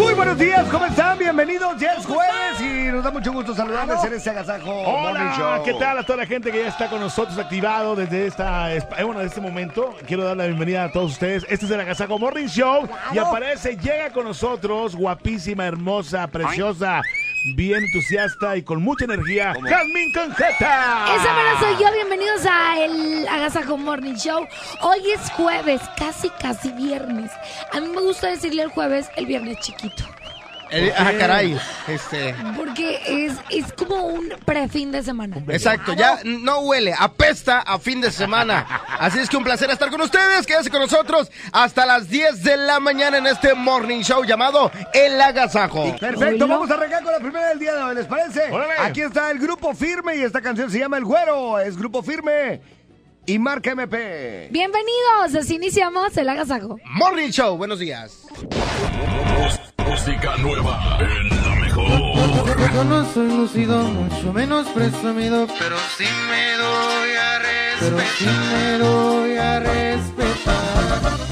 Muy buenos días, ¿cómo están? Bienvenidos, ya es jueves y nos da mucho gusto saludarles en este agasajo Morning Hola, Show. ¿qué tal a toda la gente que ya está con nosotros activado desde esta, eh, bueno, desde este momento? Quiero dar la bienvenida a todos ustedes. Este es el Agasajo Morning Show y aparece, llega con nosotros, guapísima, hermosa, preciosa, bien entusiasta y con mucha energía, Jasmine Conjeta. Esa mera soy yo, bienvenidos a el Agasajo Morning Show. Hoy es jueves, casi casi viernes. A mí me gusta decirle el jueves el viernes chiquito. Ah, caray. Este. Porque es, es como un pre-fin de semana. Exacto, ya no huele, apesta a fin de semana. Así es que un placer estar con ustedes. Quédense con nosotros hasta las 10 de la mañana en este morning show llamado El Agasajo. Perfecto, vamos a arrancar con la primera del día de hoy, ¿les parece? Órale. Aquí está el Grupo Firme y esta canción se llama El Güero, es Grupo Firme y Marca MP. Bienvenidos, así iniciamos el Agasajo. Morning show, buenos días. Música nueva en la mejor. Yo no soy lucido, mucho menos presumido, pero sí me doy a respetar. Pero sí me doy a respetar.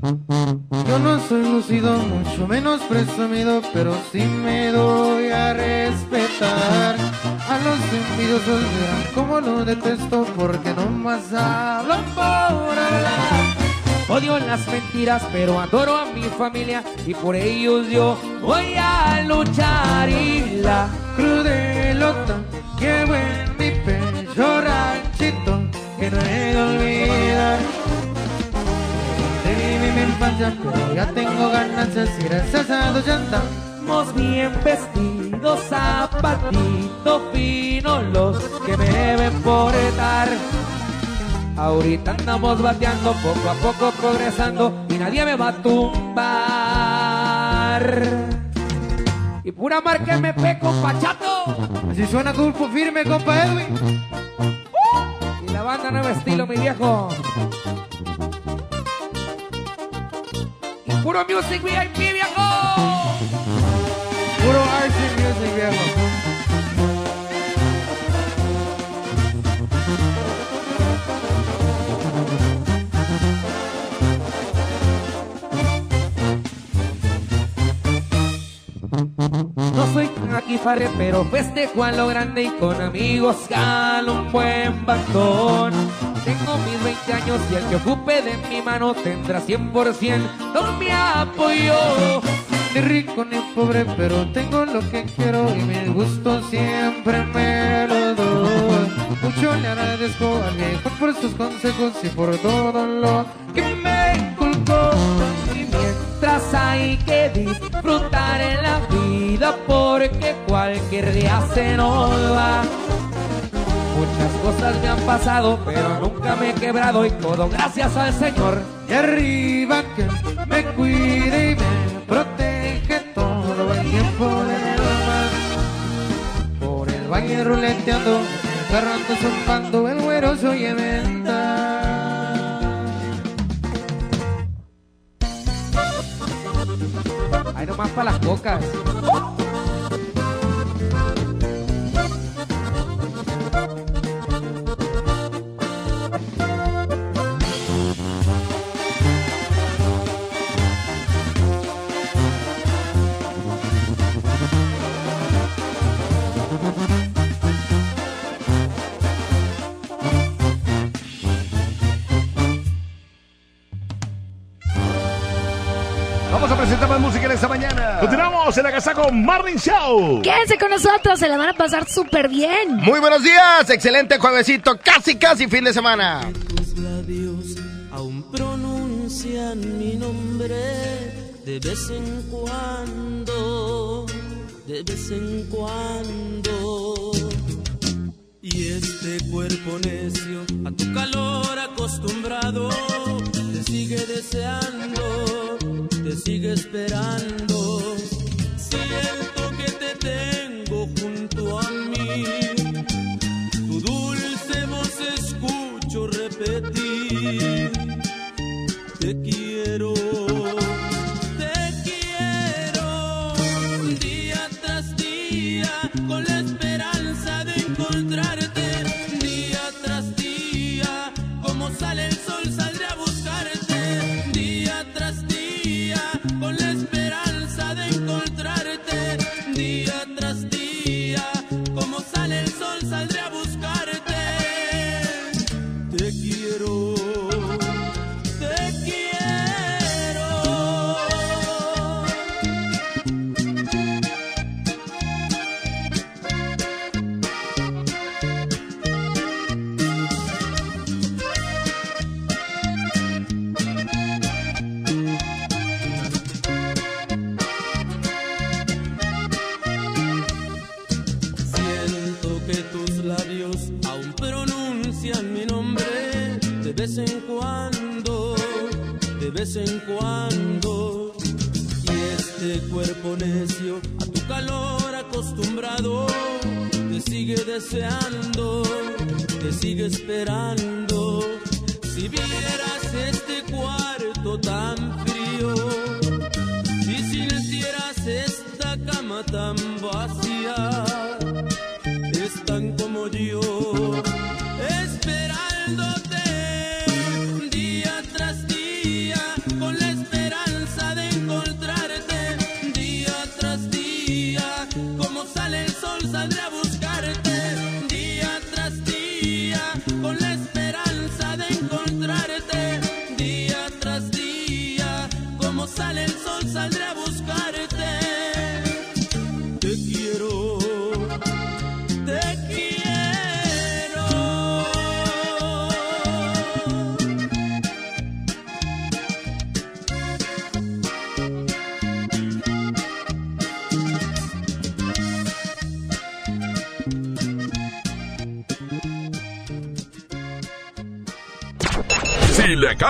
Yo no soy lucido, mucho menos presumido, pero sí me doy a respetar. A los envidiosos verán como lo detesto porque no más hablan por hablar. Odio las mentiras, pero adoro a mi familia y por ellos yo voy a luchar. Y la crudelota que en mi pecho ranchito que no he de olvidar. De mi infancia, pero ya tengo gracias a Dios ya andamos bien vestidos, zapatitos finos los que me deben portar. Ahorita andamos bateando, poco a poco progresando y nadie me va a tumbar. Y pura marca MP, compa Chato. Así suena Grupo Firme, compa Edwin. Y la banda nuevo estilo, mi viejo. Puro Music VIP, viejo. Puro RC Music, viejo. No soy aquí farre, pero festejo a lo grande y con amigos galo un buen bastón. Tengo mis 20 años y el que ocupe de mi mano tendrá 100% todo mi apoyo. Ni rico ni pobre, pero tengo lo que quiero y mi gusto siempre me lo doy. Mucho le agradezco al viejo por sus consejos y por todo lo que me inculcó. Hay que disfrutar en la vida porque cualquier día se nos va. Muchas cosas me han pasado, pero nunca me he quebrado y todo gracias al Señor. Y arriba que me cuide y me protege todo el tiempo del mar. Por el valle ruleteando, el carro ando zumbando, el güero se oye Hay nomás para las cocas. Más música en esta mañana. Continuamos en la Casaco Morning Show. Quédense con nosotros, se la van a pasar súper bien. Muy buenos días, excelente juevesito, casi casi fin de semana. tus labios aún pronuncian mi nombre de vez en cuando, de vez en cuando. Y este cuerpo necio a tu calor acostumbrado te sigue deseando, te sigue esperando. Siento que te tengo junto a mí. Tu dulce voz escucho repetir. Vez en cuando. Y este cuerpo necio a tu calor acostumbrado te sigue deseando, te sigue esperando. Si vieras este cuarto tan frío, si sintieras esta cama tan vacía,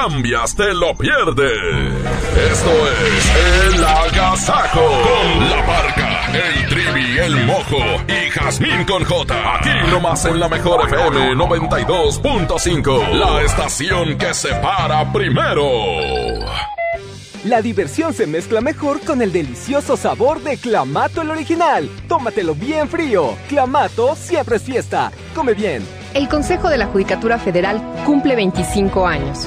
cambias, te lo pierdes. Esto es El Agasajo. Con la barca, el trivi, el mojo y Jazmín con J. Aquí nomás en la mejor FM 92.5. La estación que se para primero. La diversión se mezcla mejor con el delicioso sabor de Clamato el original. Tómatelo bien frío. Clamato siempre es fiesta. Come bien. El Consejo de la Judicatura Federal cumple 25 años.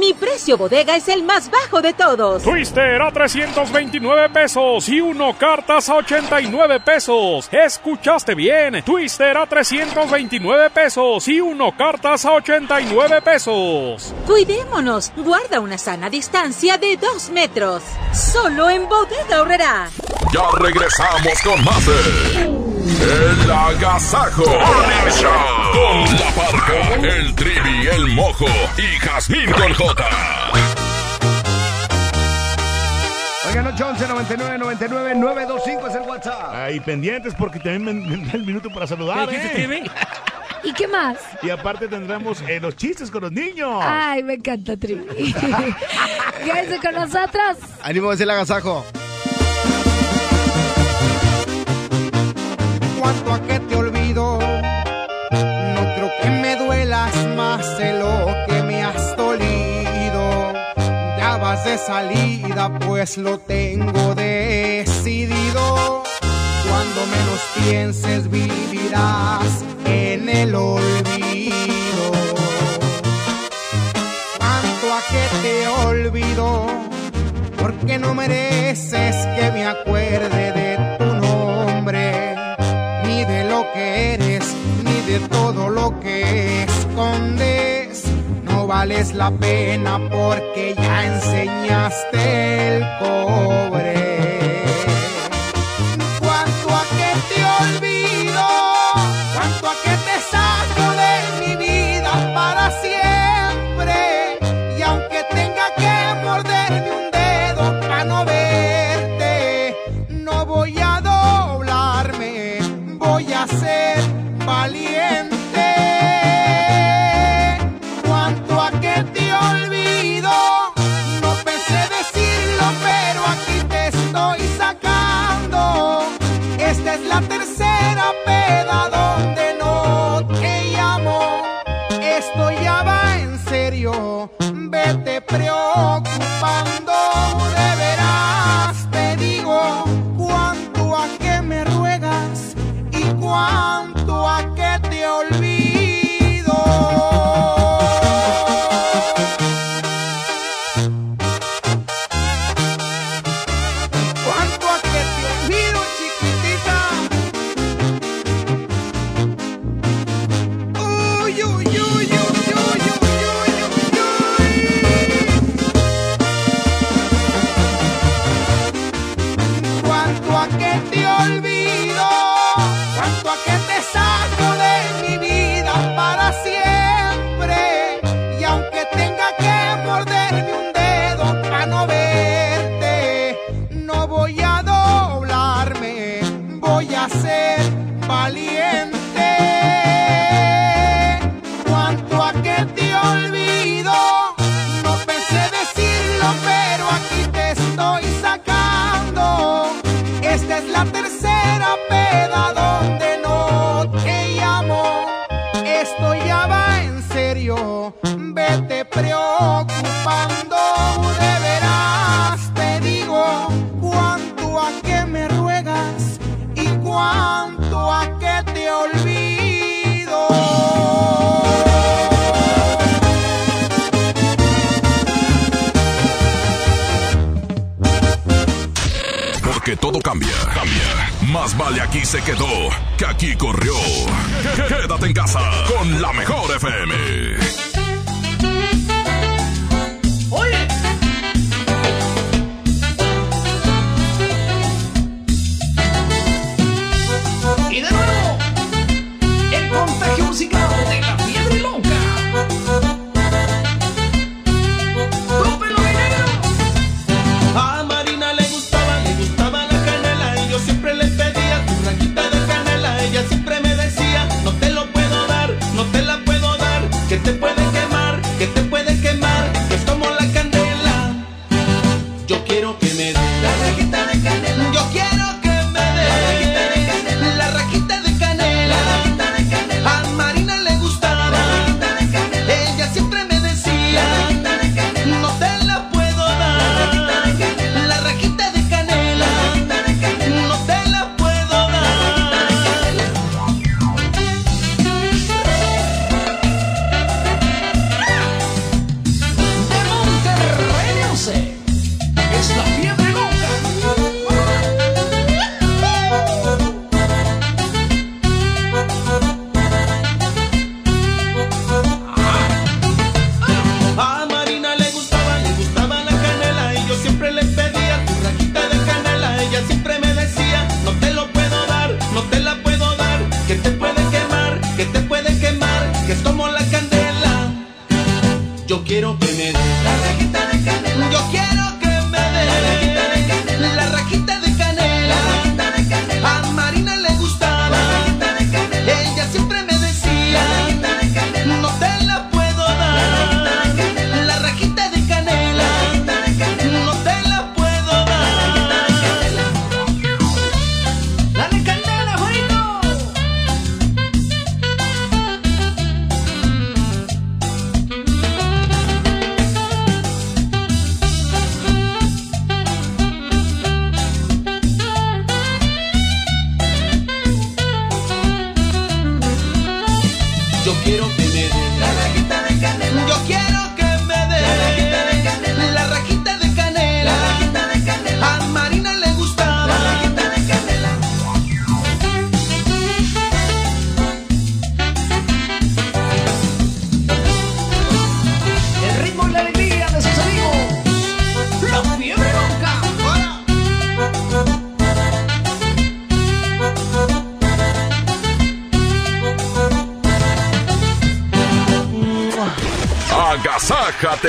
Mi precio bodega es el más bajo de todos. Twister a 329 pesos y uno cartas a 89 pesos. Escuchaste bien. Twister a 329 pesos y uno cartas a 89 pesos. Cuidémonos. Guarda una sana distancia de 2 metros. Solo en bodega horrera. Ya regresamos con más de El Agasajo Morning Show. Con la parca, el trivi, el mojo y Jazmín con J. Oigan, 811 99 99 925 es el WhatsApp. Ahí pendientes porque también me, me da el minuto para saludar. ¿Qué dijiste, ¿eh? Trivi? ¿Y qué más? Y aparte tendremos eh, los chistes con los niños. Ay, me encanta, Trivi. Quédense con nosotros. Ánimo es el agasajo. cuanto a que te olvido. No creo que me duelas más de lo que me has dolido. Ya vas de salida, pues lo tengo decidido. Cuando menos pienses, vivirás en el olvido. Cuanto a que te olvido, porque no mereces que me acuerde de ni de todo lo que escondes. No vales la pena porque ya enseñaste el cobre. se quedó, que aquí corrió. Quédate en casa con la mejor FM.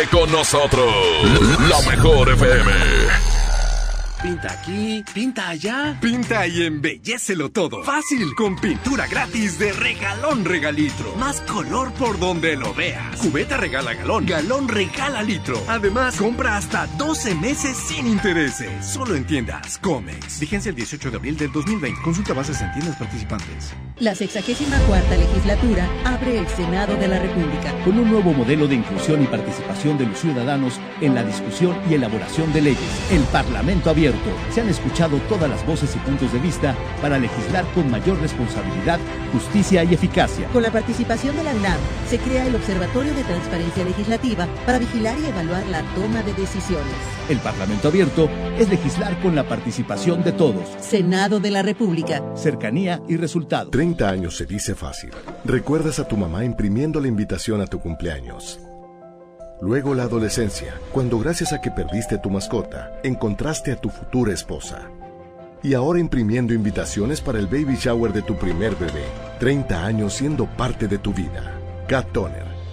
Con nosotros. La mejor FM. Pinta aquí, pinta allá. Pinta y embellecelo todo. Fácil, con pintura gratis de regalón regalitro. Más color por donde lo veas. Cubeta regala galón, galón regala litro. Además, compra hasta 12 meses sin intereses. Solo en tiendas Comex. Vigencia el 18 de abril del 2020. Consulta bases en tiendas participantes. La 64 legislatura abre el Senado de la República. con un nuevo modelo de inclusión y participación de los ciudadanos en la discusión y elaboración de leyes. El Parlamento abierto. Se han escuchado todas las voces y puntos de vista para legislar con mayor responsabilidad, justicia y eficacia. Con la participación de la UNAM, se crea el Observatorio de Transparencia Legislativa para vigilar y evaluar la toma de decisiones. El Parlamento abierto es legislar con la participación de todos. Senado de la República. Cercanía y resultados. 30 años se dice fácil. Recuerdas a tu mamá imprimiendo la invitación a tu cumpleaños. Luego la adolescencia, cuando gracias a que perdiste tu mascota, encontraste a tu futura esposa. Y ahora imprimiendo invitaciones para el baby shower de tu primer bebé. 30 años siendo parte de tu vida. Cat Toner,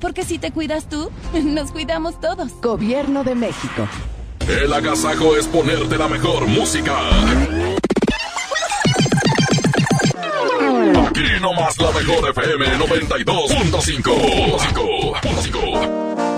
Porque si te cuidas tú, nos cuidamos todos. Gobierno de México. El agasajo es ponerte la mejor música. Aquí nomás la mejor FM 92.5.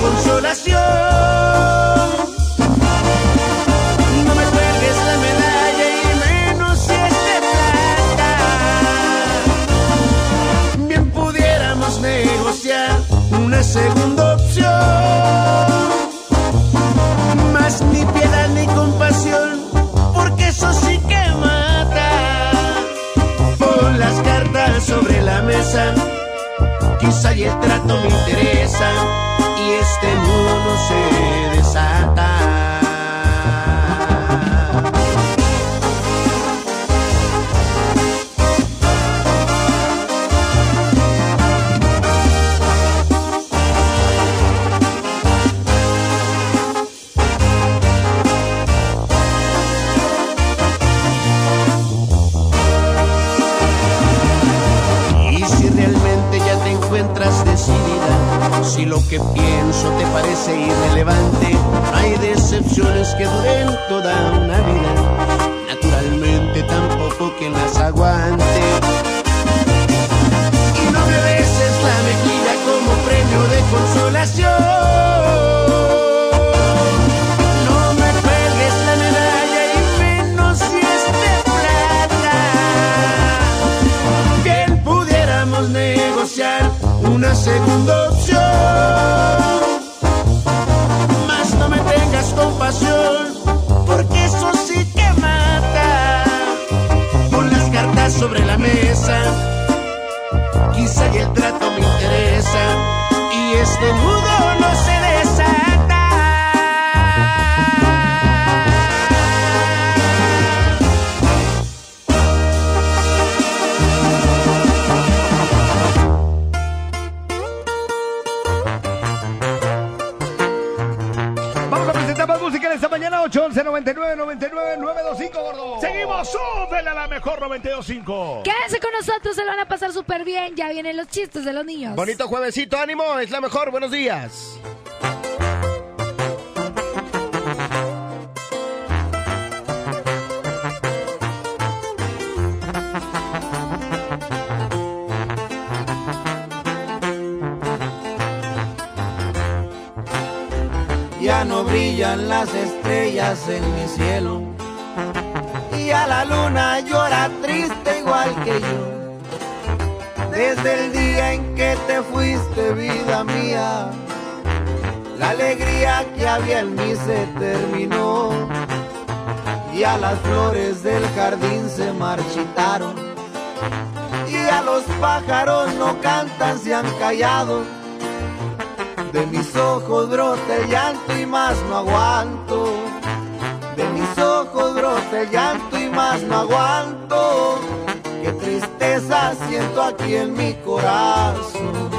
consolación. No me cuelgues la medalla y menos si es de. Bien pudiéramos negociar una segunda opción. Más ni piedad ni compasión, porque eso sí que mata. Pon las cartas sobre la mesa quizá y el trato me interesa 5. Con nosotros, se lo van a pasar súper bien. Ya vienen los chistes de los niños. Bonito juevesito, ánimo, es la mejor. Buenos días. Ya no brillan las estrellas en mi cielo que yo. Desde el día en que te fuiste, vida mía, la alegría que había en mí se terminó. Y a las flores del jardín se marchitaron. Y a los pájaros no cantan, se han callado. De mis ojos brota llanto y más no aguanto. De mis ojos brota llanto y más no aguanto. Tristeza siento aquí en mi corazón.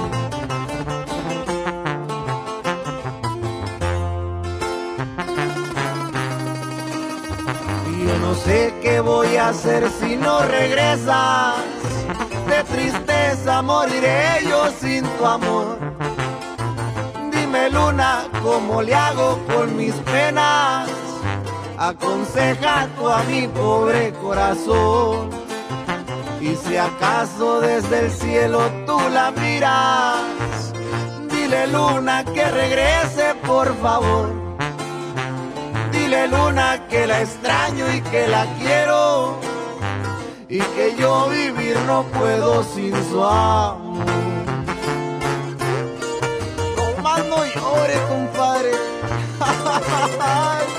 Y yo no sé qué voy a hacer si no regresas. De tristeza moriré yo sin tu amor. Dime luna, ¿cómo le hago con mis penas? Aconseja tú a mi pobre corazón. Y si acaso desde el cielo tú la miras, dile luna que regrese por favor. Dile luna que la extraño y que la quiero. Y que yo vivir no puedo sin su amor. No más no llore, compadre.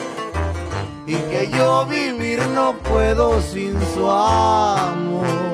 Y que yo vivir no puedo sin su amor.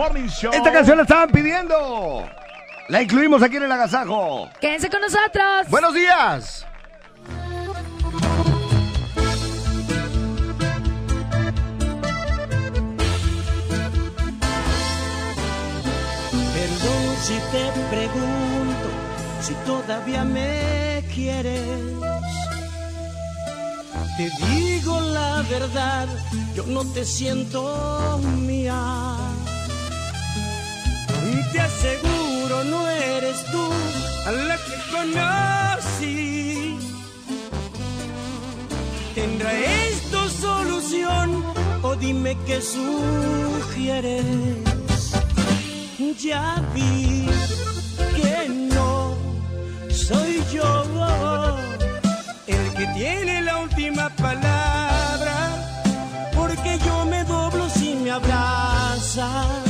Esta canción la estaban pidiendo. La incluimos aquí en el agasajo. Quédense con nosotros. Buenos días. Perdón si te pregunto si todavía me quieres. Te digo la verdad, yo no te siento mía aseguro no eres tú a la que conocí. ¿Tendrá esto solución o dime qué sugieres? Ya vi que no soy yo el que tiene la última palabra, porque yo me doblo si me abrazas.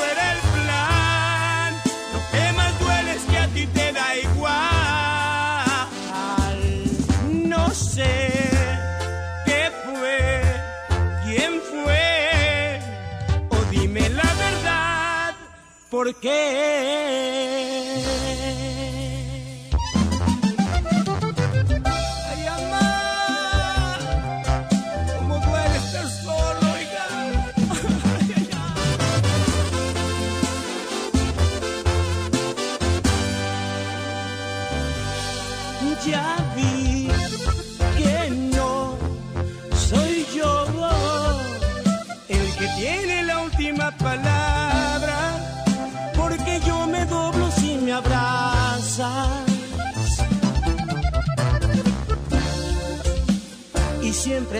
por qué.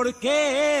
¿por qué?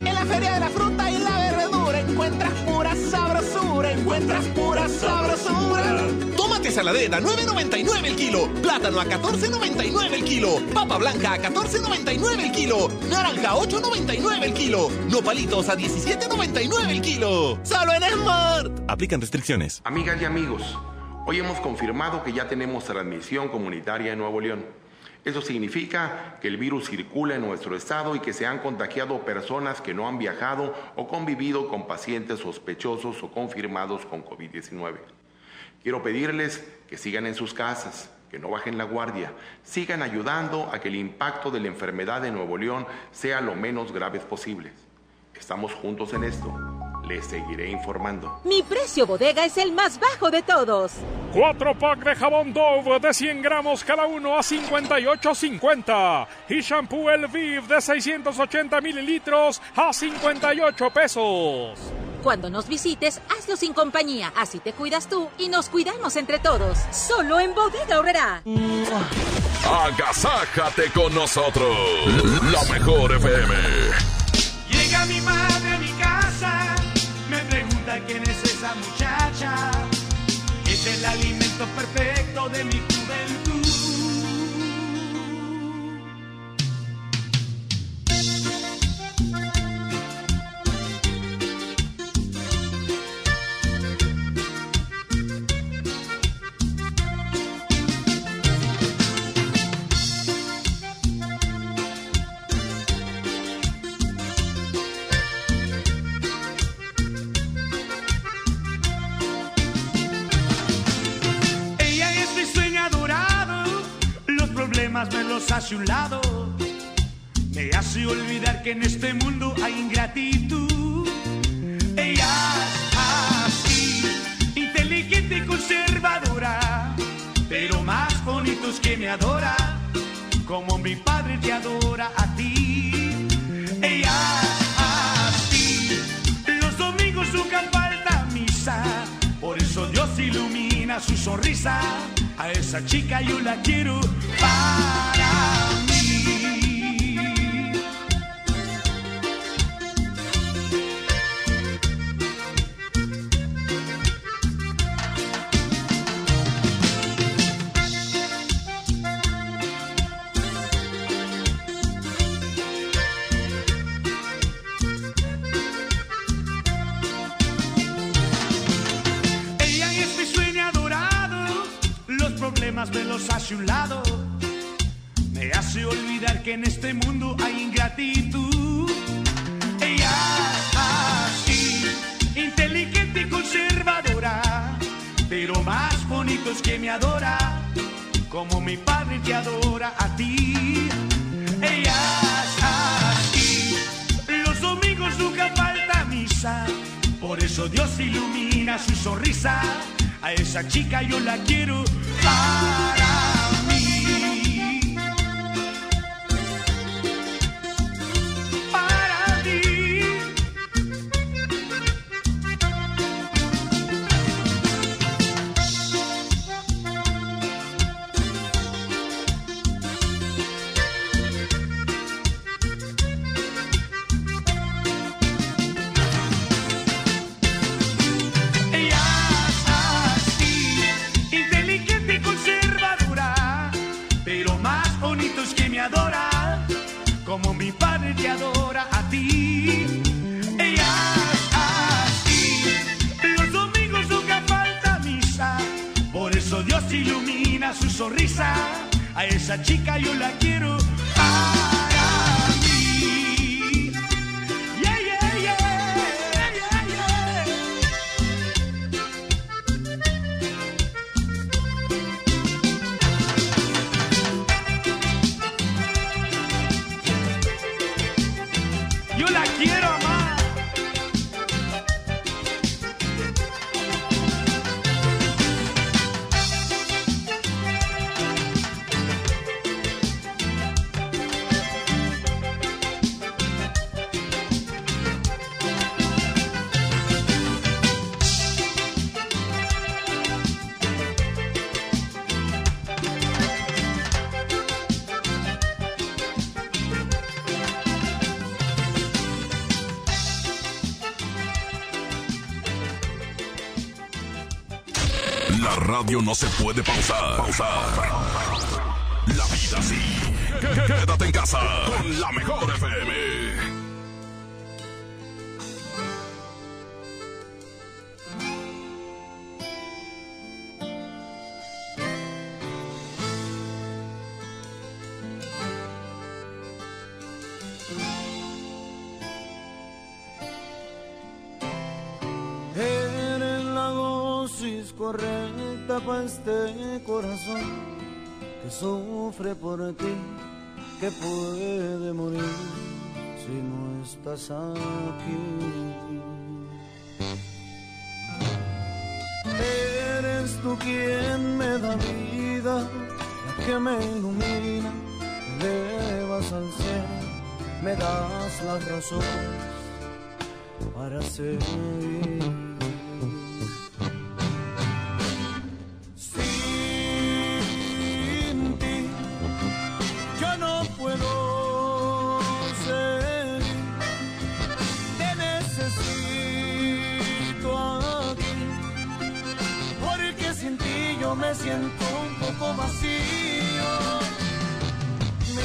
En la Feria de la Fruta y la Verdura encuentras pura sabrosura, encuentras pura sabrosura. Tómate saladera 9.99 el kilo, plátano a 14.99 el kilo, papa blanca a 14.99 el kilo, naranja a 8.99 el kilo, nopalitos a 17.99 el kilo. Solo en Smart. Aplican restricciones. Amigas y amigos, hoy hemos confirmado que ya tenemos transmisión comunitaria en Nuevo León. Eso significa que el virus circula en nuestro estado y que se han contagiado personas que no han viajado o convivido con pacientes sospechosos o confirmados con COVID-19. Quiero pedirles que sigan en sus casas, que no bajen la guardia, sigan ayudando a que el impacto de la enfermedad en Nuevo León sea lo menos grave posible. Estamos juntos en esto. Les seguiré informando. Mi precio bodega es el más bajo de todos. Cuatro pack de jabón Dove de 100 gramos cada uno a 58.50. Y shampoo El Viv de 680 mililitros a 58 pesos. Cuando nos visites, hazlo sin compañía. Así te cuidas tú y nos cuidamos entre todos. Solo en Bodega Horrera. Agasájate con nosotros. La mejor FM. Llega mi madre quién es esa muchacha. Es el alimento perfecto de mi juventud. Hace un lado. Me hace olvidar que en este mundo hay ingratitud. Ella es así, inteligente y conservadora, pero más bonito es que me adora, como mi padre te adora a ti. Ella su sonrisa. A esa chica yo la quiero para. Hacia un lado. Me hace olvidar que en este mundo hay ingratitud. Ella así, inteligente y conservadora, pero más bonito es que me adora, como mi padre te adora a ti. Ella así, los domingos nunca falta misa, por eso Dios ilumina su sonrisa. A esa chica yo la quiero para como mi padre te adora a ti. Ella es así, los domingos nunca falta misa, por eso Dios ilumina su sonrisa, a esa chica yo la quiero Yo la quiero. No se puede pausar. Pausar. La vida sí. Quédate en casa con la mejor FM. Este corazón que sufre por ti, que puede morir si no estás aquí. Eres tú quien me da vida, la que me ilumina, me elevas al cielo, me das las razones para seguir. Poco vacío. Mi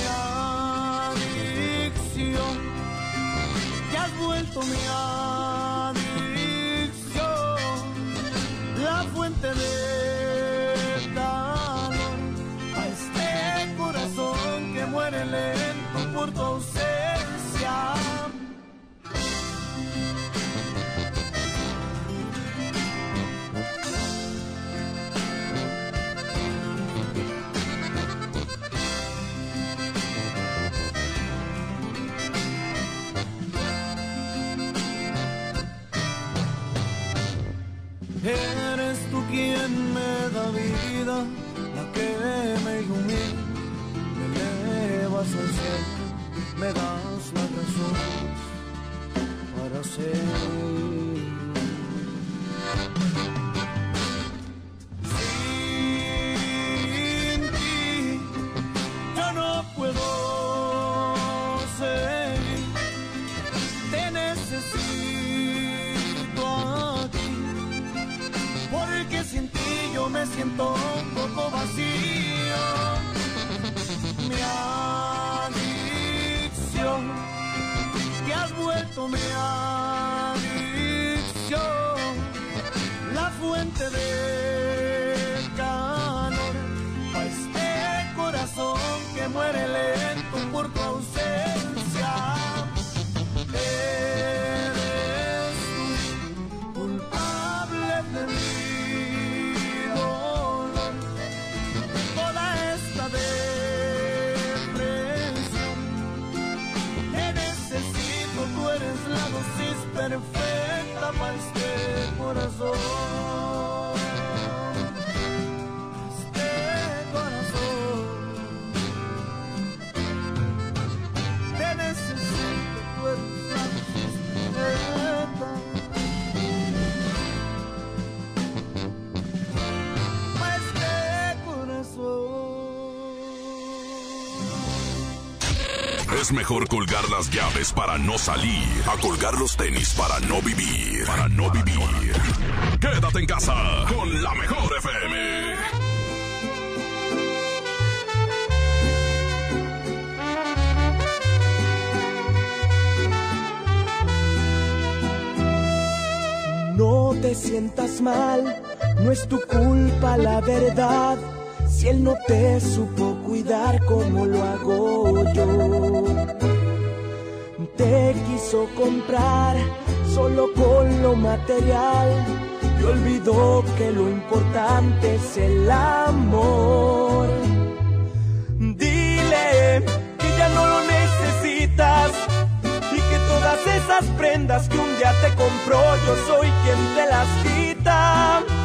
adicción te has vuelto mi adicción, la fuente de me das la razón para seguir. Sin ti yo no puedo seguir, te necesito aquí porque sin ti yo me siento un poco muere me out. Mejor colgar las llaves para no salir, a colgar los tenis para no vivir, para no vivir. Quédate en casa con la mejor FM. No te sientas mal, no es tu culpa la verdad. Si él no te supo cuidar como lo hago yo, te quiso comprar solo con lo material y olvidó que lo importante es el amor. Dile que ya no lo necesitas y que todas esas prendas que un día te compró yo soy quien te las quita.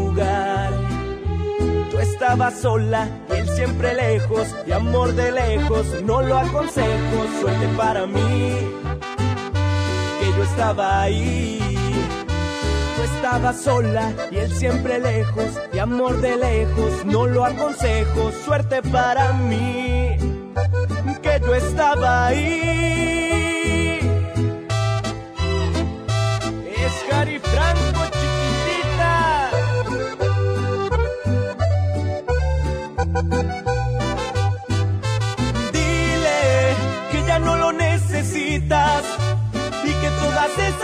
Tú estabas sola él siempre lejos, y amor de lejos, no lo aconsejo, suerte para mí, que yo estaba ahí. Tú estabas sola y él siempre lejos, y amor de lejos, no lo aconsejo, suerte para mí que yo estaba ahí. Es Franco,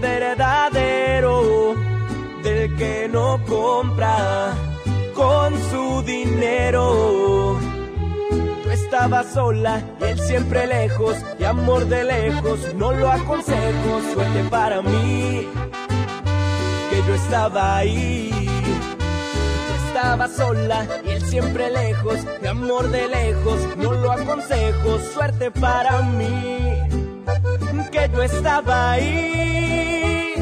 del verdadero, del que no compra con su dinero. Tú estabas sola y él siempre lejos, y amor de lejos, no lo aconsejo, suerte para mí, que yo estaba ahí. Tú estabas sola y él siempre lejos, y amor de lejos, no lo aconsejo, suerte para mí, que yo estaba ahí.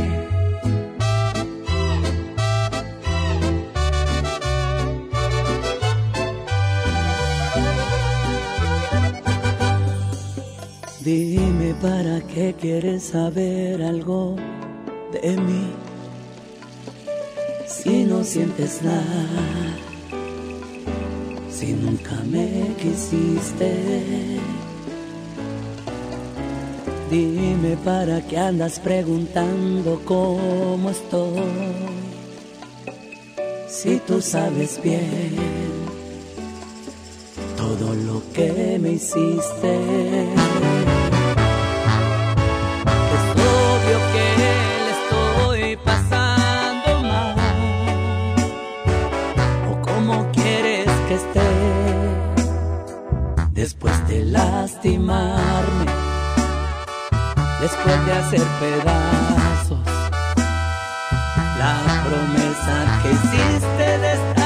Dime para qué quieres saber algo de mí. Si no sientes nada, si nunca me quisiste. Dime para qué andas preguntando cómo estoy. Si tú sabes bien todo lo que me hiciste. Es obvio que le estoy pasando mal. O cómo quieres que esté después de lastimarme, después de hacer pedazos la promesa que hiciste de estar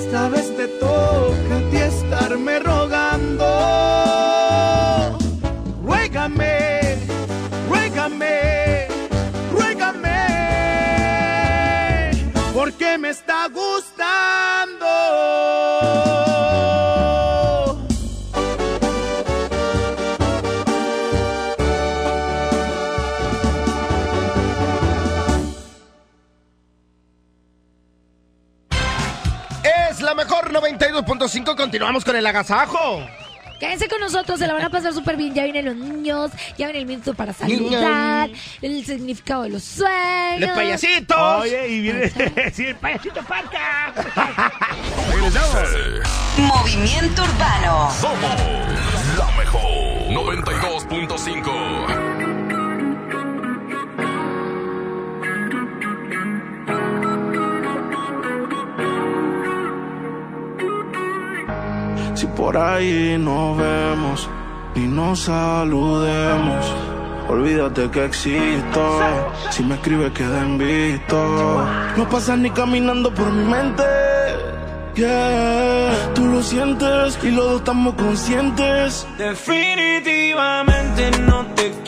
Esta vez te toca a ti estarme rogando. 92.5. Continuamos con el agasajo. Quédense con nosotros, se la van a pasar súper bien. Ya vienen los niños, ya viene el minuto para saludar, el significado de los sueños. ¡Los payasitos! Oye, y viene. sí, el payasito parca. Movimiento Urbano. Somos la mejor 92.5. por ahí nos vemos y nos saludemos, olvídate que existo. Si me escribes queda en. No pasas ni caminando por mi mente. Yeah, tú lo sientes y los dos estamos conscientes. Definitivamente no te quiero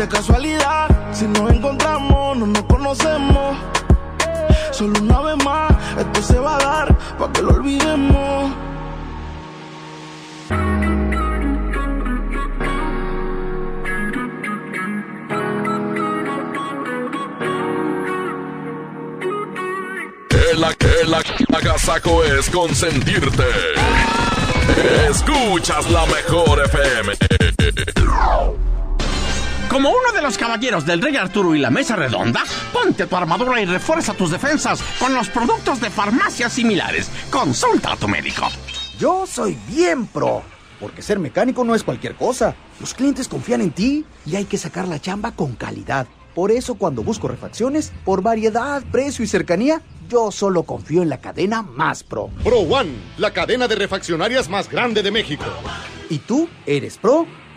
De casualidad, si nos encontramos, no nos conocemos. Solo una vez más, esto se va a dar para que lo olvidemos. El, el agasajo es consentirte. Escuchas la mejor FM. Como uno de los caballeros del Rey Arturo y la Mesa Redonda, ponte tu armadura y refuerza tus defensas con los productos de farmacias similares. Consulta a tu médico. Yo soy bien pro, porque ser mecánico no es cualquier cosa. Los clientes confían en ti y hay que sacar la chamba con calidad. Por eso cuando busco refacciones, por variedad, precio y cercanía, yo solo confío en la cadena más pro. Pro One, la cadena de refaccionarias más grande de México. ¿Y tú eres pro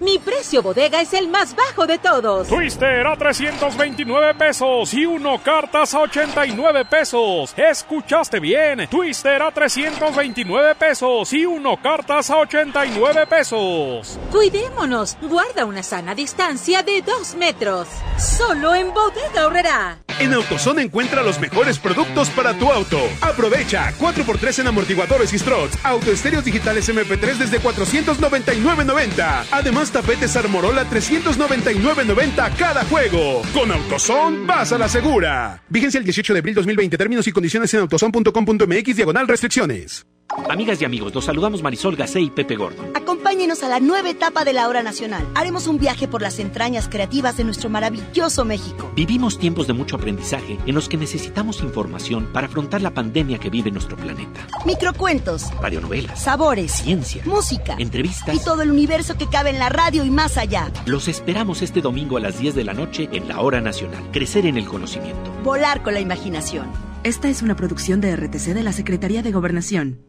Mi precio bodega es el más bajo de todos. Twister a 329 pesos y uno cartas a 89 pesos. Escuchaste bien. Twister a 329 pesos y uno cartas a 89 pesos. Cuidémonos. Guarda una sana distancia de 2 metros. Solo en bodega horrera. En AutoZone encuentra los mejores productos para tu auto. Aprovecha 4x3 en amortiguadores y struts, autoestéreos digitales MP3 desde 499.90. Además, tapetes Armorola 399.90 cada juego. Con AutoZone, vas a la segura. Vigencia el 18 de abril 2020. Términos y condiciones en autozone.com.mx diagonal restricciones. Amigas y amigos, los saludamos Marisol Gacé y Pepe Gordo. Acompáñenos a la nueva etapa de la hora nacional. Haremos un viaje por las entrañas creativas de nuestro maravilloso México. Vivimos tiempos de mucho aprendizaje en los que necesitamos información para afrontar la pandemia que vive nuestro planeta. Microcuentos, Radionovelas, sabores, ciencia, música entrevistas y todo el universo que cabe en la radio y más allá. Los esperamos este domingo a las 10 de la noche en la hora nacional. Crecer en el conocimiento. Volar con la imaginación. Esta es una producción de RTC de la Secretaría de Gobernación.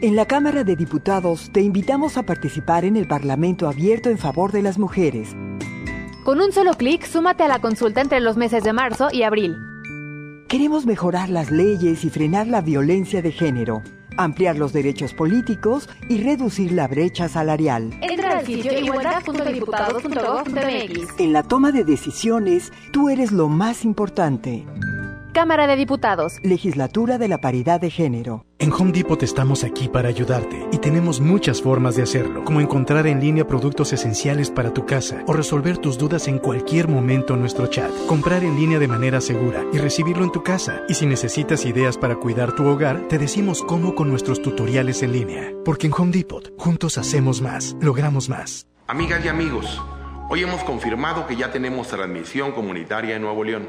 En la Cámara de Diputados te invitamos a participar en el Parlamento abierto en favor de las mujeres. Con un solo clic, súmate a la consulta entre los meses de marzo y abril. Queremos mejorar las leyes y frenar la violencia de género, ampliar los derechos políticos y reducir la brecha salarial. Entra al sitio igualdad.diputados.gov.mx. En la toma de decisiones, tú eres lo más importante. Cámara de Diputados. Legislatura de la Paridad de Género. En Home Depot estamos aquí para ayudarte y tenemos muchas formas de hacerlo, como encontrar en línea productos esenciales para tu casa o resolver tus dudas en cualquier momento en nuestro chat, comprar en línea de manera segura y recibirlo en tu casa. Y si necesitas ideas para cuidar tu hogar, te decimos cómo con nuestros tutoriales en línea. Porque en Home Depot, juntos hacemos más, logramos más. Amigas y amigos, hoy hemos confirmado que ya tenemos transmisión comunitaria en Nuevo León.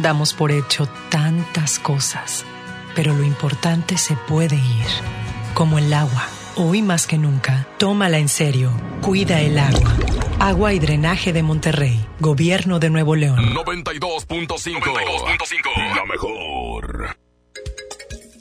Damos por hecho tantas cosas, pero lo importante se puede ir, como el agua. Hoy más que nunca, tómala en serio. Cuida el agua. Agua y drenaje de Monterrey. Gobierno de Nuevo León. 92.5. La mejor.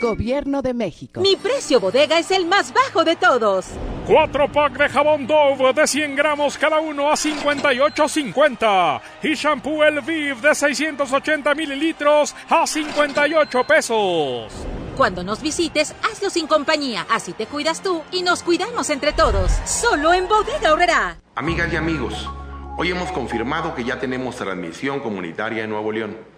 Gobierno de México. Mi precio bodega es el más bajo de todos. Cuatro pack de jabón Dove de 100 gramos cada uno a 58.50. Y shampoo El Viv de 680 mililitros a 58 pesos. Cuando nos visites, hazlo sin compañía. Así te cuidas tú y nos cuidamos entre todos. Solo en Bodega Horrera. Amigas y amigos, hoy hemos confirmado que ya tenemos transmisión comunitaria en Nuevo León.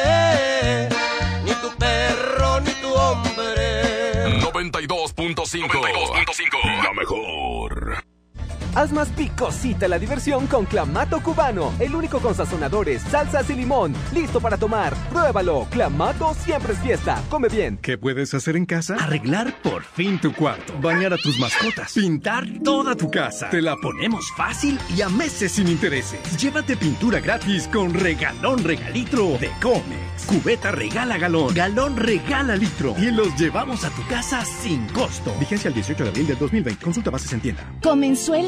92.5. La mejor. Haz más picosita la diversión con Clamato Cubano, el único con sazonadores, salsas y limón. Listo para tomar. Pruébalo. Clamato siempre es fiesta. Come bien. ¿Qué puedes hacer en casa? Arreglar por fin tu cuarto. Bañar a tus mascotas. Pintar toda tu casa. Te la ponemos fácil y a meses sin intereses. Llévate pintura gratis con regalón regalitro de Comex. Cubeta regala galón. Galón regala litro. Y los llevamos a tu casa sin costo. Vigencia el 18 de abril del 2020. Consulta bases en tienda. Comenzó el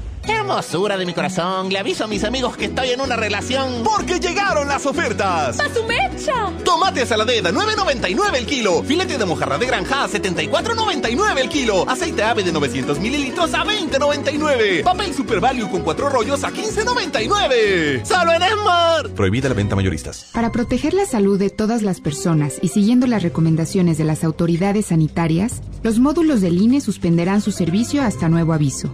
¡Qué hermosura de mi corazón! Le aviso a mis amigos que estoy en una relación. Porque llegaron las ofertas. ¡A su mecha! Tomate saladera 9.99 el kilo. Filete de mojarra de granja a 74.99 el kilo. Aceite ave de 900 mililitros a 20.99. Papel Super Value con cuatro rollos a 15.99. ¡Solo en Esmar! Prohibida la venta mayoristas. Para proteger la salud de todas las personas y siguiendo las recomendaciones de las autoridades sanitarias, los módulos del INE suspenderán su servicio hasta nuevo aviso.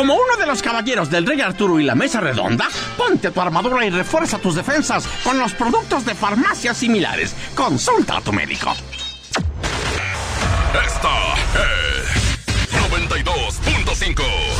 Como uno de los caballeros del Rey Arturo y la Mesa Redonda, ponte tu armadura y refuerza tus defensas con los productos de farmacias similares. Consulta a tu médico. Esta es 92.5.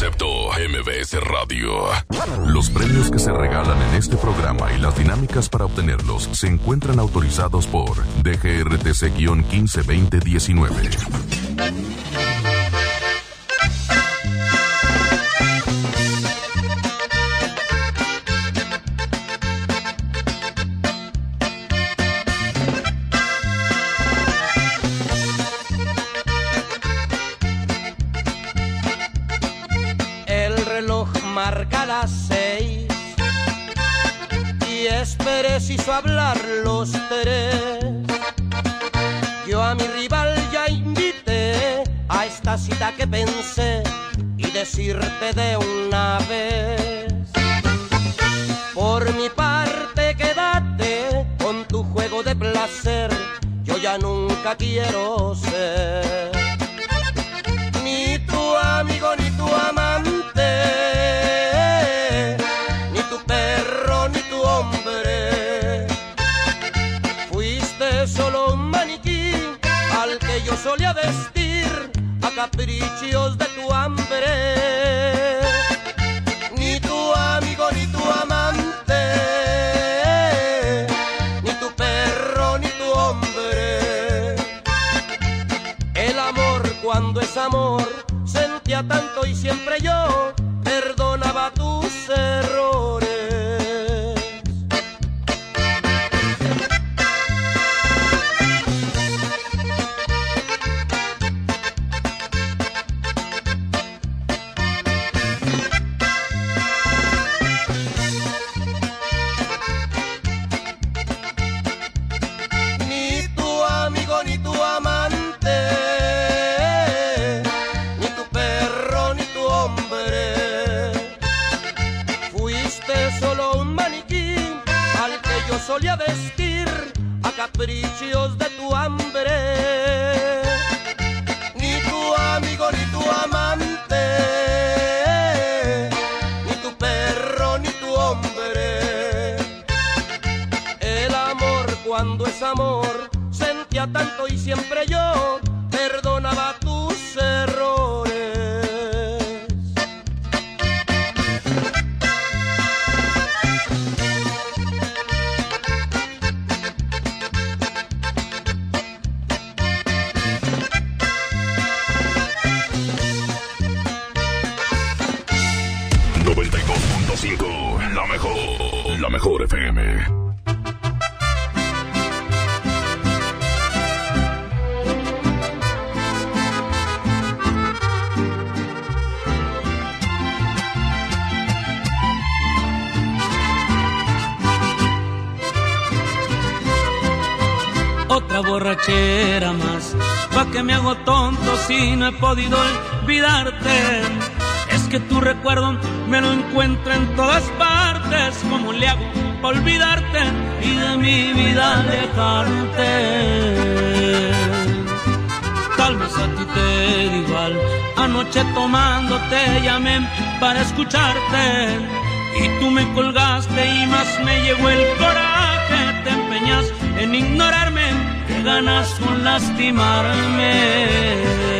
Concepto MBS Radio. Los premios que se regalan en este programa y las dinámicas para obtenerlos se encuentran autorizados por DGRTC-152019. Preciso hablar los tres. Yo a mi rival ya invité a esta cita que pensé y decirte de una vez. Por mi parte quédate con tu juego de placer, yo ya nunca quiero ser a caprichos de tu hambre. Ni tu amigo ni tu amante, ni tu perro ni tu hombre. El amor cuando es amor sentía tanto y siempre yo perdonaba tus errores. He podido olvidarte. Es que tu recuerdo me lo encuentro en todas partes. ¿Cómo le hago para olvidarte y de mi vida alejarte? Tal vez a ti te da igual. Anoche tomando te llamé para escucharte y tú me colgaste y más me llegó el coraje. Te empeñas en ignorarme, que ganas con lastimarme.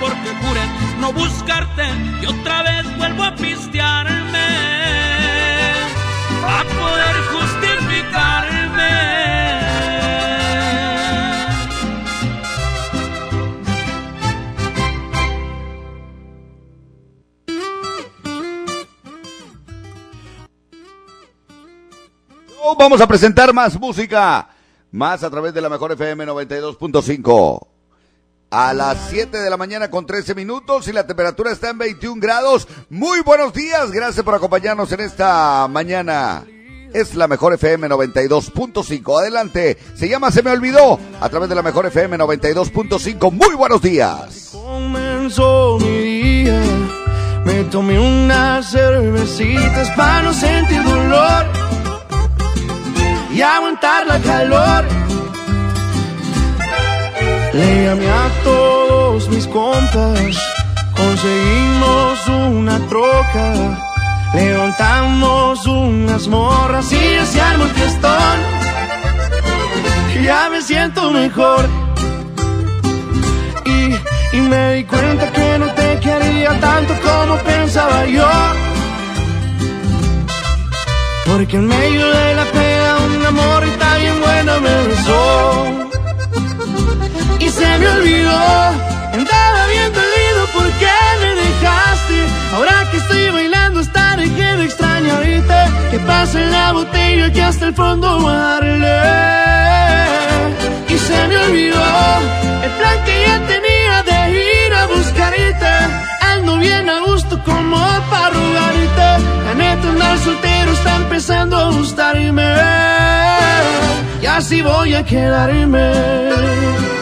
porque juré no buscarte y otra vez vuelvo a pistearme a poder justificarme. Vamos a presentar más música, más a través de la mejor FM 92.5. A las 7 de la mañana con 13 minutos y la temperatura está en 21 grados. Muy buenos días, gracias por acompañarnos en esta mañana. Es la mejor FM 92.5. Adelante, se llama Se me olvidó a través de la mejor FM 92.5. Muy buenos días. Comenzó mi día, me tomé unas cervecitas para no sentir dolor y aguantar la calor. Le a todos mis compas, conseguimos una troca, levantamos unas morras y ya se armó el fiestón. Ya me siento mejor y, y me di cuenta que no te quería tanto como pensaba yo. Porque en medio de la pena una morrita bien buena me besó y se me olvidó. Andaba bien dolido porque me dejaste. Ahora que estoy bailando hasta dejé de extrañarte. Que pase la botella que hasta el fondo darle. Y se me olvidó el plan que ya tenía de ir a buscarte. Ando bien a gusto como para rogarte. La neta andar soltero está empezando a gustarme. Y así voy a quedarme.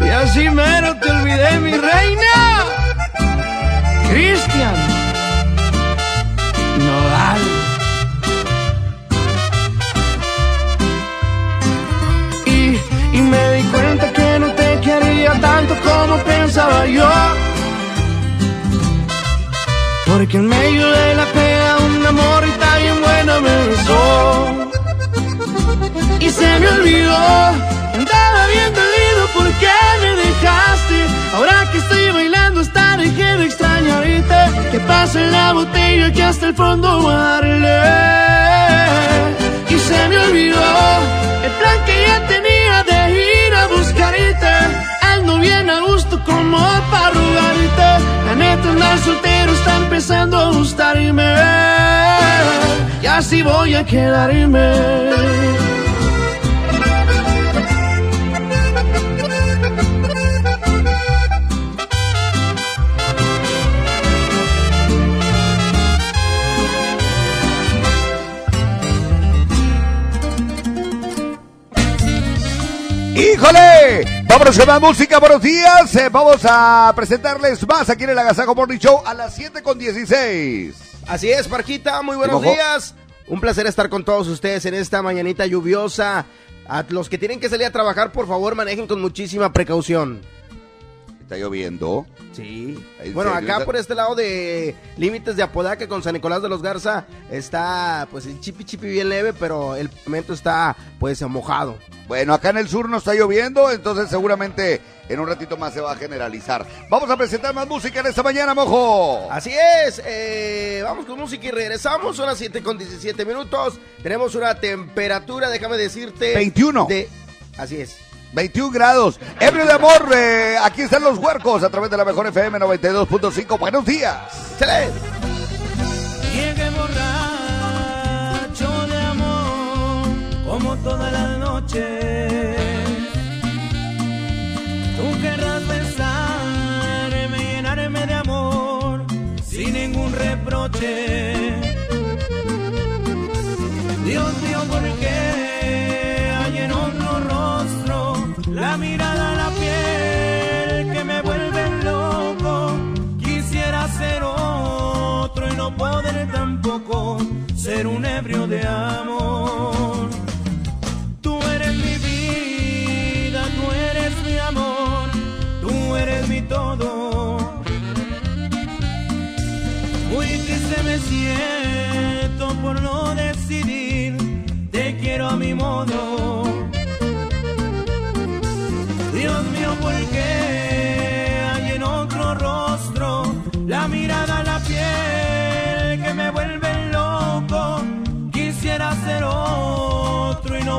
Y así mero te olvidé, mi reina. Cristian Nodal. Y, y me di cuenta que no te quería tanto como pensaba yo. Porque en medio de la pena y se me olvidó. Andaba bien dolido porque me dejaste. Ahora que estoy bailando hasta dejé de extrañarte. Que pase la botella que hasta el fondo darle. Y se me olvidó el plan que ya tenía de ir a buscarte. Ando bien a gusto como para. Andar soltero está empezando a gustarme. Y así voy a quedarme. ¡Híjole! Vámonos con más música, buenos días. Eh, vamos a presentarles más aquí en el Agasajo Morning Show a las 7 con 16. Así es, Parquita, muy buenos días. Un placer estar con todos ustedes en esta mañanita lluviosa. A los que tienen que salir a trabajar, por favor, manejen con muchísima precaución. Está lloviendo. Sí. ¿En Bueno, acá por este lado de límites de Apodaca con San Nicolás de los Garza está pues el chipi chipi bien leve, pero el pavimento está pues mojado. Bueno, acá en el sur no está lloviendo, entonces seguramente en un ratito más se va a generalizar. Vamos a presentar más música en esta mañana, mojo. Así es, eh, vamos con música y regresamos, son las 7 con 17 minutos, tenemos una temperatura, déjame decirte... 21. De, así es. 21 grados. Ebrio de amor, eh, aquí están los huercos a través de la mejor FM 92.5. Buenos días. Llegué borracho de amor, como todas las noches. Tú querrás besarme, llenarme de amor, sin ningún reproche. Dios mío, ¿por qué la mirada, la piel que me vuelve loco? Quisiera ser otro y no poder tampoco ser un ebrio de amor. Tú eres mi vida, tú eres mi amor, tú eres mi todo. Muy triste me siento por no decidir, te quiero a mi modo.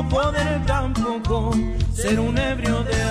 Poder tampoco ser un ebrio de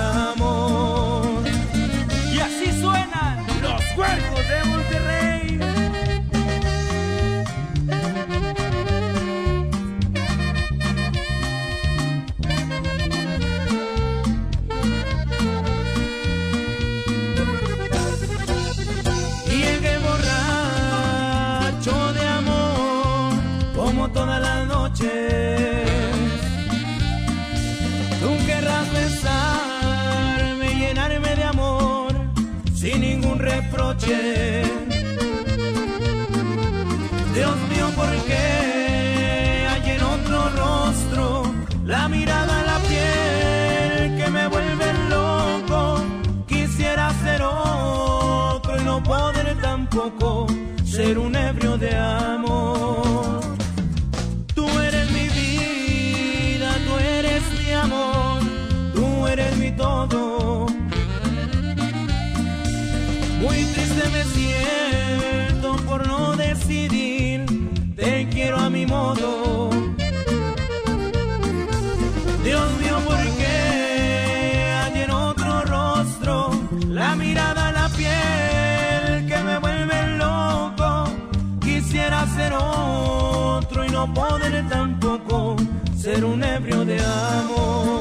no poder tampoco ser un ebrio de amor.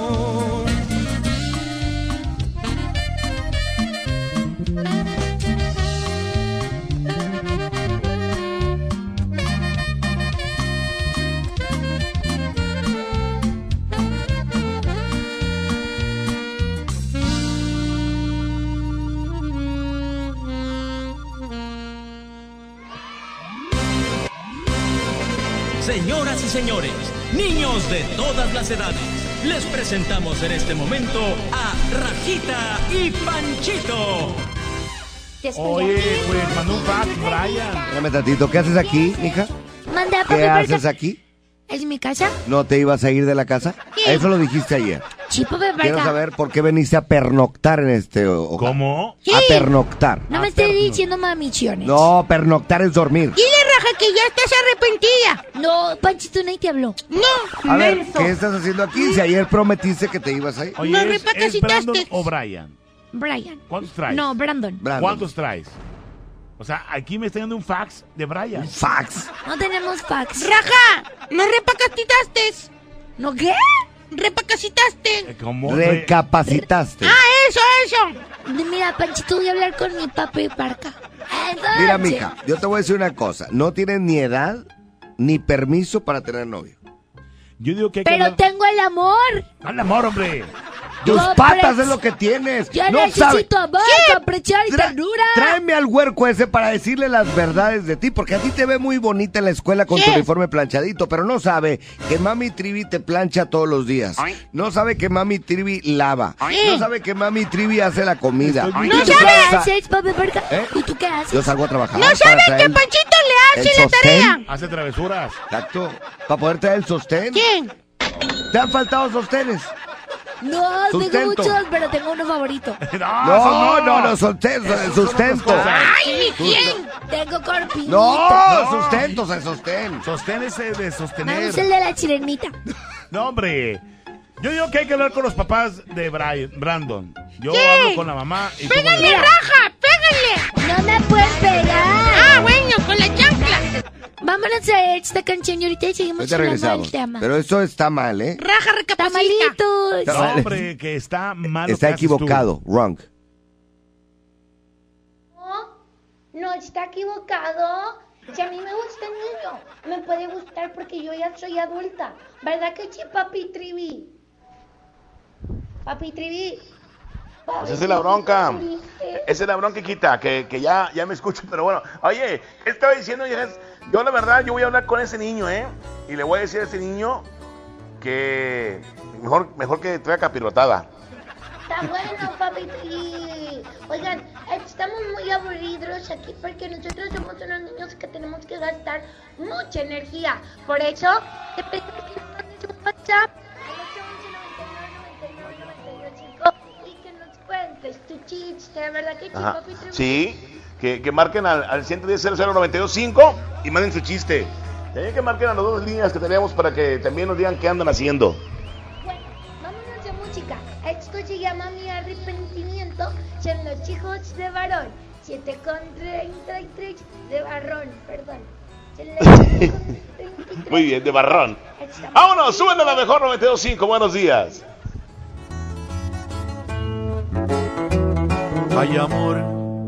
Señores, niños de todas las edades, les presentamos en este momento a Rajita y Panchito. Oye, pues mandó un fax, Brian. Espérame tantito, ¿qué haces aquí, mija? Manda a ¿Qué haces aquí? ¿Es mi casa? ¿No te ibas a ir de la casa? Sí. Eso lo dijiste ayer. Sí, papi Quiero saber por qué veniste a pernoctar en este hogar. ¿Cómo? Sí. A pernoctar. No me estés diciendo mamichones. No, pernoctar es dormir. Dile, Raja, que ya estás arrepentida. No, Panchito, nadie te habló. No, A ver, menso. ¿qué estás haciendo aquí? Si ayer prometiste que te ibas a ir. Oye, No ¿es, repacacitaste. es Brandon o Brian? Brian. ¿Cuántos traes? No, Brandon. ¿Cuántos traes? O sea, aquí me está dando un fax de Brian. ¿Fax? No tenemos fax. Raja, no repacacitaste. ¿No qué? Repacacitaste. ¿Cómo? Recapacitaste. Ah, eso, eso. Mira, Panchito, voy a hablar con mi papi Barca. Mira, mija, yo te voy a decir una cosa. No tienes ni edad ni permiso para tener novio. Yo digo que hay que Pero hablar- tengo el amor. Al amor, hombre. Dos Compre- patas es lo que tienes. Yo no sabe. necesito amor, comprensión y ternura. Tráeme al huerco ese para decirle las verdades de ti, porque a ti te ve muy bonita en la escuela con tu uniforme planchadito, pero no sabe que mami Trivi te plancha todos los días. No sabe que mami Trivi lava. No sabe que mami Trivi hace la comida. ¿No Y tú sabes sa- hacer, papi Verga? ¿Eh? ¿Y tú qué haces? Yo salgo a trabajar. ¿No sabes traer que el- Panchito le hace la tarea? Hace travesuras. Exacto. Para poder traer el sostén. ¿Quién? ¿Te han faltado sostenes? No, tengo Sustento. muchos, pero tengo uno favorito. No, no, no, sustento, el sustento. ¡Ay, mi quién! Tengo corpinito. No, sustento, se sostén. Sostén ese de sostener. gusta el de la chilenita. No, hombre. Yo digo que hay que hablar con los papás de Brian, Brandon. Yo ¿Qué? hablo con la mamá y ¡Pégale, raja! ¡Pégale! No me puedes pegar. Ah, bueno, con la. Vámonos a esta canción y ahorita seguimos Ahorita regresamos. tema. Pero eso está mal, ¿eh? Raja, recapacita. Está No, mal. hombre, que está mal. Está haces tú. equivocado, wrong. No está equivocado. Si a mí me gusta el niño, me puede gustar porque yo ya soy adulta. ¿Verdad que sí, papi Trivi? Papi Trivi. Pues esa es la bronca. Esa es la bronca, quita, que, que ya, ya me escucho, pero bueno. Oye, ¿qué estaba diciendo? Viejas? Yo la verdad, yo voy a hablar con ese niño, ¿eh? Y le voy a decir a ese niño que mejor, mejor que traiga capirotada. Está bueno, papi Trivi. Oigan, estamos muy aburridos aquí porque nosotros somos unos niños que tenemos que gastar mucha energía. Por eso, te pedimos que nos mandes un WhatsApp al 811 y que nos cuentes tu chiste, ¿verdad que sí, Ajá. papi Trivi? Sí, que, que marquen al, al 110 00925 y manden su chiste. También que marquen a las dos líneas que tenemos para que también nos digan qué andan haciendo. Vámonos de música. Esto se llama Mi Arrepentimiento. Son los hijos de varón. 7 con 33 de varón, perdón. Muy bien, de barrón. Vámonos, suben a la mejor 925. Buenos días. Ay amor,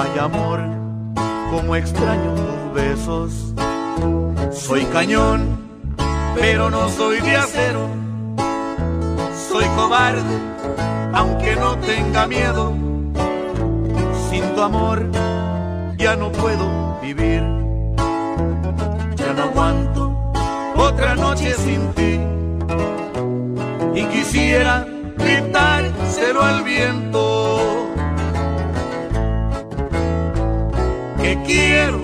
Ay amor, como extraño tus besos. Soy cañón, pero no soy de acero. Soy cobarde, aunque no tenga miedo. Sin tu amor ya no puedo vivir. Ya no aguanto otra noche sin ti y quisiera gritárselo al viento. Quiero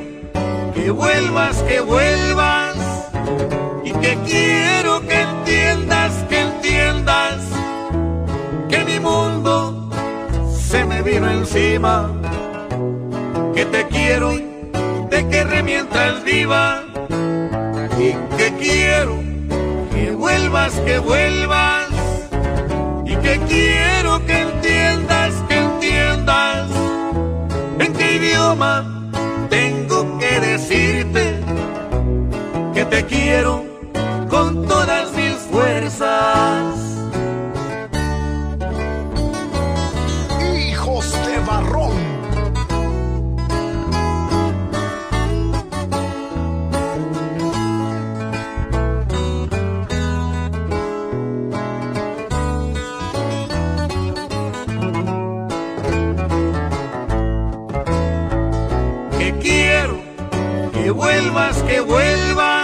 que vuelvas, que vuelvas y que quiero que entiendas, que entiendas que mi mundo se me vino encima. Que te quiero, de que remientas viva y que quiero que vuelvas, que vuelvas y que quiero que entiendas, que entiendas en qué idioma te quiero con todas mis fuerzas. Hijos de barrón. que quiero que vuelvas, que vuelvas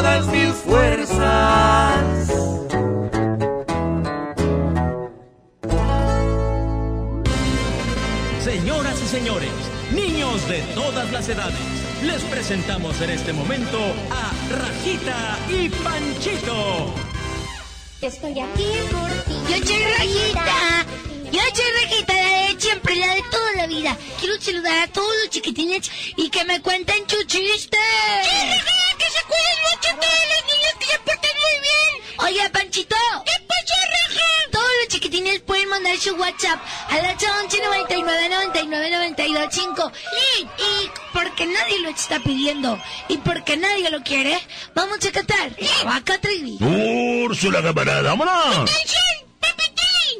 todas mis fuerzas. Señoras y señores, niños de todas las edades, les presentamos en este momento a Rajita y Panchito. Estoy aquí por ti. Yo soy Rajita. Yo soy Rajita, la de siempre, la de toda la vida. Quiero saludar a todos los chiquitines y que me cuenten sus chistes. ¡Sí! ¡Que se cuiden mucho todos los niños que se portan muy bien! Oye, Panchito. ¿Qué pasó, Raja? Todos los chiquitines pueden mandar su WhatsApp al 11 99 99 92 5. Y, y porque nadie lo está pidiendo y porque nadie lo quiere, vamos a cantar la vaca trivi. Úrsula, camarada, vámonos.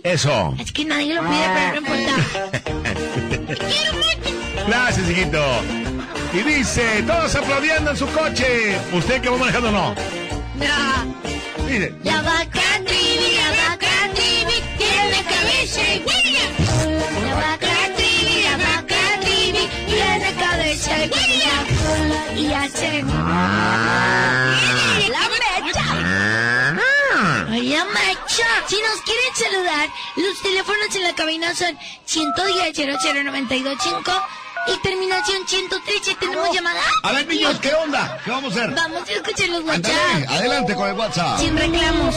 Eso. Es que nadie lo pide, pero no importa. Gracias, hijito. Y dice, todos aplaudiendo en su coche. ¿Usted que va manejando o no? No. Dice. La vaca trivi, la vaca trivi, tiene cabeza y huella. La vaca trivi, la vaca trivi, tiene cabeza y huella. Y hace... La mecha. Oye, mecha. Si nos quieren saludar, los teléfonos en la cabina son 110 00925 y terminación 113. ¿Tenemos llamada? A ver, niños, ¿qué onda? ¿Qué vamos a hacer? Vamos a escuchar los WhatsApp. adelante con el WhatsApp. Sin reclamos.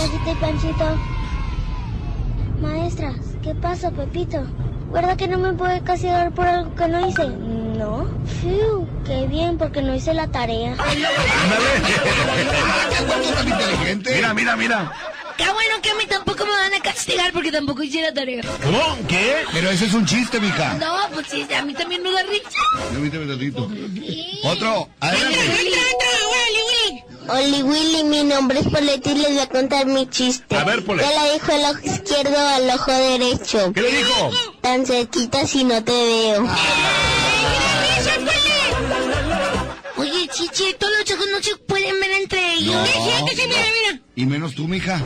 Maestras, ¿qué pasa, Pepito? ¿Verdad que no me puede castigar por algo que no hice? No. Fiu, qué bien, porque no hice la tarea. inteligente. Mira, mira, mira. Qué bueno que a mí tampoco me van a castigar porque tampoco hice la tarea. ¿Cómo? ¿Qué? Pero ese es un chiste, mija. No, pues sí, a mí también me da risa. Permíteme tantito. Otro, adelante. Oli Willy, mi nombre es Poletti y les voy a contar mi chiste. A ver, Polet. ¿Qué le dijo el ojo izquierdo al ojo derecho? ¿Qué le dijo? Tan cerquita si no te veo. Oye, chiche, todos los ojos no se pueden ver entre ellos. No. Sí, que se mira, mira. Y menos tú, mija.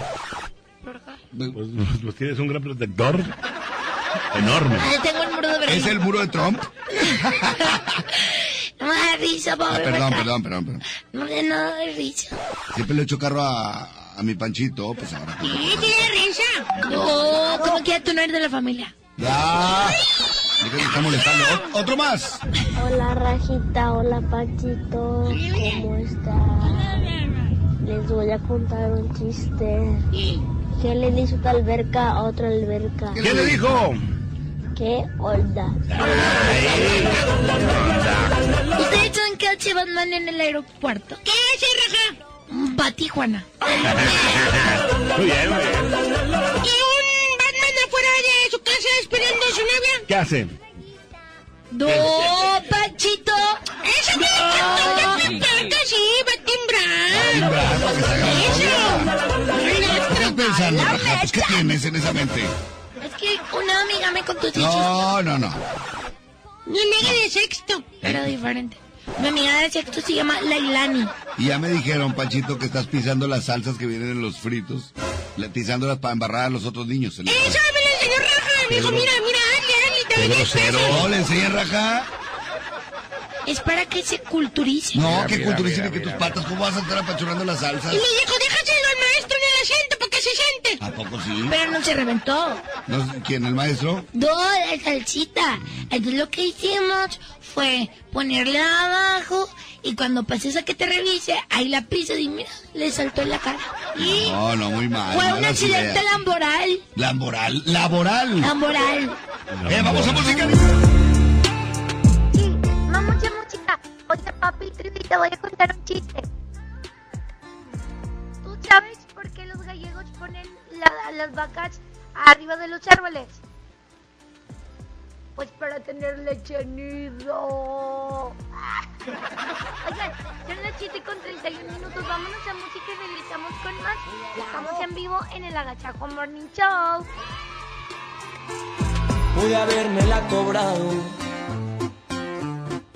Pues, pues tienes un gran protector. Enorme. Ahí tengo el muro de Berlín. ¿Es el muro de Trump? No me da risa, Ah, pobre. perdón, vaca. perdón, perdón, perdón. No me da risa. Siempre le echo carro a, a mi Panchito, pues ahora. ¿Y tiene risa? No, como que tú no eres de la familia. Ya. ¿De qué me está molestando? ¿Otro más? Hola Rajita, hola Panchito, ¿cómo están? Les voy a contar un chiste. ¿Qué le dijo una alberca a otra alberca? ¿Qué le dijo? ¿Qué onda? ¿Ustedes saben qué hace Batman en el aeropuerto? ¿Qué hace, Raja? Va a Tijuana. Muy bien, muy bien. ¿Y un Batman afuera de su casa esperando a su novia? ¿Qué hace? No, Panchito. Esa no, sí, va a timbrar. ¿Qué estás pensando, Raja? Pues, ¿Qué tienes en esa mente? Es que una amiga me contó ese No, no, no. Mi amiga de sexto. Pero diferente. Mi amiga de sexto se llama Lailani. Y ya me dijeron, Panchito, que estás pisando las salsas que vienen en los fritos, pisándolas para embarrar a los otros niños. Eso enseñó Raja. Me dijo, Pedro. mira, mira, hazle, hazle. diez grosero. pesos". No, le enseñan Raja. Es para que se culturice. No, Mira, qué mira, mira, que tus mira, patas, ¿cómo vas a estar apachurrando las salsas? Y me dijo, déjaselo al maestro en el asiento para que se siente. ¿A poco sí? Pero no se reventó. No ¿Quién, el maestro? No, la salsita. Entonces lo que hicimos fue ponerla abajo y cuando pases a que te revise, ahí la pisas y mira, le saltó en la cara. Y No, no, muy mal. fue un accidente ideas. laboral. Laboral, laboral. Laboral. Eh, vamos a música. Oye, papi, te voy a contar un chiste. ¿Tú sabes por qué los gallegos ponen la- las vacas arriba de los árboles? Pues para tener leche nido. Oigan, son las 7 con 31 minutos. Vámonos a música y regresamos con más. Estamos en vivo en el Agachajo Morning Show. Pude habérmela cobrado,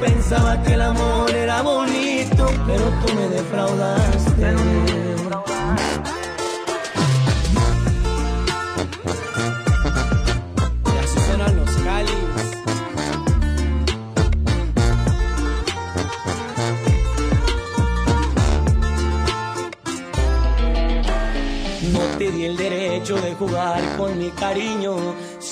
Pensaba que el amor era bonito, pero tú me defraudaste. Y así suenan los cáliz. No te di el derecho de jugar con mi cariño.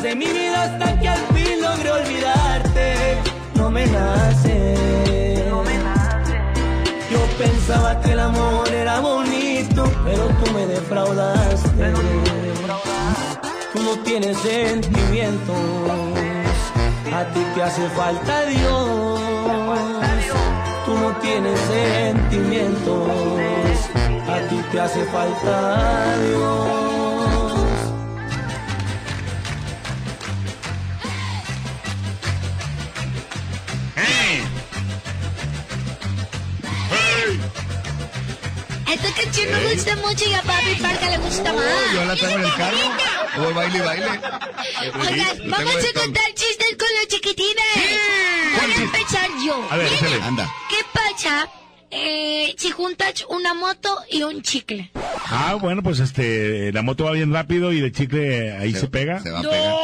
De mi vida hasta que al fin logre olvidarte. No me nace. Yo pensaba que el amor era bonito, pero tú me defraudaste. Tú no tienes sentimientos, a ti te hace falta Dios. Tú no tienes sentimientos, a ti te hace falta Dios. Esta canción me gusta mucho y a Papi Parca le gusta más. Yo la tengo en el carro. Voy baile y baile. Oigan, vamos a contar chistes con los chiquitines. Voy a empezar yo. A ver, échale. Anda. ¿Qué pasa eh, si juntas una moto y un chicle? Ah, bueno, pues este, la moto va bien rápido y el chicle ahí se, pega. Se va a No. pegar.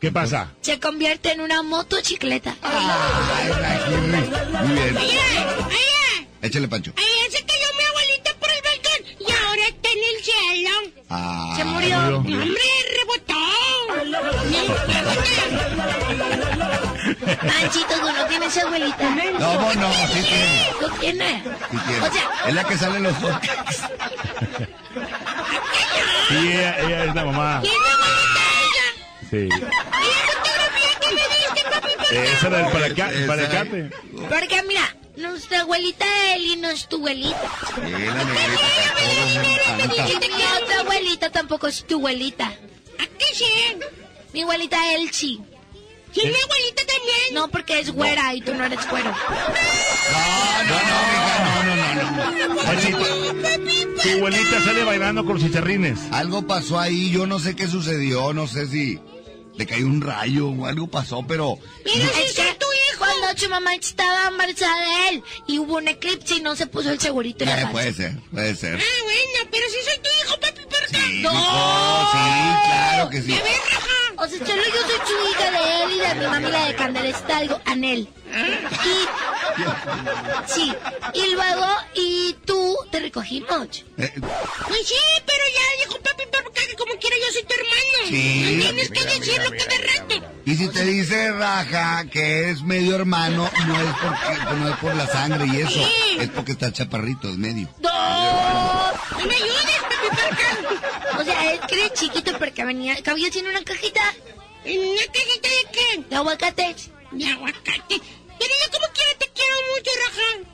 ¿Qué pasa? Se convierte en una motocicleta. Muy bien. Oye, oye, Échale, Pancho. Ah, Se murió. murió. ¡Hombre, rebotó! Panchito, ¿tú no tienes abuelita? No, vos no, sí tiene. ¿Tú tienes? Sí tiene. O sea, Es la que sale en los podcasts. Sí, ella, ella es la mamá. ¿quién es abuelita ella? Sí. ¿Y la fotografía que me diste, papi? ¿Por qué? Esa era el Esa- palacate. Porque mira, nuestra abuelita Eli no es tu abuelita. Sí, la negrita a. Y otra abuelita tampoco es tu abuelita. ¿A qué sí? Mi abuelita. ¿Sí es mi abuelita también? No, porque es güera y tú no eres güero. No, no, no, mija, no, no, no, no. Tu abuelita sale bailando con los chicharrines. Algo pasó ahí, yo no sé qué sucedió, no sé si le cayó un rayo o algo pasó, pero... Mira, es que tu hijo. Cuando mamá estaba embarazada de él y hubo un eclipse y no se puso el segurito en la Eh, panza. puede ser, puede ser. Ah, bueno, pero si soy tu hijo, papi, ¿por qué? Sí, hijo, sí, claro que sí. O sea, solo yo soy su hija de él y de mi mami la de Candela Estalgo, Anel. Y... Sí, y luego, y tú te recogimos. Eh, Pues sí, pero ya dijo papi, pero que como quiera yo soy tu hermano. Sí. No tienes que decirlo cada rato. y si te dice Raja que es medio hermano, no es porque no es por la sangre y eso, Sí. es porque está chaparrito, es medio. ¡No! ¡No me ayudes, Parca! O sea, es que eres chiquito porque venía, cabía en una cajita. ¿En una cajita de qué? De aguacates. De aguacate. Pero yo como quiera te quiero mucho, Raja.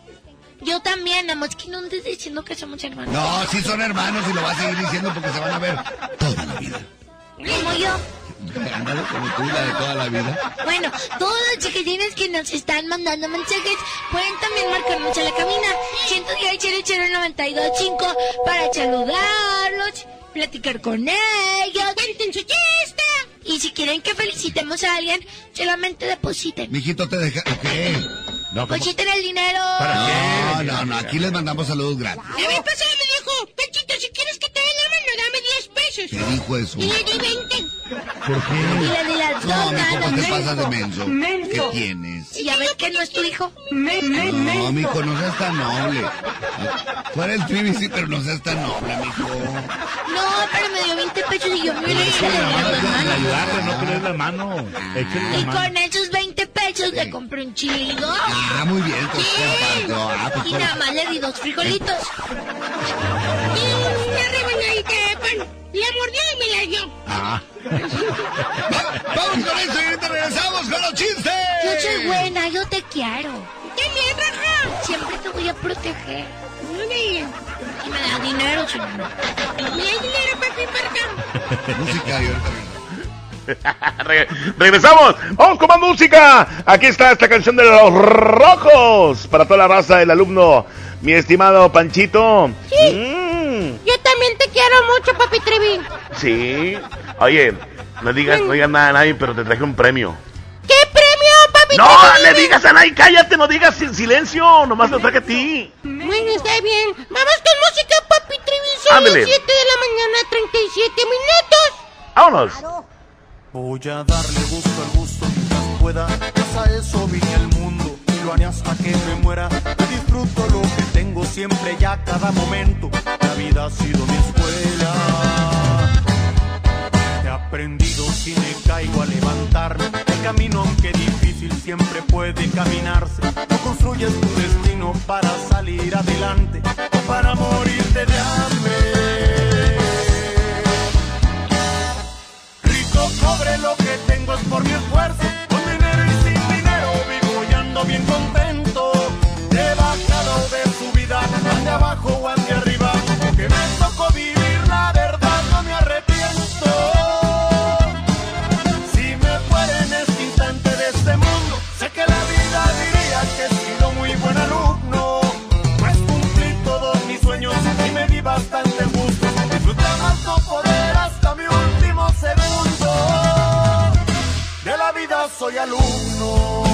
Yo también, nada más que no andes diciendo que somos hermanos. No, sí son hermanos y lo va a seguir diciendo porque se van a ver toda la vida. Como yo. Ándale, como tú, la de toda la vida. Bueno, todos los chiquitines que nos están mandando mensajes pueden también marcarnos a la cabina 110 00925 para saludarlos platicar con ellos. Cuenten su chiste. Y si quieren que felicitemos a alguien, solamente depositen. Mijito, te deja. ¿O qué? No, ¿cómo? Depositen el dinero. No, no, no, aquí les mandamos saludos gratis. La vez pasada me dijo, Panchito, si quieres que te dé la mano, dame 10 pesos. ¿Qué dijo eso? Y le di 20. ¿Por Y qué? le di las No, dos mijo, manos. ¿qué te pasa de menso? Menso. ¿Qué tienes? ¿Y ya ves que no es tu hijo? No, mijo, no seas tan noble. Fuera el trivi, sí, pero no seas tan noble, mijo. No, pero me dio 20 pesos y yo me le que la mano ayudarle, no que le la mano. Y con esos 20 pesos le compré un chiligo. Ah, muy bien, pues comparto. Ah, pues Y por- nada más le di dos frijolitos. Y una rebanadita de pan. La mordió y me la dio. Ah. Vamos con esto y ahorita regresamos con los chistes. Yo soy buena, yo te quiero. También, raja. Siempre te voy a proteger. Y me da dinero, no. Me da dinero, papi, marca. Música y ahorita Re- Regresamos, vamos con más música. Aquí está esta canción de los rojos para toda la raza del alumno, mi estimado Panchito. Sí. Mm, Yo también te quiero mucho, papi Trevi. sí. Oye, no digas, no digas nada a nadie, pero te traje un premio. ¿Qué premio, papi No, Trevi? le digas a nadie, cállate, no digas sin silencio, nomás lo traje a ti. Bueno, está bien. Vamos con música, papi Trevi. Son Ándele. las 7 de la mañana, 37 minutos. Vámonos. Voy a darle gusto al gusto mientras pueda. Pues eso vine al mundo y lo haré hasta que me muera. Disfruto lo que tengo siempre y a cada momento. La vida ha sido mi escuela. He aprendido si me caigo a levantarme. El camino, aunque difícil, siempre puede caminarse. No construyes tu destino para salir adelante o para morirte de hambre. Pobre, lo que tengo es por mi esfuerzo. Soy alumno.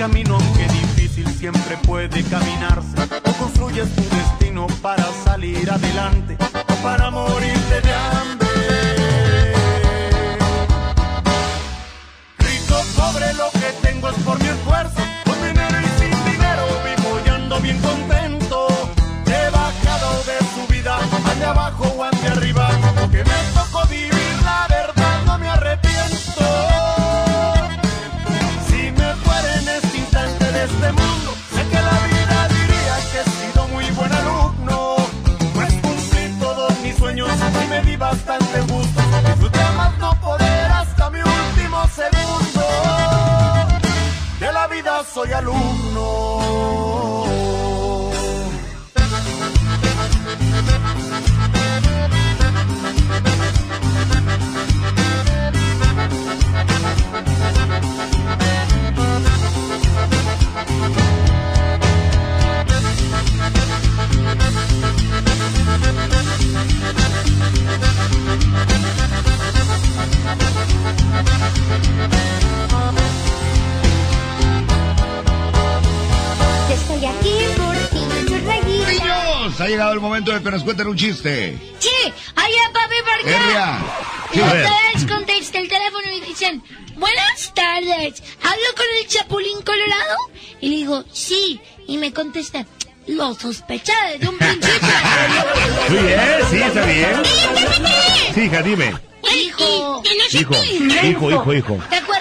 Camino, aunque difícil, siempre puede caminarse. O construyes tu destino para salir adelante o para morirte llegado el momento de que nos cuenten un chiste. Sí, allá papi Herria. Vargas. Sí, ustedes contestan el teléfono y dicen, buenas tardes, ¿hablo con el Chapulín Colorado? Y le digo, sí, y me contesta, lo sospechaba desde un principio. Muy bien, sí, está bien. Sí, hija, dime. Hijo, Hijo, hijo, hijo, hijo. ¿Te acuerdas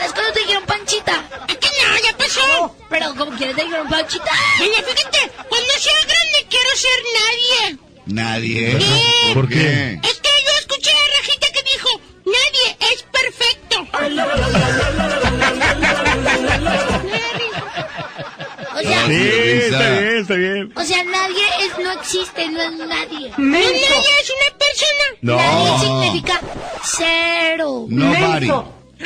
Pero, ¿cómo quieres te dijeron Panchita? Mira, fíjate, cuando sea grande quiero ser nadie. Nadie. ¿Qué? ¿Por qué? Es que yo escuché a Rajita que dijo, nadie es perfecto. O sea, Sí, está bien, está bien. o sea, nadie es, no existe, no es nadie. Menso. Nadie es una persona. No. Nadie significa cero. Nobody. Ah,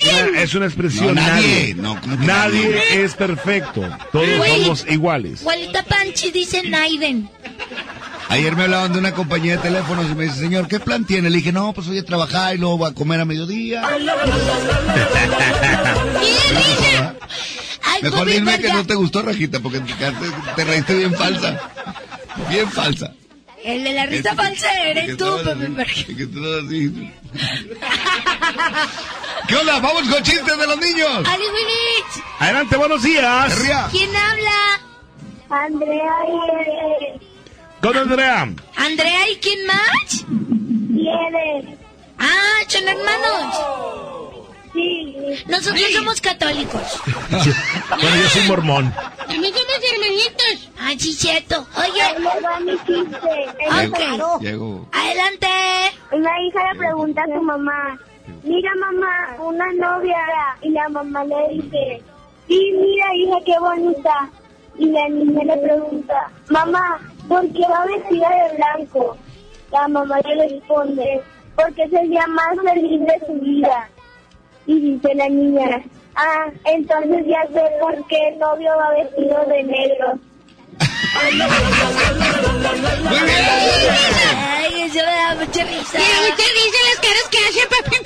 nadie. Una- es una expresión. No, nadie. nadie. No, ¿cómo que Nadie nadie? es perfecto. Todos Güey. somos iguales. Juanita Panchi dice Naiden. Ayer me hablaban de una compañía de teléfonos y me dice, señor, ¿qué plan tiene? Le dije, no, pues voy a trabajar y luego voy a comer a mediodía. Ay, Mejor dime que no te gustó, Rajita, porque te, te, te reíste bien falsa. Bien falsa. El de la risa falsa eres tú, Pepe así. ¿Qué onda? Vamos con chistes de los niños. ¡Ali Willis! Adelante, buenos días. ¿Quién habla? Andrea Con Andrea. ¿Andrea y quién más? Viene. Ah, son hermanos. Sí. Nosotros somos católicos. Bueno, yo soy mormón. También somos hermanitos. Ah, sí, cierto. Oye. Ahí les va mi chiste. Ok. Llegó. Adelante. Una hija le pregunta a su mamá, mira mamá, una novia. Y la mamá le dice, sí, mira hija, qué bonita. Y la niña le pregunta, mamá, ¿por qué va vestida de blanco? La mamá le responde, porque es el día más feliz de su vida. Y dice la niña, ah, entonces ya sé por qué el novio va vestido de negro. Ay, eso me da mucha risa. Me mucha risa las caras que hace papi.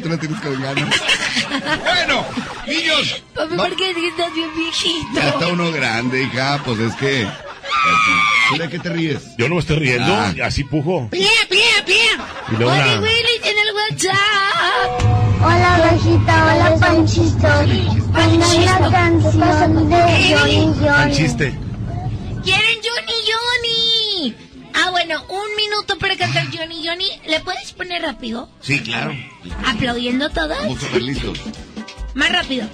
Tú no tienes que. Bueno, niños. Papi, ¿por qué estás bien viejito? Ya está uno grande, hija. Pues es que... ¿Tú de qué te ríes? Yo no me estoy riendo, Ah. así pujo. Plea, plea, plea. Y luego una- Willis en el WhatsApp. Hola Rajita, hola la canción de Johnny Johnny. chiste. ¿Quieren Johnny Johnny? Ah, bueno, un minuto para cantar Johnny Johnny. ¿Le puedes poner rápido? Sí, claro. Aplaudiendo todos. Vamos a listos. Más rápido.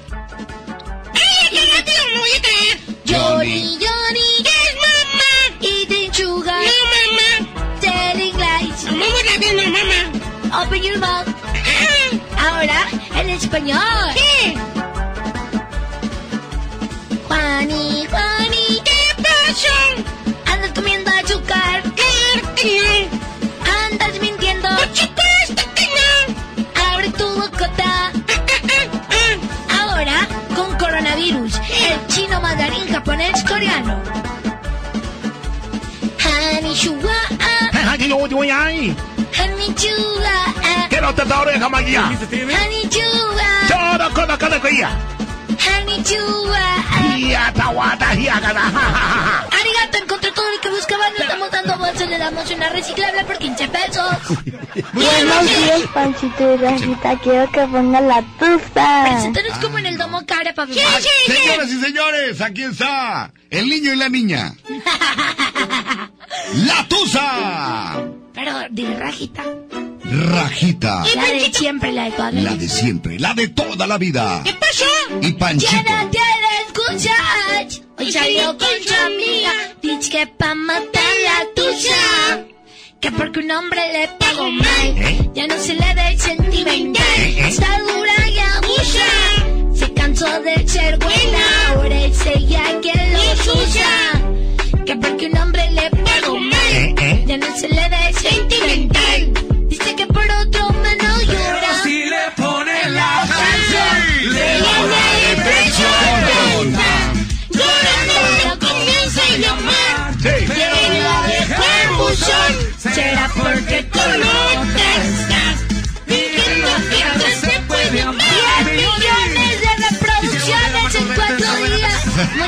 ¡Ay, qué rápido! ¡Me voy a caer! Johnny, Johnny, sugar. No, mamá. Telling lies. Mamá, rápido, mamá. Open your mouth. Ahora, en español. ¿Qué? Juani, Juani, ¿qué pasó? Andas comiendo azúcar. Claro que no. Andas mintiendo. Por supuesto que no. Abre tu bocota. Ahora, con coronavirus, el chino, mandarín, japonés, coreano. Konnichiwa. Hanagiyodioyai. Konnichiwa. Get out the door, Kamagia. Konnichiwa. Todo kono kono kuya. Konnichiwa. Hiya tawada hiya kana. Arigato dando bolsas, le damos una reciclable por 15 pesos. Buenos días Panchito y Rajita, quiero que ponga la tusa. Preséntanos como en el domo cara, papi. Señoras y señores, aquí está el niño y la niña. ¡La Tusa! Pero, de rajita. Rajita. La de siempre, la de toda la La vida. de siempre, la de toda la vida. ¿Qué pasó? Y Panchito. Ya no te escuchas. Hoy salió con su amiga. Dice que pa' matar la tuya. Que porque un hombre le pagó mal. Ya no se le ve sentimental. Está dura y abusa. Se cansó de ser buena. Ahora es ella quien los usa. Que porque un hombre le pagó mal. Ya no se le ve sentimental.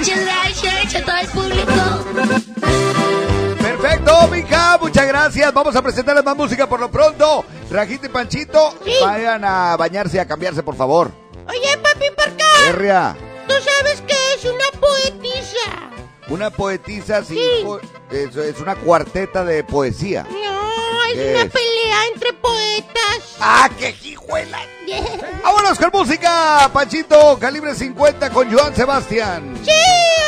Muchas gracias a todo el público. Perfecto, mija, muchas gracias. Vamos a presentarles más música por lo pronto. Rajita y Panchito, vayan a bañarse y a cambiarse, por favor. Oye, papi, por acá. Herria, ¿Tú sabes qué es una poetisa? una poetisa sí, po- es, es una cuarteta de poesía. No, es ¿Qué una pelea entre poetas. ¡Ah, qué hijuela! Vámonos con música, Panchito, calibre 50 con Joan Sebastián. Sí,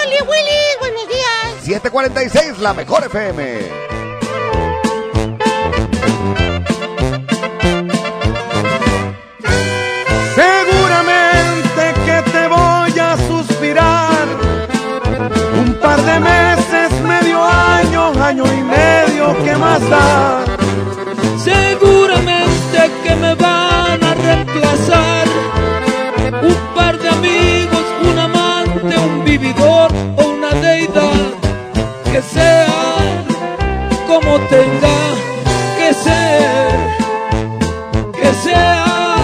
Oli Willy, buenos días. 746, la mejor FM. Seguramente que te voy a suspirar un par de meses, medio año, año y medio, ¿qué más da? O una deidad que sea como tenga que ser, que sea,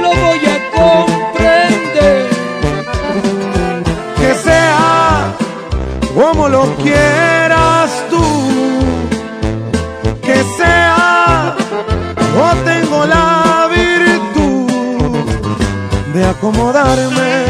lo voy a comprender. Que sea como lo quieras tú, que sea, yo tengo la virtud de acomodarme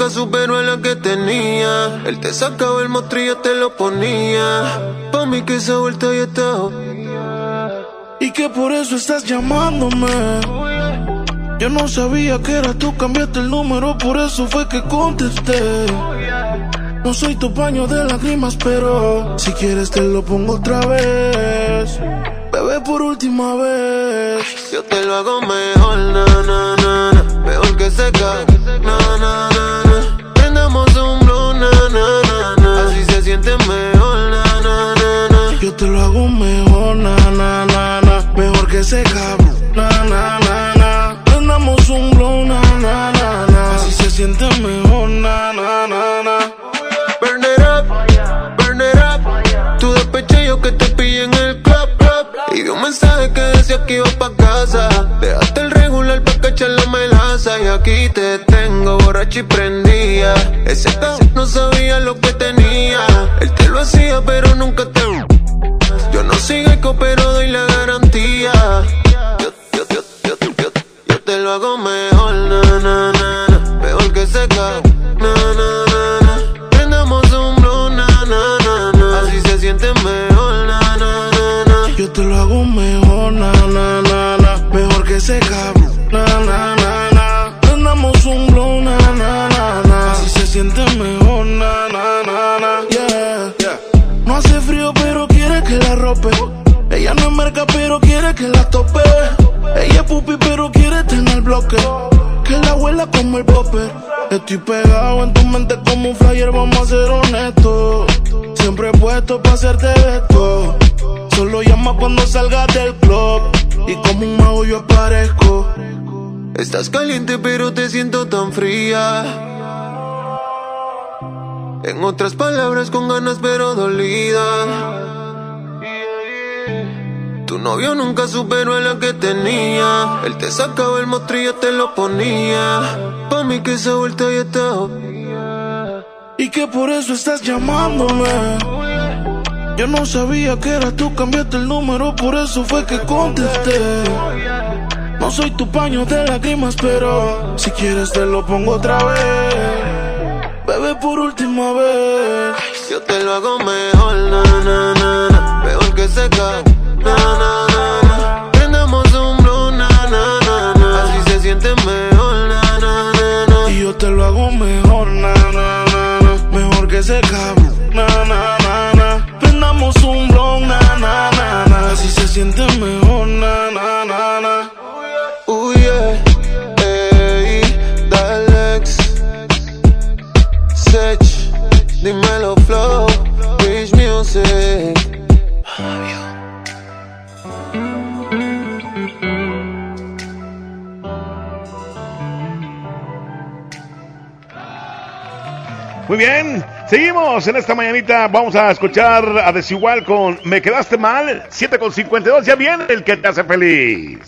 Nunca superó a la que tenía. Él te sacaba el mostrillo, te lo ponía. Pa' mí que esa vuelta ya está. Y que por eso estás llamándome. Yo no sabía que era tú, cambiaste el número, por eso fue que contesté. No soy tu paño de lágrimas, pero si quieres te lo pongo otra vez. Bebé, por última vez. Yo te lo hago mejor, na, na, na, na. Mejor que seca, na, tengo borracho pero te siento tan fría. En otras palabras con ganas pero dolida. Tu novio nunca superó a la que tenía. Él te sacaba el mostrillo, te lo ponía. Pa' mí que esa vuelta ya está Y que por eso estás llamándome. Yo no sabía que era tú, cambiaste el número, por eso fue que contesté. Soy tu paño de lágrimas, pero si quieres te lo pongo otra vez. Bebé, por última vez. Yo te lo hago mejor, na, na, na, na. Mejor que se seguimos en esta mañanita. Vamos a escuchar a Desigual con Me quedaste mal, 7 con 52. Ya viene el que te hace feliz.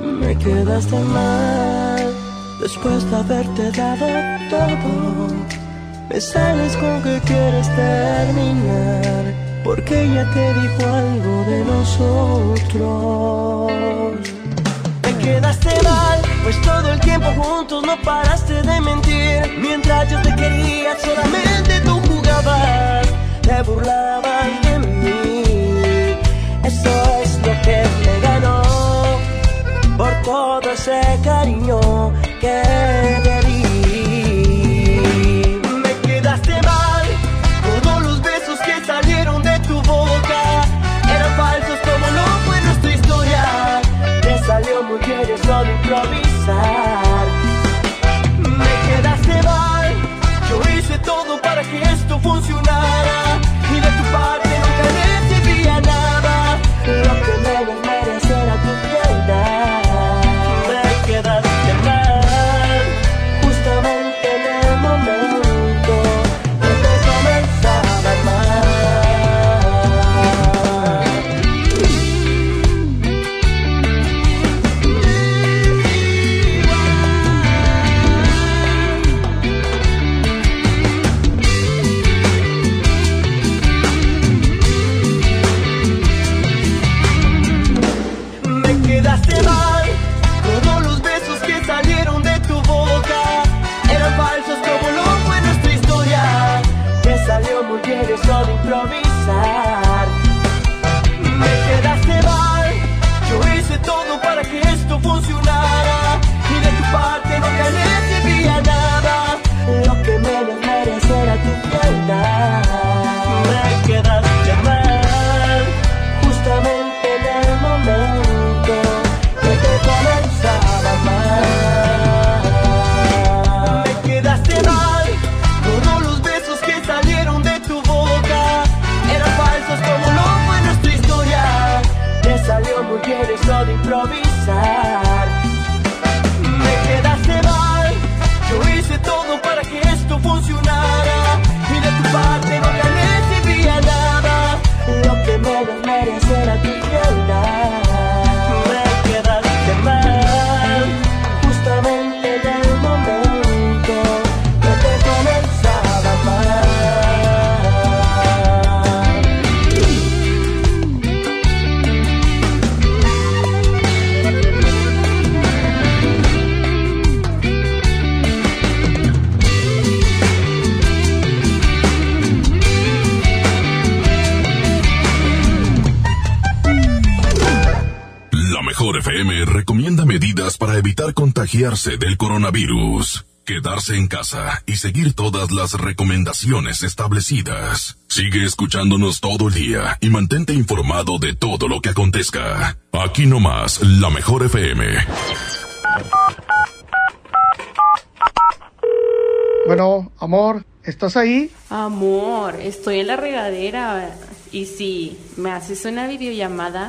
Me quedaste mal después de haberte dado todo. Me sales con que quieres terminar porque ella te dijo algo de nosotros. Me quedaste mal, pues todo el tiempo juntos no paraste de mentir. Mientras yo te quería, solamente tú jugabas, te burlabas de mí. Eso es lo que me ganó por todo ese cariño que contagiarse del coronavirus. Quedarse en casa y seguir todas las recomendaciones establecidas. Sigue escuchándonos todo el día y mantente informado de todo lo que acontezca. Aquí nomás, la mejor FM. Bueno, amor, ¿estás ahí? Amor, estoy en la regadera. Y si me haces una videollamada.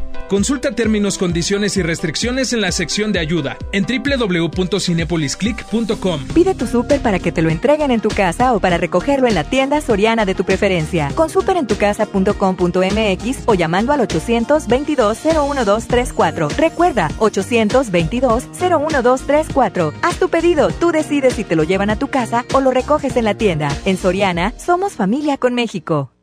Consulta términos, condiciones y restricciones en la sección de ayuda en www.cinepolisclick.com. Pide tu súper para que te lo entreguen en tu casa o para recogerlo en la tienda soriana de tu preferencia. Con superentucasa.com.mx o llamando al 822-01234. Recuerda, 822-01234. Haz tu pedido, tú decides si te lo llevan a tu casa o lo recoges en la tienda. En Soriana, somos familia con México.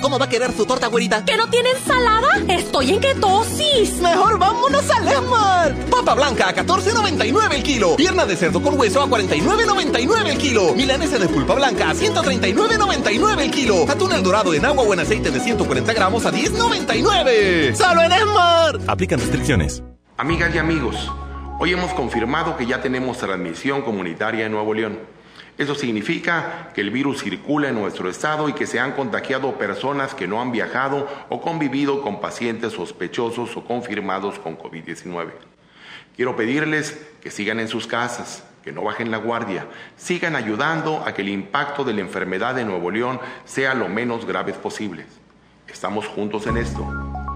¿Cómo va a querer su torta, güerita? ¿Que no tiene ensalada? Estoy en ketosis. Mejor vámonos a Lemar. Papa blanca a 14.99 el kilo. Pierna de cerdo con hueso a 49.99 el kilo. Milanesa de pulpa blanca a 139.99 el kilo. Atún el dorado en agua o en aceite de 140 gramos a 10.99. ¡Solo en Esmar! Aplican restricciones. Amigas y amigos, hoy hemos confirmado que ya tenemos transmisión comunitaria en Nuevo León. Eso significa que el virus circula en nuestro estado y que se han contagiado personas que no han viajado o convivido con pacientes sospechosos o confirmados con COVID-19. Quiero pedirles que sigan en sus casas, que no bajen la guardia, sigan ayudando a que el impacto de la enfermedad en Nuevo León sea lo menos grave posible. Estamos juntos en esto.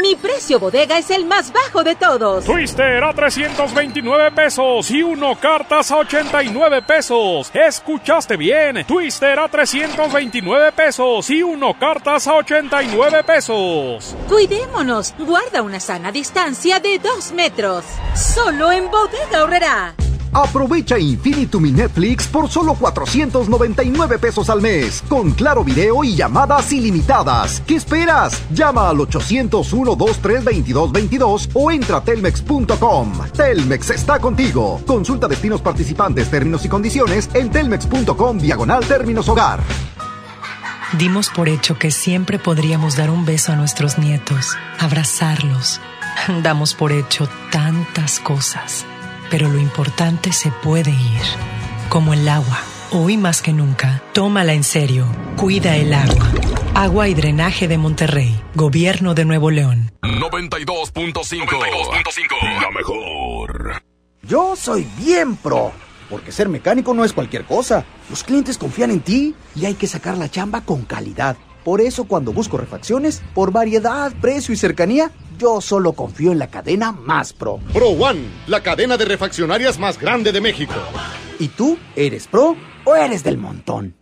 Mi precio bodega es el más bajo de todos. Twister a 329 pesos y uno cartas a 89 pesos. ¿Escuchaste bien? Twister a 329 pesos y uno cartas a 89 pesos. Cuidémonos. Guarda una sana distancia de 2 metros. Solo en bodega horrera. Aprovecha Infinitum y Netflix por solo 499 pesos al mes, con claro video y llamadas ilimitadas. ¿Qué esperas? Llama al 801-232222 o entra a telmex.com. Telmex está contigo. Consulta destinos participantes, términos y condiciones en telmex.com diagonal términos hogar. Dimos por hecho que siempre podríamos dar un beso a nuestros nietos, abrazarlos. Damos por hecho tantas cosas pero lo importante se puede ir, como el agua. Hoy más que nunca, tómala en serio. Cuida el agua. Agua y Drenaje de Monterrey. Gobierno de Nuevo León. 92.5. La mejor. Yo soy bien pro. porque ser mecánico no es cualquier cosa. Los clientes confían en ti y hay que sacar la chamba con calidad. Por eso cuando busco refacciones, por variedad, precio y cercanía, yo solo confío en la cadena Más Pro. Pro One, la cadena de refaccionarias más grande de México. ¿Y tú eres pro o eres del montón?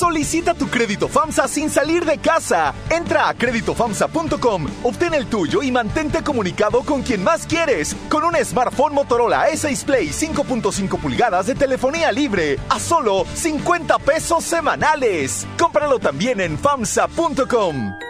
Solicita tu crédito FAMSA sin salir de casa. Entra a créditofamsa.com, obtén el tuyo y mantente comunicado con quien más quieres. Con un smartphone Motorola S6 Play 5.5 pulgadas de telefonía libre a solo 50 pesos semanales. Cómpralo también en famsa.com.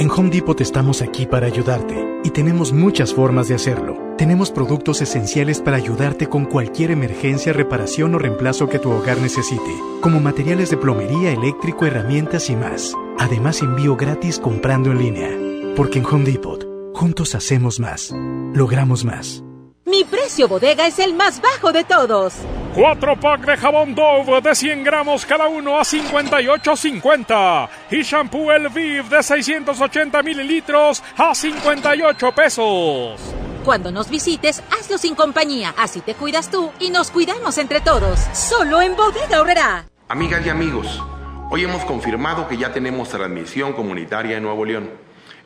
En Home Depot estamos aquí para ayudarte y tenemos muchas formas de hacerlo. Tenemos productos esenciales para ayudarte con cualquier emergencia, reparación o reemplazo que tu hogar necesite, como materiales de plomería, eléctrico, herramientas y más. Además, envío gratis comprando en línea. Porque en Home Depot, juntos hacemos más, logramos más. Mi precio bodega es el más bajo de todos. Cuatro pack de jabón Dove de 100 gramos cada uno a 58.50. Y shampoo El Viv de 680 mililitros a 58 pesos. Cuando nos visites, hazlo sin compañía. Así te cuidas tú y nos cuidamos entre todos. Solo en Bodega Horrera. Amigas y amigos, hoy hemos confirmado que ya tenemos transmisión comunitaria en Nuevo León.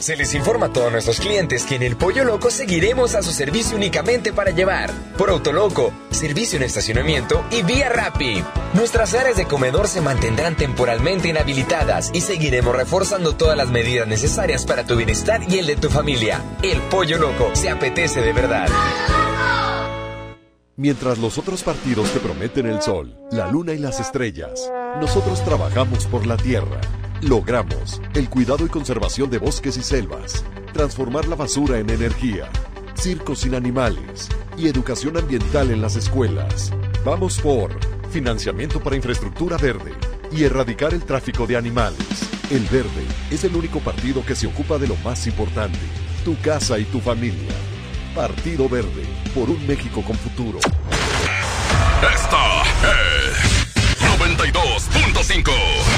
Se les informa a todos nuestros clientes que en el Pollo Loco seguiremos a su servicio únicamente para llevar. Por Autoloco, servicio en estacionamiento y vía Rappi. Nuestras áreas de comedor se mantendrán temporalmente inhabilitadas y seguiremos reforzando todas las medidas necesarias para tu bienestar y el de tu familia. El Pollo Loco se apetece de verdad. Mientras los otros partidos te prometen el sol, la luna y las estrellas, nosotros trabajamos por la tierra. Logramos el cuidado y conservación de bosques y selvas, transformar la basura en energía, circos sin animales y educación ambiental en las escuelas. Vamos por financiamiento para infraestructura verde y erradicar el tráfico de animales. El Verde es el único partido que se ocupa de lo más importante, tu casa y tu familia. Partido Verde, por un México con futuro. Esta es 92.5.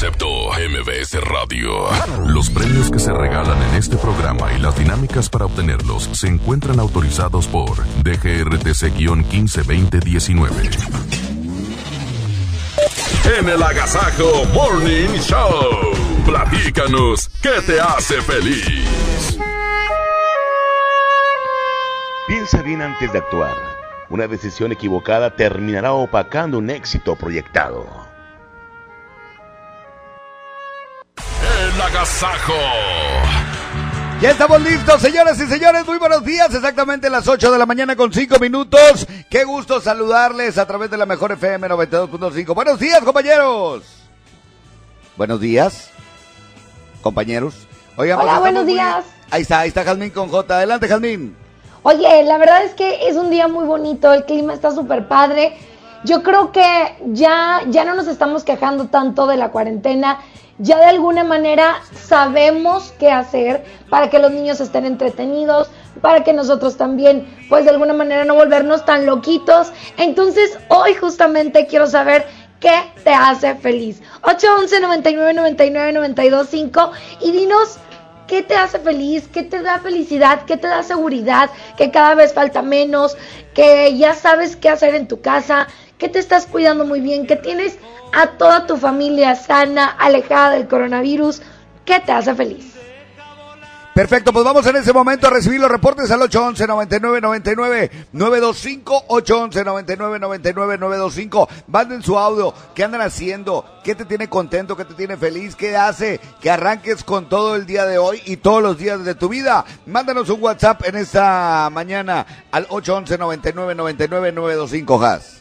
Concepto MBS Radio. Los premios que se regalan en este programa y las dinámicas para obtenerlos se encuentran autorizados por DGRTC-152019. En el Agasajo Morning Show. Platícanos qué te hace feliz. Piensa bien antes de actuar. Una decisión equivocada terminará opacando un éxito proyectado. El Agasajo. Ya estamos listos, señoras y señores. Muy buenos días. Exactamente las 8 de la mañana con 5 minutos. Qué gusto saludarles a través de la mejor FM 92.5. Buenos días, compañeros. Buenos días, compañeros. Oigan, Hola, pues, buenos estamos muy- días. Ahí está, ahí está Jazmín con J. Adelante, Jazmín. Oye, la verdad es que es un día muy bonito, el clima está súper padre. Yo creo que ya, ya no nos estamos quejando tanto de la cuarentena. Ya de alguna manera sabemos qué hacer para que los niños estén entretenidos, para que nosotros también, pues de alguna manera no volvernos tan loquitos. Entonces, hoy justamente quiero saber qué te hace feliz. 811 99 99 92 5 y dinos ¿Qué te hace feliz? ¿Qué te da felicidad? ¿Qué te da seguridad? Que cada vez falta menos, que ya sabes qué hacer en tu casa, que te estás cuidando muy bien, que tienes a toda tu familia sana, alejada del coronavirus. ¿Qué te hace feliz? Perfecto, pues vamos en ese momento a recibir los reportes al 811 99 99 925 811 99 99 925. Manden su audio, ¿qué andan haciendo? ¿Qué te tiene contento? ¿Qué te tiene feliz? ¿Qué hace que arranques con todo el día de hoy y todos los días de tu vida? Mándanos un WhatsApp en esta mañana al 811 99 99 925 Has.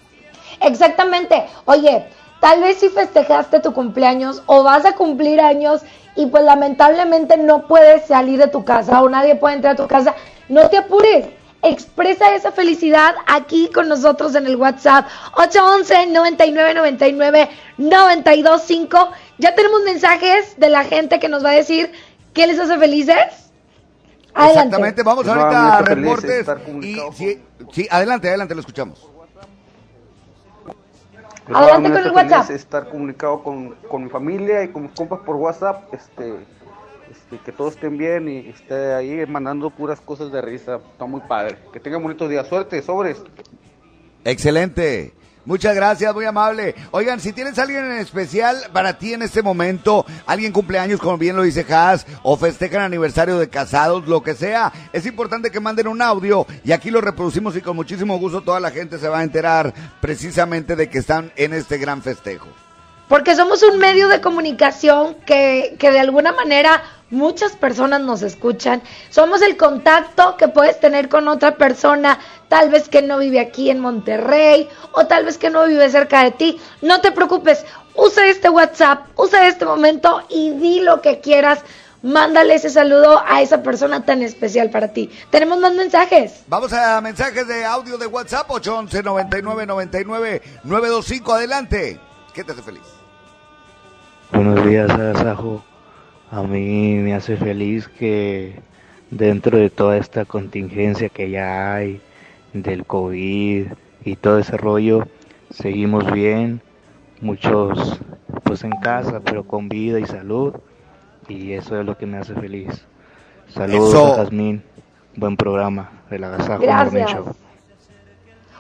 Exactamente. Oye, tal vez si festejaste tu cumpleaños o vas a cumplir años y pues lamentablemente no puedes salir de tu casa o nadie puede entrar a tu casa, no te apures. Expresa esa felicidad aquí con nosotros en el WhatsApp 811 99 99 925. Ya tenemos mensajes de la gente que nos va a decir qué les hace felices. Adelante. Exactamente, vamos ahorita a reportes. Y, sí, sí, adelante, adelante, lo escuchamos. Adelante con el WhatsApp. Estar comunicado con, con, mi familia y con mis compas por WhatsApp, este, este, que todos estén bien y esté ahí mandando puras cosas de risa. Está muy padre. Que tengan bonitos días. Suerte, sobres. Excelente. Muchas gracias, muy amable. Oigan, si tienes alguien en especial para ti en este momento, alguien cumpleaños, como bien lo dice Haas, o festejan aniversario de casados, lo que sea, es importante que manden un audio y aquí lo reproducimos y con muchísimo gusto toda la gente se va a enterar precisamente de que están en este gran festejo. Porque somos un medio de comunicación que, que de alguna manera muchas personas nos escuchan. Somos el contacto que puedes tener con otra persona, tal vez que no vive aquí en Monterrey o tal vez que no vive cerca de ti. No te preocupes, usa este WhatsApp, usa este momento y di lo que quieras. Mándale ese saludo a esa persona tan especial para ti. Tenemos más mensajes. Vamos a mensajes de audio de WhatsApp 811 99 99 925. Adelante. ¿Qué te hace feliz? Buenos días, Agasajo. A mí me hace feliz que dentro de toda esta contingencia que ya hay del COVID y todo ese rollo, seguimos bien, muchos pues en casa, pero con vida y salud, y eso es lo que me hace feliz. Saludos Eso. a Jazmín, buen programa del Agasajo Gracias. Morning Show.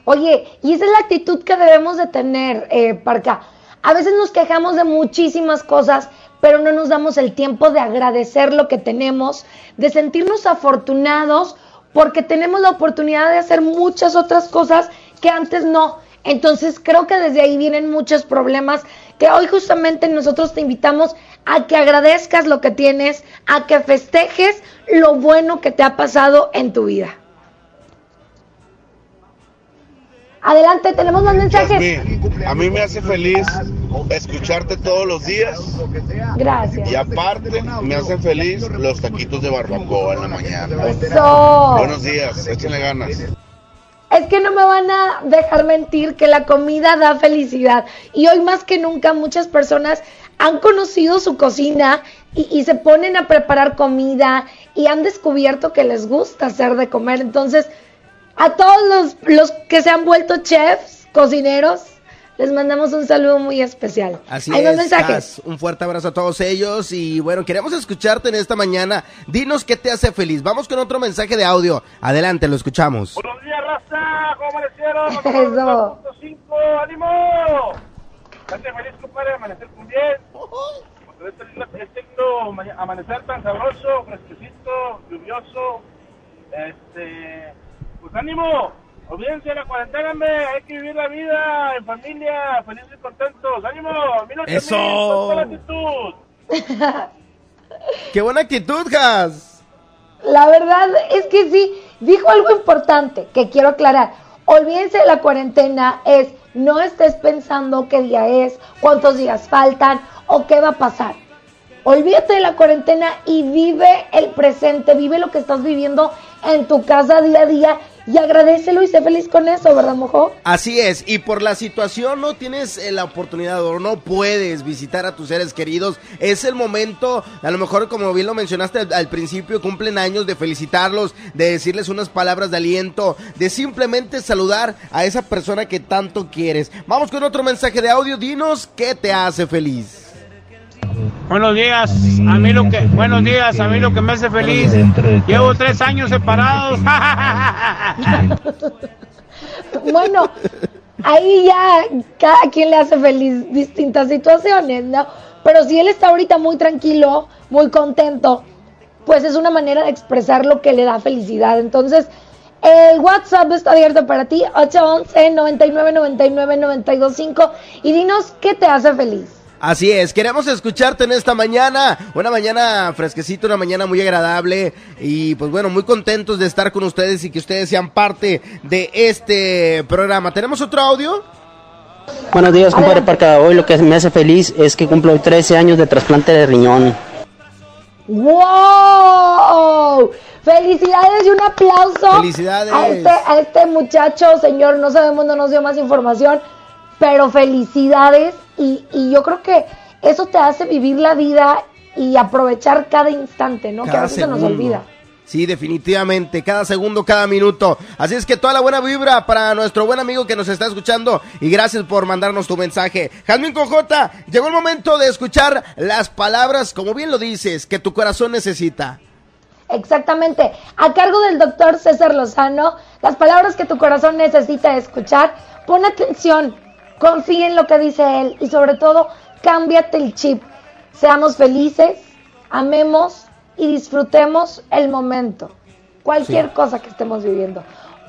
Oye, y esa es la actitud que debemos de tener, eh, Parca. A veces nos quejamos de muchísimas cosas, pero no nos damos el tiempo de agradecer lo que tenemos, de sentirnos afortunados porque tenemos la oportunidad de hacer muchas otras cosas que antes no. Entonces creo que desde ahí vienen muchos problemas que hoy justamente nosotros te invitamos a que agradezcas lo que tienes, a que festejes lo bueno que te ha pasado en tu vida. Adelante, tenemos más mensajes. A mí me hace feliz escucharte todos los días Gracias. y aparte me hacen feliz los taquitos de barbacoa en la mañana. Eso. Buenos días, échenle ganas. Es que no me van a dejar mentir que la comida da felicidad. Y hoy más que nunca muchas personas han conocido su cocina y, y se ponen a preparar comida y han descubierto que les gusta hacer de comer. Entonces, a todos los, los que se han vuelto chefs, cocineros, les mandamos un saludo muy especial. Así Hay es, mensajes. Un fuerte abrazo a todos ellos y bueno, queremos escucharte en esta mañana. Dinos qué te hace feliz. Vamos con otro mensaje de audio. Adelante, lo escuchamos. Buenos días, raza. ¿Cómo amanecieron? Eso. 5, ánimo. Date feliz, compadre, amanecer con bien. Este lindo, este lindo ma- amanecer tan sabroso, fresquecito, lluvioso. Este, pues ánimo. Olvídense de la cuarentena, hombre. Hay que vivir la vida en familia, felices y contentos. ¡Ánimo! ¡Mil Eso. mil, la actitud! Qué buena actitud, Gas. La verdad es que sí, dijo algo importante que quiero aclarar. Olvídense de la cuarentena, es no estés pensando qué día es, cuántos días faltan o qué va a pasar. Olvídate de la cuarentena y vive el presente, vive lo que estás viviendo en tu casa día a día y agradecelo y sé feliz con eso, ¿verdad, mojo? Así es, y por la situación no tienes eh, la oportunidad o no puedes visitar a tus seres queridos, es el momento, a lo mejor como bien lo mencionaste al, al principio, cumplen años de felicitarlos, de decirles unas palabras de aliento, de simplemente saludar a esa persona que tanto quieres. Vamos con otro mensaje de audio, dinos qué te hace feliz. Buenos días, a mí lo que, buenos días, a mí lo que me hace feliz. Llevo tres años separados. Bueno, ahí ya cada quien le hace feliz distintas situaciones, ¿no? Pero si él está ahorita muy tranquilo, muy contento, pues es una manera de expresar lo que le da felicidad. Entonces, el WhatsApp está abierto para ti, 811 99 99 925 y dinos qué te hace feliz. Así es, queremos escucharte en esta mañana, una mañana fresquecita, una mañana muy agradable y pues bueno, muy contentos de estar con ustedes y que ustedes sean parte de este programa. ¿Tenemos otro audio? Buenos días, compadre Parca. Hoy lo que me hace feliz es que cumplo hoy 13 años de trasplante de riñón. ¡Wow! Felicidades y un aplauso Felicidades. a este, a este muchacho, señor, no sabemos, no nos dio más información, pero felicidades y, y yo creo que eso te hace vivir la vida y aprovechar cada instante, ¿no? que a Cada veces se nos segundo. olvida. Sí, definitivamente, cada segundo, cada minuto. Así es que toda la buena vibra para nuestro buen amigo que nos está escuchando y gracias por mandarnos tu mensaje. Jazmín Cojota, llegó el momento de escuchar las palabras, como bien lo dices, que tu corazón necesita. Exactamente. A cargo del doctor César Lozano, las palabras que tu corazón necesita escuchar, pon atención, confía en lo que dice él y sobre todo, cámbiate el chip. Seamos felices, amemos y disfrutemos el momento. Cualquier Sí. cosa que estemos viviendo.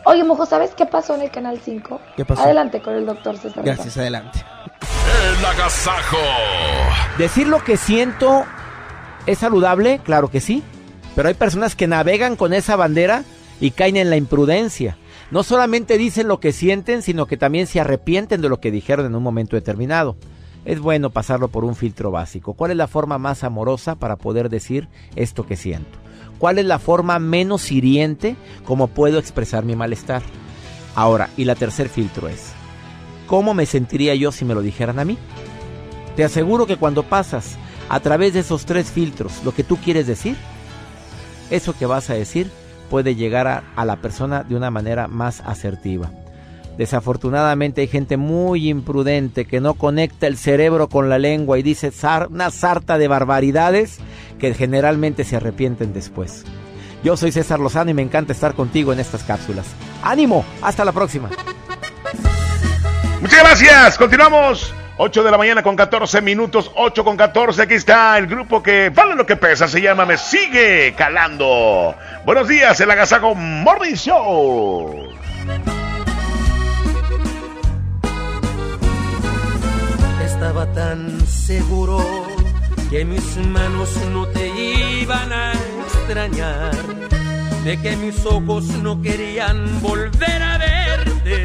Oye, mojo, ¿sabes qué pasó en el Canal 5? ¿Qué pasó? Adelante con el doctor César. Gracias, adelante. El agasajo. Decir lo que siento es saludable, claro que sí, pero hay personas que navegan con esa bandera y caen en la imprudencia. No solamente dicen lo que sienten, sino que también se arrepienten de lo que dijeron en un momento determinado. Es bueno pasarlo por un filtro básico. ¿Cuál es la forma más amorosa para poder decir esto que siento? ¿Cuál es la forma menos hiriente como puedo expresar mi malestar? Ahora, y la tercer filtro es, ¿cómo me sentiría yo si me lo dijeran a mí? Te aseguro que cuando pasas a través de esos tres filtros lo que tú quieres decir, eso que vas a decir puede llegar a, la persona de una manera más asertiva. Desafortunadamente hay gente muy imprudente que no conecta el cerebro con la lengua y dice una sarta de barbaridades que generalmente se arrepienten después. Yo soy César Lozano y me encanta estar contigo en estas cápsulas. ¡Ánimo! Hasta la próxima. Muchas gracias. Continuamos. 8 de la mañana con 14 minutos, 8 con 14. Aquí está el grupo que vale lo que pesa. Se llama Me Sigue Calando. Buenos días, el Agasago Morning Show. Estaba tan seguro que mis manos no te iban a extrañar, de que mis ojos no querían volver a verte,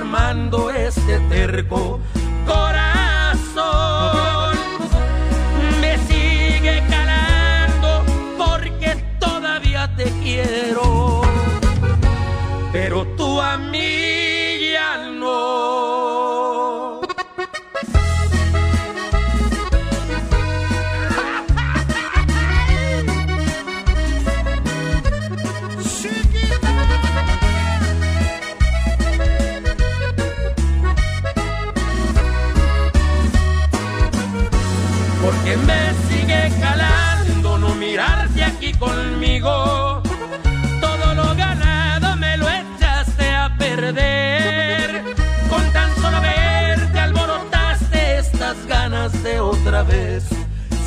Confirmando este terco corazón.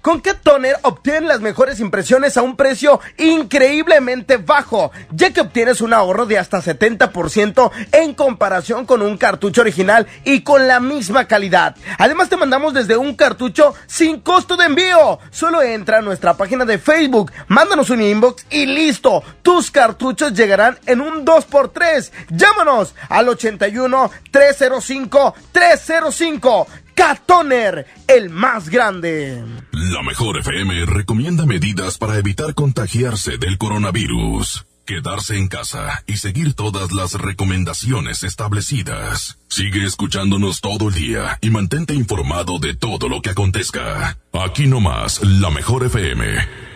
Con Cat Toner obtienes las mejores impresiones a un precio increíblemente bajo, ya que obtienes un ahorro de hasta 70% en comparación con un cartucho original y con la misma calidad. Además te mandamos desde un cartucho sin costo de envío. Solo entra a nuestra página de Facebook, mándanos un inbox y listo. Tus cartuchos llegarán en un 2x3. Llámanos al 81 305 305. Catoner, el más grande. La mejor FM recomienda medidas para evitar contagiarse del coronavirus. Quedarse en casa y seguir todas las recomendaciones establecidas. Sigue escuchándonos todo el día y mantente informado de todo lo que acontezca. Aquí nomás, la mejor FM.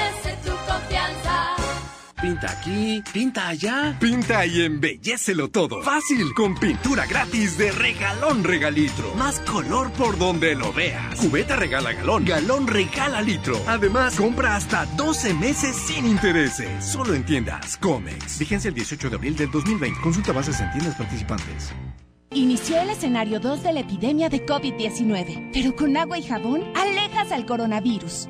Pinta aquí, pinta allá. Pinta y embellecelo todo. Fácil, con pintura gratis de regalón regalitro. Más color por donde lo veas. Cubeta regala galón, galón regala litro. Además, compra hasta 12 meses sin intereses. Solo en tiendas Comex. Vigencia el 18 de abril del 2020. Consulta bases en tiendas participantes. Inició el escenario 2 de la epidemia de COVID-19, pero con agua y jabón alejas al coronavirus.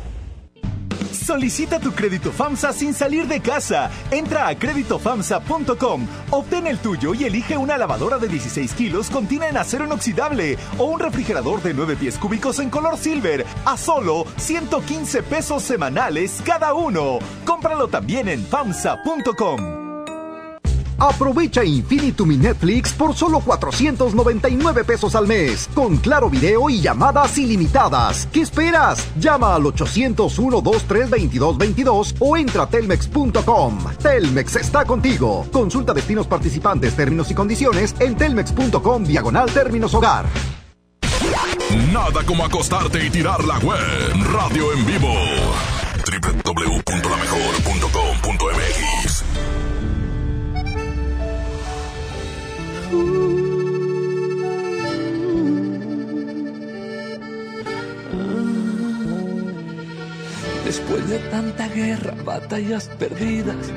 Solicita tu crédito FAMSA sin salir de casa. Entra a créditofamsa.com, obtén el tuyo y elige una lavadora de 16 kilos con tina en acero inoxidable o un refrigerador de 9 pies cúbicos en color silver a solo 115 pesos semanales cada uno. Cómpralo también en FAMSA.com. Aprovecha Infinitum y Netflix por solo 499 pesos al mes, con claro video y llamadas ilimitadas. ¿Qué esperas? Llama al 801-232222 o entra a telmex.com. Telmex está contigo. Consulta destinos participantes, términos y condiciones en telmex.com diagonal términos hogar. Nada como acostarte y tirar la web. Radio en vivo. www.lamejor.com.mx Después de tanta guerra, batallas perdidas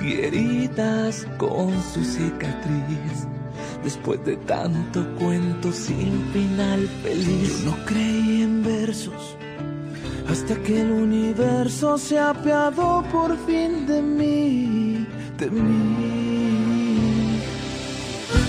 y heridas con su cicatriz. Después de tanto cuento sin final feliz. Yo no creí en versos hasta que el universo se apiadó por fin de mí, de mí.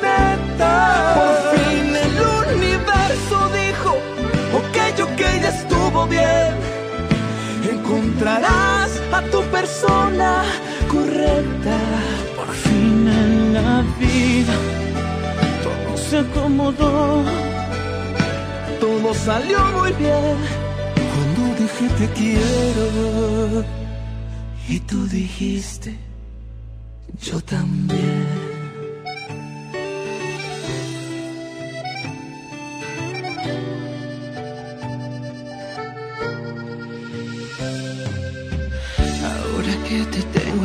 por fin el universo dijo, ok, ok, ya estuvo bien. Encontrarás a tu persona correcta. Por fin en la vida todo se acomodó. Todo salió muy bien cuando dije te quiero. Y tú dijiste, yo también.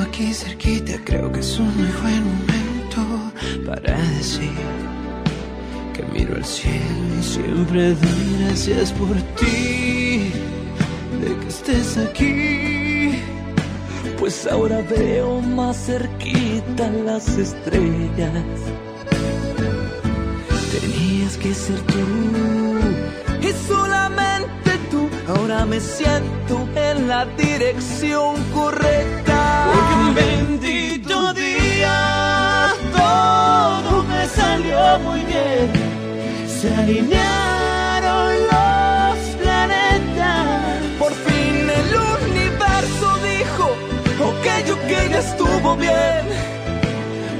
Aquí cerquita, creo que es un muy buen momento para decir que miro al cielo y siempre doy gracias por ti, de que estés aquí. Pues ahora veo más cerquita las estrellas. Tenías que ser tú y tú. Ahora me siento en la dirección correcta. Porque un bendito día todo me salió muy bien. Se alinearon los planetas. Por fin el universo dijo, ok, ok, ya estuvo bien.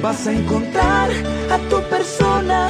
Vas a encontrar a tu persona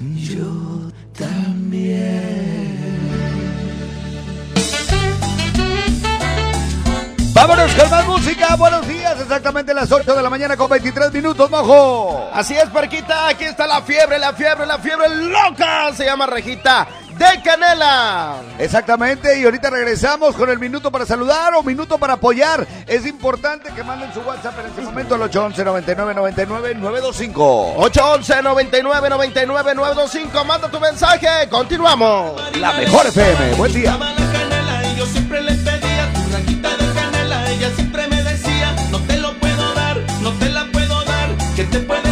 yo también. Vámonos con más música. Buenos días, exactamente las 8 de la mañana con 23 minutos, mojo. Así es, Parquita. Aquí está la fiebre, la fiebre, la fiebre loca. Se llama Rejita de Canela. Exactamente, y ahorita regresamos con el minuto para saludar o minuto para apoyar. Es importante que manden su WhatsApp en este momento al 811 99 99 925. 811 99 99 925. Manda tu mensaje. Continuamos. La mejor FM. Buen día. Yo siempre le pedía de canela. Ella siempre me decía, no te lo puedo dar, no te la puedo dar, que te puede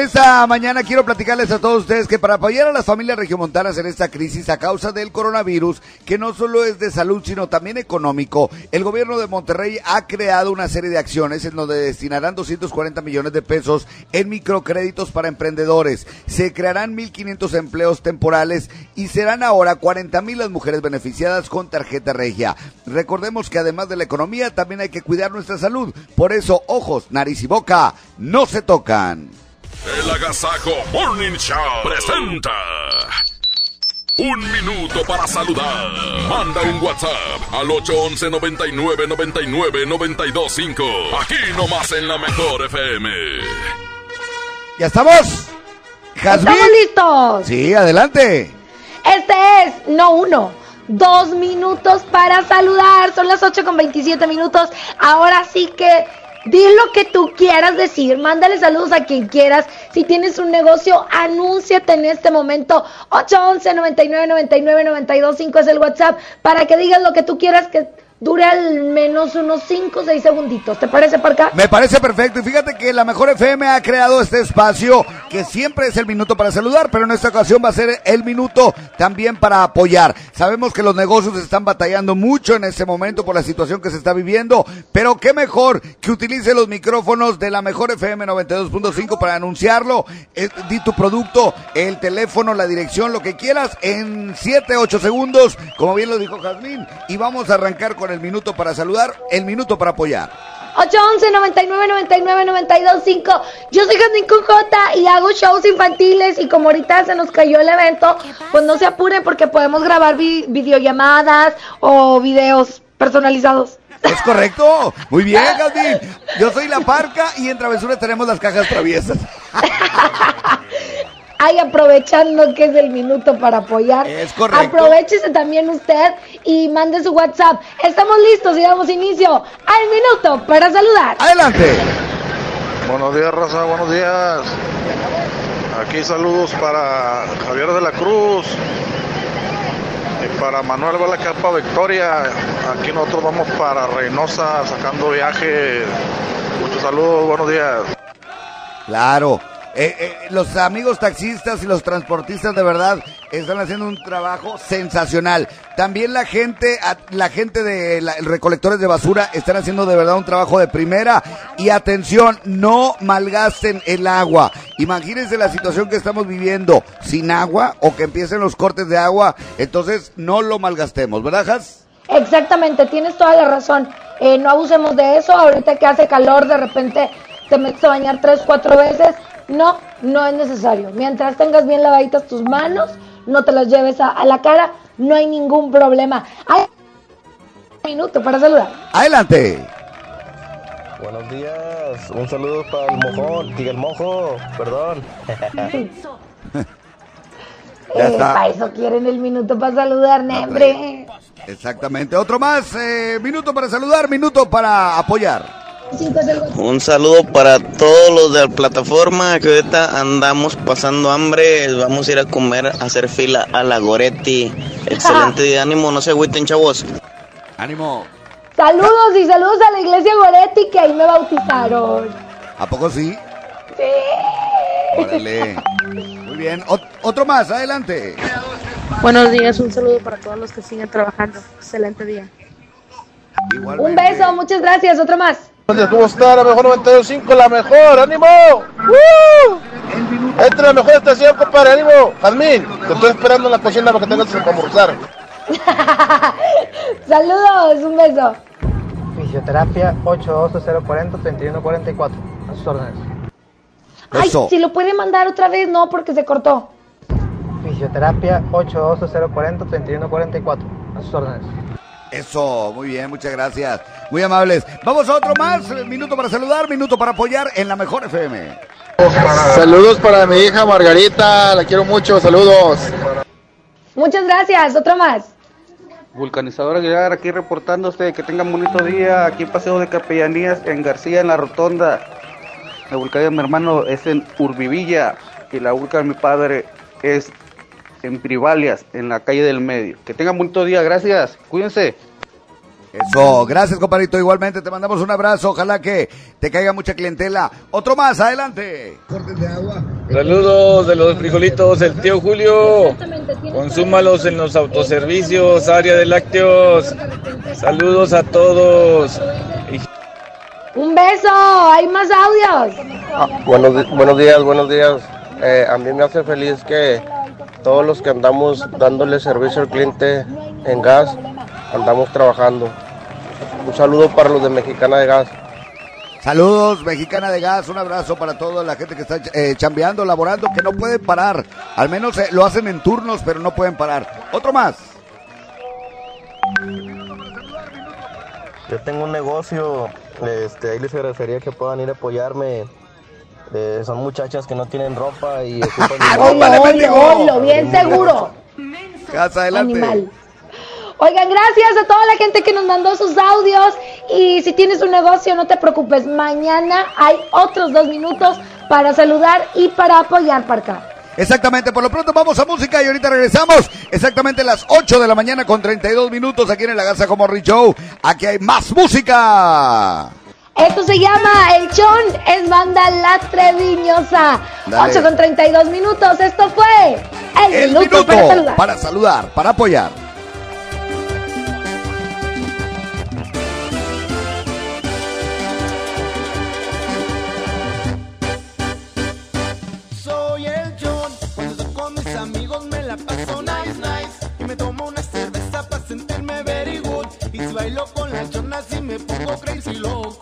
Esta mañana quiero platicarles a todos ustedes que para apoyar a las familias regiomontanas en esta crisis a causa del coronavirus, que no solo es de salud sino también económico, el gobierno de Monterrey ha creado una serie de acciones en donde destinarán 240 millones de pesos en microcréditos para emprendedores. Se crearán 1.500 empleos temporales y serán ahora 40 mil las mujeres beneficiadas con tarjeta regia. Recordemos que además de la economía también hay que cuidar nuestra salud. Por eso, ojos, nariz y boca no se tocan. El Agasajo Morning Show presenta. Un minuto para saludar. Manda un WhatsApp al 811 99 99 925. Aquí nomás en la mejor FM. ¿Ya estamos? ¿Jazmín? ¡Estamos listos! Sí, adelante. Este es, no uno, dos minutos para saludar. Son las 8 con 27 minutos. Ahora sí que di lo que tú quieras decir. Mándale saludos a quien quieras. Si tienes un negocio, anúnciate en este momento. 811 99 99 925 es el WhatsApp para que digas lo que tú quieras que dure al menos unos 5 o 6 segunditos. ¿Te parece, Parca? Me parece perfecto y fíjate que la Mejor FM ha creado este espacio que siempre es el minuto para saludar, pero en esta ocasión va a ser el minuto también para apoyar. Sabemos que los negocios están batallando mucho en este momento por la situación que se está viviendo, pero qué mejor que utilice los micrófonos de la Mejor FM 92.5 para anunciarlo. Eh, di tu producto, el teléfono, la dirección, lo que quieras en 7, 8 segundos, como bien lo dijo Jazmín, y vamos a arrancar con el minuto para saludar, el minuto para apoyar. 811 99 99 925 Yo soy Jazmín con J y hago shows infantiles y como ahorita se nos cayó el evento, pues no se apuren porque podemos grabar vi- videollamadas o videos personalizados. Es correcto. Muy bien, Jazmín. Yo soy la parca y en Travesuras tenemos las cajas traviesas. Ay, aprovechando que es el minuto para apoyar. Es correcto. Aprovechese también usted y mande su WhatsApp. Estamos listos y damos inicio al minuto para saludar. Adelante. Buenos días, raza, buenos días. Aquí saludos para Javier de la Cruz y para Manuel de la Capa Victoria. Aquí nosotros vamos para Reynosa sacando viaje. Muchos saludos, buenos días. Claro. Eh, eh, los amigos taxistas y los transportistas de verdad están haciendo un trabajo sensacional. También la gente, la gente de la- recolectores de basura están haciendo de verdad un trabajo de primera. Y atención, no malgasten el agua. Imagínense la situación que estamos viviendo sin agua o que empiecen los cortes de agua. Entonces no lo malgastemos, ¿verdad, Has? Exactamente, tienes toda la razón. Eh, no abusemos de eso. Ahorita que hace calor, de repente te metes a bañar tres, cuatro veces. No, no es necesario. Mientras tengas bien lavaditas tus manos, no te las lleves a, a la cara, no hay ningún problema. Hay un minuto para saludar. Adelante. Buenos días, un saludo para el mojón, diga el mojo, perdón. Ya Eh, está. para eso quieren el minuto para saludar, Nembre. Exactamente. Otro más. eh, minuto para saludar, minuto para apoyar. Un saludo para todos los de la plataforma que ahorita andamos pasando hambre. Vamos a ir a comer, a hacer fila a la Goretti. Excelente día, ánimo, no se agüiten, chavos. Ánimo. Saludos y saludos a la iglesia Goretti que ahí me bautizaron. ¿A poco sí? Sí. Órale. Muy bien. Ot- otro más, adelante. Buenos días, un saludo para todos los que siguen trabajando. Excelente día. Un beso, muchas gracias. Otro más. ¿Cómo está? La mejor 92.5, la mejor, ánimo. ¡Uh! Esta es la mejor estación, compadre, ánimo. Jazmín, te estoy esperando en la cocina para que tengas que almorzar. Saludos, un beso. Fisioterapia 812-040-3144. A sus órdenes. Ay, si lo puede mandar otra vez, no, porque se cortó. Fisioterapia 812-040-3144. A sus órdenes. Eso, muy bien, muchas gracias. Muy amables. Vamos a otro más. Minuto para saludar, minuto para apoyar en la mejor FM. Saludos para mi hija Margarita, la quiero mucho, saludos. Muchas gracias. Otro más. Vulcanizador Aguilar aquí reportándose, que tengan bonito día, aquí en Paseo de Capellanías, en García, en la Rotonda. La vulca de mi hermano es en Urbivilla y la vulca de mi padre es en Privalias, en la calle del medio. Que tengan bonito día, gracias, cuídense. Eso, gracias compadrito, igualmente te mandamos un abrazo, ojalá que te caiga mucha clientela. Otro más, adelante. Saludos de los frijolitos, el tío Julio. Consúmalos en los autoservicios, área de lácteos. Saludos a todos. Un beso, hay más audios. Ah, buenos, buenos días, buenos días. Eh, a mí me hace feliz que todos los que andamos dándole servicio al cliente en gas, andamos trabajando. Un saludo para los de Mexicana de Gas. Saludos, Mexicana de Gas, un abrazo para toda la gente que está eh, chambeando, laborando, que no pueden parar. Al menos eh, lo hacen en turnos, pero no pueden parar. Otro más. Yo tengo un negocio, este, ahí les agradecería que puedan ir a apoyarme. Eh, son muchachas que no tienen ropa y ocupan Oilo, oilo, bien seguro. Casa adelante. Animal. Oigan, gracias a toda la gente que nos mandó sus audios. Y si tienes un negocio, no te preocupes. Mañana hay otros dos minutos para saludar y para apoyar para acá. Exactamente, por lo pronto vamos a música y ahorita regresamos exactamente a las 8 de la mañana con 32 minutos aquí en el Agaza como Show. Aquí hay más música. Esto se llama El Chon, es banda La Treviñosa. Dale. 8 con 32 minutos. Esto fue El, El minuto, minuto para saludar. para saludar, para apoyar. Soy el John, cuando estoy con mis amigos me la paso nice, nice Y me tomo una cerveza para sentirme very good Y si bailo con las chonas y me pongo crazy loco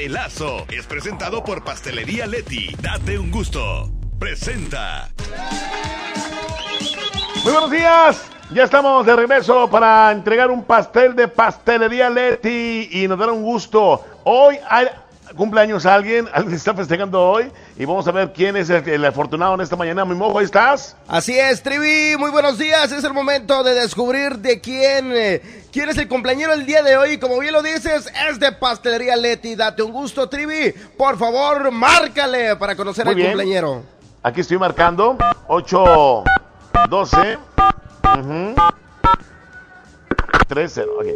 pastelazo es presentado por Pastelería Leti. Date un gusto. Presenta. Muy buenos días. Ya estamos de regreso para entregar un pastel de pastelería Leti y nos dará un gusto. Hoy hay- cumpleaños alguien, alguien está festejando hoy y vamos a ver quién es el, el afortunado en esta mañana. Mi mojo, ¿ahí estás? Así es, Trivi, muy buenos días. Es el momento de descubrir de quién, eh, quién es el cumpleañero el día de hoy. Como bien lo dices, es de Pastelería Leti. Date un gusto, Trivi. Por favor, márcale para conocer Muy al bien. cumpleañero. Aquí estoy marcando. 8, 12. ujú, 3, 0. ok.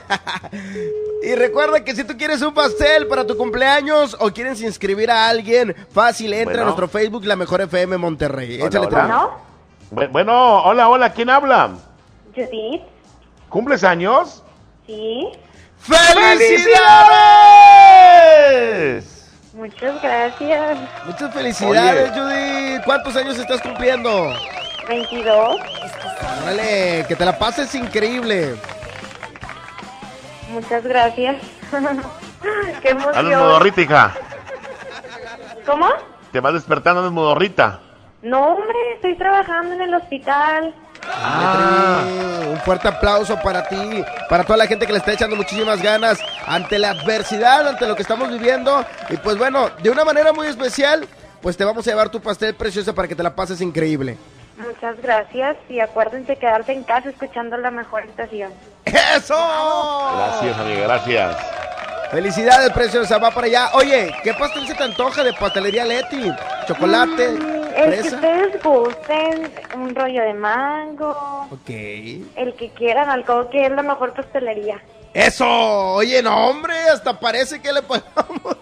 Y recuerda que si tú quieres un pastel para tu cumpleaños o quieres inscribir a alguien, fácil, entra Bueno. a nuestro Facebook, La Mejor FM Monterrey. Hola, Échale, hola. Bueno, hola, hola, ¿quién habla? Judith, ¿Cumples años? sí. ¡Felicidades! Muchas gracias. Muchas felicidades, Judith. ¿Cuántos años estás cumpliendo? 22. Órale, que te la pases increíble. Muchas gracias. Qué Andas emoción. modorrita, hija. ¿Cómo? Te vas despertando, andas modorrita. No, hombre, estoy trabajando en el hospital. Ah. Un fuerte aplauso para ti, para toda la gente que le está echando muchísimas ganas ante la adversidad, ante lo que estamos viviendo. Y pues bueno, de una manera muy especial, pues te vamos a llevar tu pastel precioso para que te la pases increíble. Muchas gracias y acuérdense quedarse en casa escuchando la mejor estación. ¡Eso! Gracias, amiga, gracias. Felicidades, preciosa, va para allá. Oye, ¿qué pastel se te antoja de pastelería Leti? ¿Chocolate? Mm, el que ustedes gusten, un rollo de mango, Ok. el que quieran, al cabo que es la mejor pastelería. ¡Eso! Oye, no, hombre, hasta parece que le pagamos.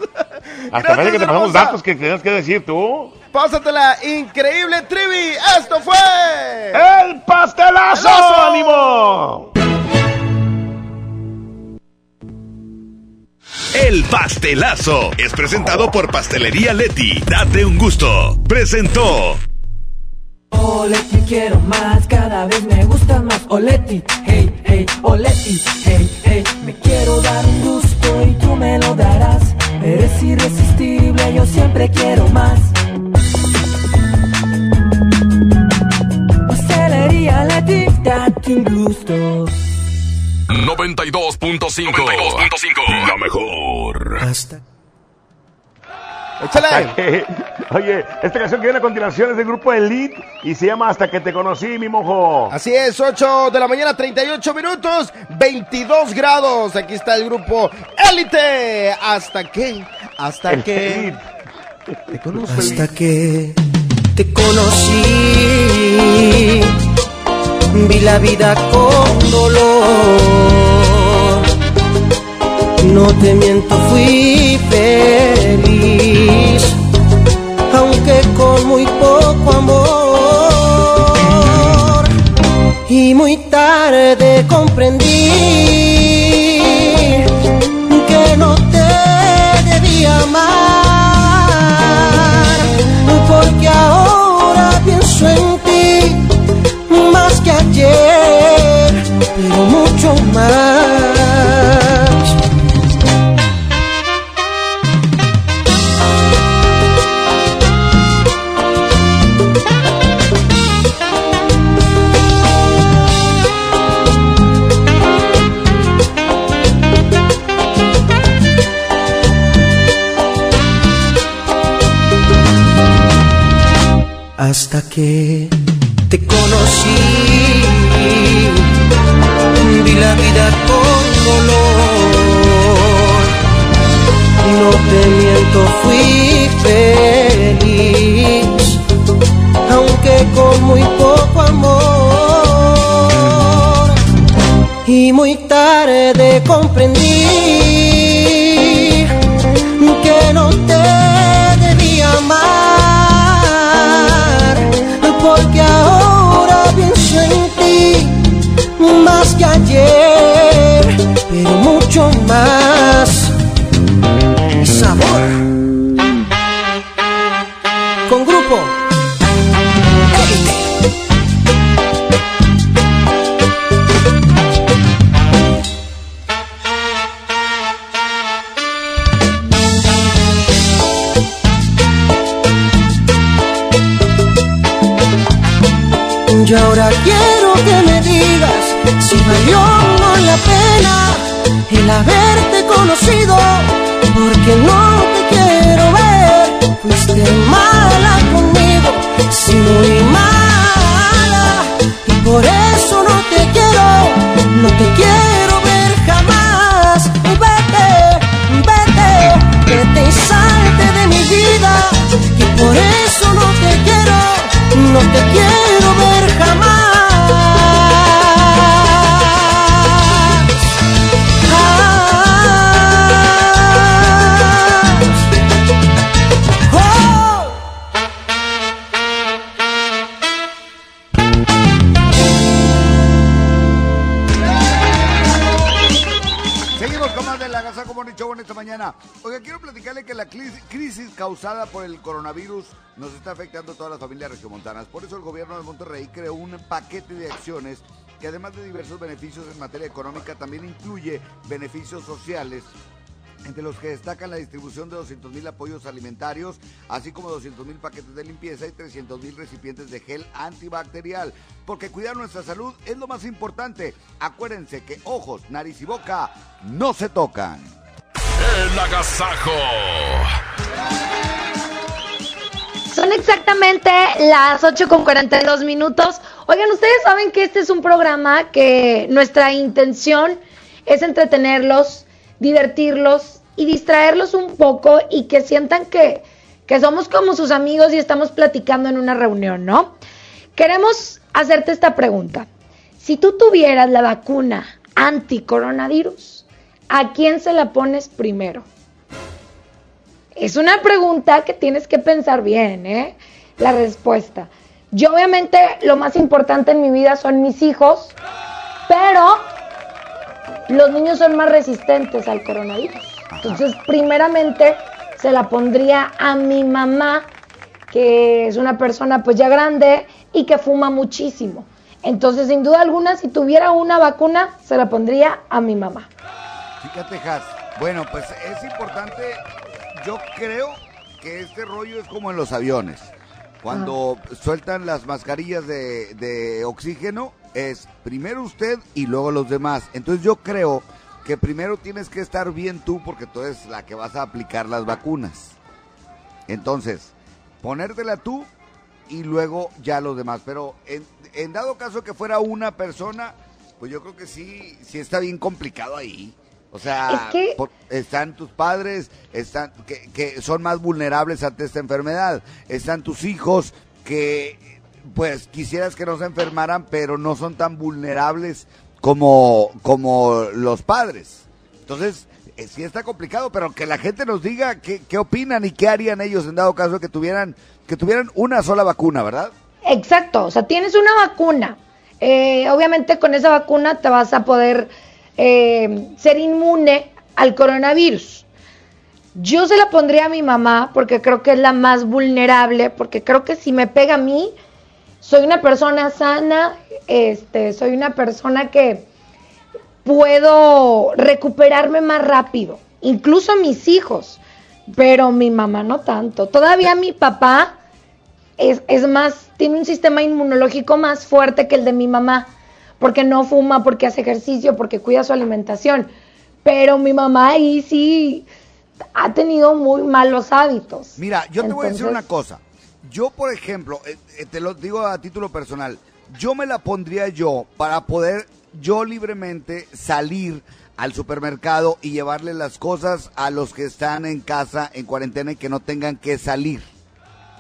Hasta parece que te pasamos hermosa. datos que tienes que decir tú. Pásatela, increíble, Trivi. Esto fue. ¡El pastelazo! ¡Ánimo! El pastelazo es presentado por Pastelería Leti. Date un gusto. Presentó. Oleti quiero más, cada vez me gusta más Oleti, hey, hey, Oleti, hey, hey Me quiero dar un gusto y tú me lo darás Eres irresistible, yo siempre quiero más Pastelería Leti, date un gusto 92.5. 92.5. La mejor. Hasta que- Oye, esta canción que viene a continuación es del grupo Elite y se llama Hasta que te conocí, mi mojo. Así es, 8 de la mañana, 38 minutos, 22 grados. Aquí está el grupo Élite. ¿Hasta qué? ¿Hasta El qué? Elite. Te conozco. Hasta que te conocí, vi la vida con dolor. No te miento, fui feliz, aunque con muy poco amor. Y muy tarde comprendí que no te debía amar, porque ahora pienso en ti más que ayer, pero mucho más. Hasta que te conocí, vi la vida con dolor. No te miento, fui feliz, aunque con muy poco amor. Y muy tarde comprendí quiero que me digas si valió o la pena el haberte conocido porque no te quiero ver. Fuiste mala conmigo, si muy mala, y por eso causada por el coronavirus nos está afectando a todas las familias regiomontanas. Por eso el gobierno de Monterrey creó un paquete de acciones que además de diversos beneficios en materia económica también incluye beneficios sociales entre los que destacan la distribución de 200 mil apoyos alimentarios, así como 200 mil paquetes de limpieza y 300 mil recipientes de gel antibacterial. Porque cuidar nuestra salud es lo más importante. Acuérdense que ojos, nariz y boca no se tocan. El agasajo. Son exactamente las 8 con 42 minutos. Oigan, ustedes saben que este es un programa que nuestra intención es entretenerlos, divertirlos y distraerlos un poco y que sientan que, que somos como sus amigos y estamos platicando en una reunión, ¿no? Queremos hacerte esta pregunta. Si tú tuvieras la vacuna anti-coronavirus, ¿a quién se la pones primero? Es una pregunta que tienes que pensar bien, ¿eh? La respuesta. Yo obviamente lo más importante en mi vida son mis hijos, pero los niños son más resistentes al coronavirus. Entonces, primeramente se la pondría a mi mamá, que es una persona pues ya grande y que fuma muchísimo. Entonces, sin duda alguna, si tuviera una vacuna, se la pondría a mi mamá. Fíjate, Has. Bueno, pues es importante. Yo creo que este rollo es como en los aviones. Cuando sueltan las mascarillas de, de oxígeno, es primero usted y luego los demás. Entonces yo creo que primero tienes que estar bien tú porque tú eres la que vas a aplicar las vacunas. Entonces, ponértela tú y luego ya los demás. Pero en, en dado caso que fuera una persona, pues yo creo que sí, sí está bien complicado ahí. O sea, Es que- por- están tus padres, están que, que son más vulnerables ante esta enfermedad, están tus hijos que pues quisieras que no se enfermaran, pero no son tan vulnerables como, como los padres. Entonces, eh, sí está complicado, pero que la gente nos diga qué, qué opinan y qué harían ellos en dado caso que tuvieran, que tuvieran una sola vacuna, ¿verdad? Exacto, o sea, tienes una vacuna. Eh, obviamente con esa vacuna te vas a poder eh, ser inmune al coronavirus. Yo se la pondría a mi mamá porque creo que es la más vulnerable, porque creo que si me pega a mí, soy una persona sana, este, soy una persona que puedo recuperarme más rápido, incluso mis hijos, pero mi mamá no tanto. Todavía mi papá es, es más, tiene un sistema inmunológico más fuerte que el de mi mamá, porque no fuma, porque hace ejercicio, porque cuida su alimentación. Pero mi mamá ahí sí ha tenido muy malos hábitos. Mira, yo te voy a decir una cosa. Yo, por ejemplo, eh, eh, te lo digo a título personal, yo me la pondría yo para poder yo libremente salir al supermercado y llevarle las cosas a los que están en casa en cuarentena y que no tengan que salir.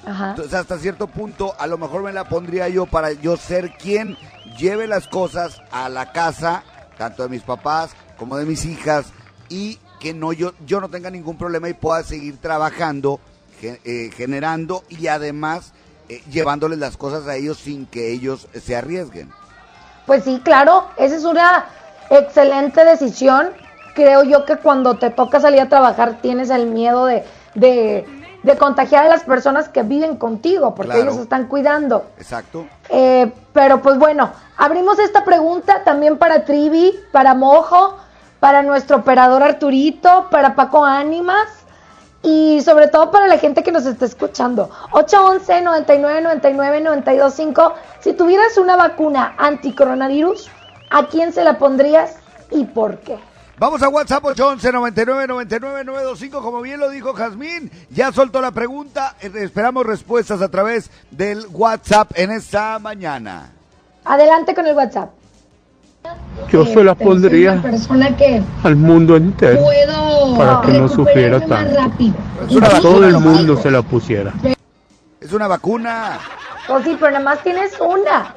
Ajá. Entonces, hasta cierto punto, a lo mejor me la pondría yo para yo ser quien lleve las cosas a la casa, tanto de mis papás como de mis hijas, y que no yo, yo no tenga ningún problema y pueda seguir trabajando, eh, generando y además eh, llevándoles las cosas a ellos sin que ellos se arriesguen. Pues sí, claro, esa es una excelente decisión. Creo yo que cuando te toca salir a trabajar tienes el miedo de, de contagiar a las personas que viven contigo, porque Claro. ellos están cuidando. Exacto. Eh, pero pues bueno, abrimos esta pregunta también para Trivi, para Mojo, para nuestro operador Arturito, para Paco Ánimas y sobre todo para la gente que nos está escuchando. 811 99 99 925. Si tuvieras una vacuna anti-coronavirus, ¿a quién se la pondrías y por qué? Vamos a WhatsApp 811 99 99 925 como bien lo dijo Jazmín. Ya soltó la pregunta. eh, Esperamos respuestas a través del WhatsApp en esta mañana. Adelante con el WhatsApp. Yo se la soy una pondría que al mundo entero puedo para que no sufriera tanto. A todo el mundo se la pusiera. Es una vacuna. Pues sí, pero nada más tienes una.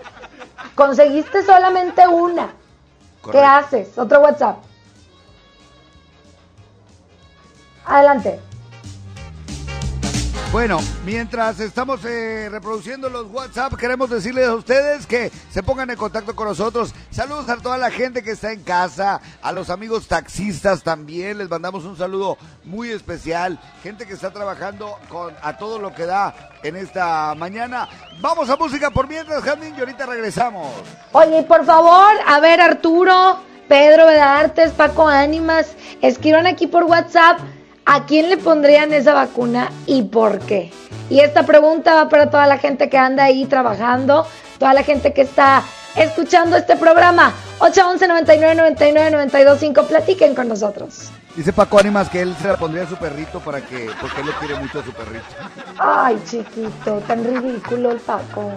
Conseguiste solamente una. ¿Qué haces? Otro WhatsApp. Adelante. Bueno, mientras estamos eh, reproduciendo los WhatsApp, queremos decirles a ustedes que se pongan en contacto con nosotros. Saludos a toda la gente que está en casa, a los amigos taxistas también, les mandamos un saludo muy especial. Gente que está trabajando con a todo lo que da en esta mañana. Vamos a música por mientras, Jamín, y ahorita regresamos. Oye, por favor, a ver, Arturo, Pedro Bedartes, Paco Ánimas, escriban aquí por WhatsApp a quién le pondrían esa vacuna y por qué. Y esta pregunta va para toda la gente que anda ahí trabajando, toda la gente que está escuchando este programa. 811 99 99 925 platiquen con nosotros. Dice Paco Ánimas que él se la pondría a su perrito para que, porque él lo quiere mucho a su perrito. Ay, chiquito, tan ridículo el Paco.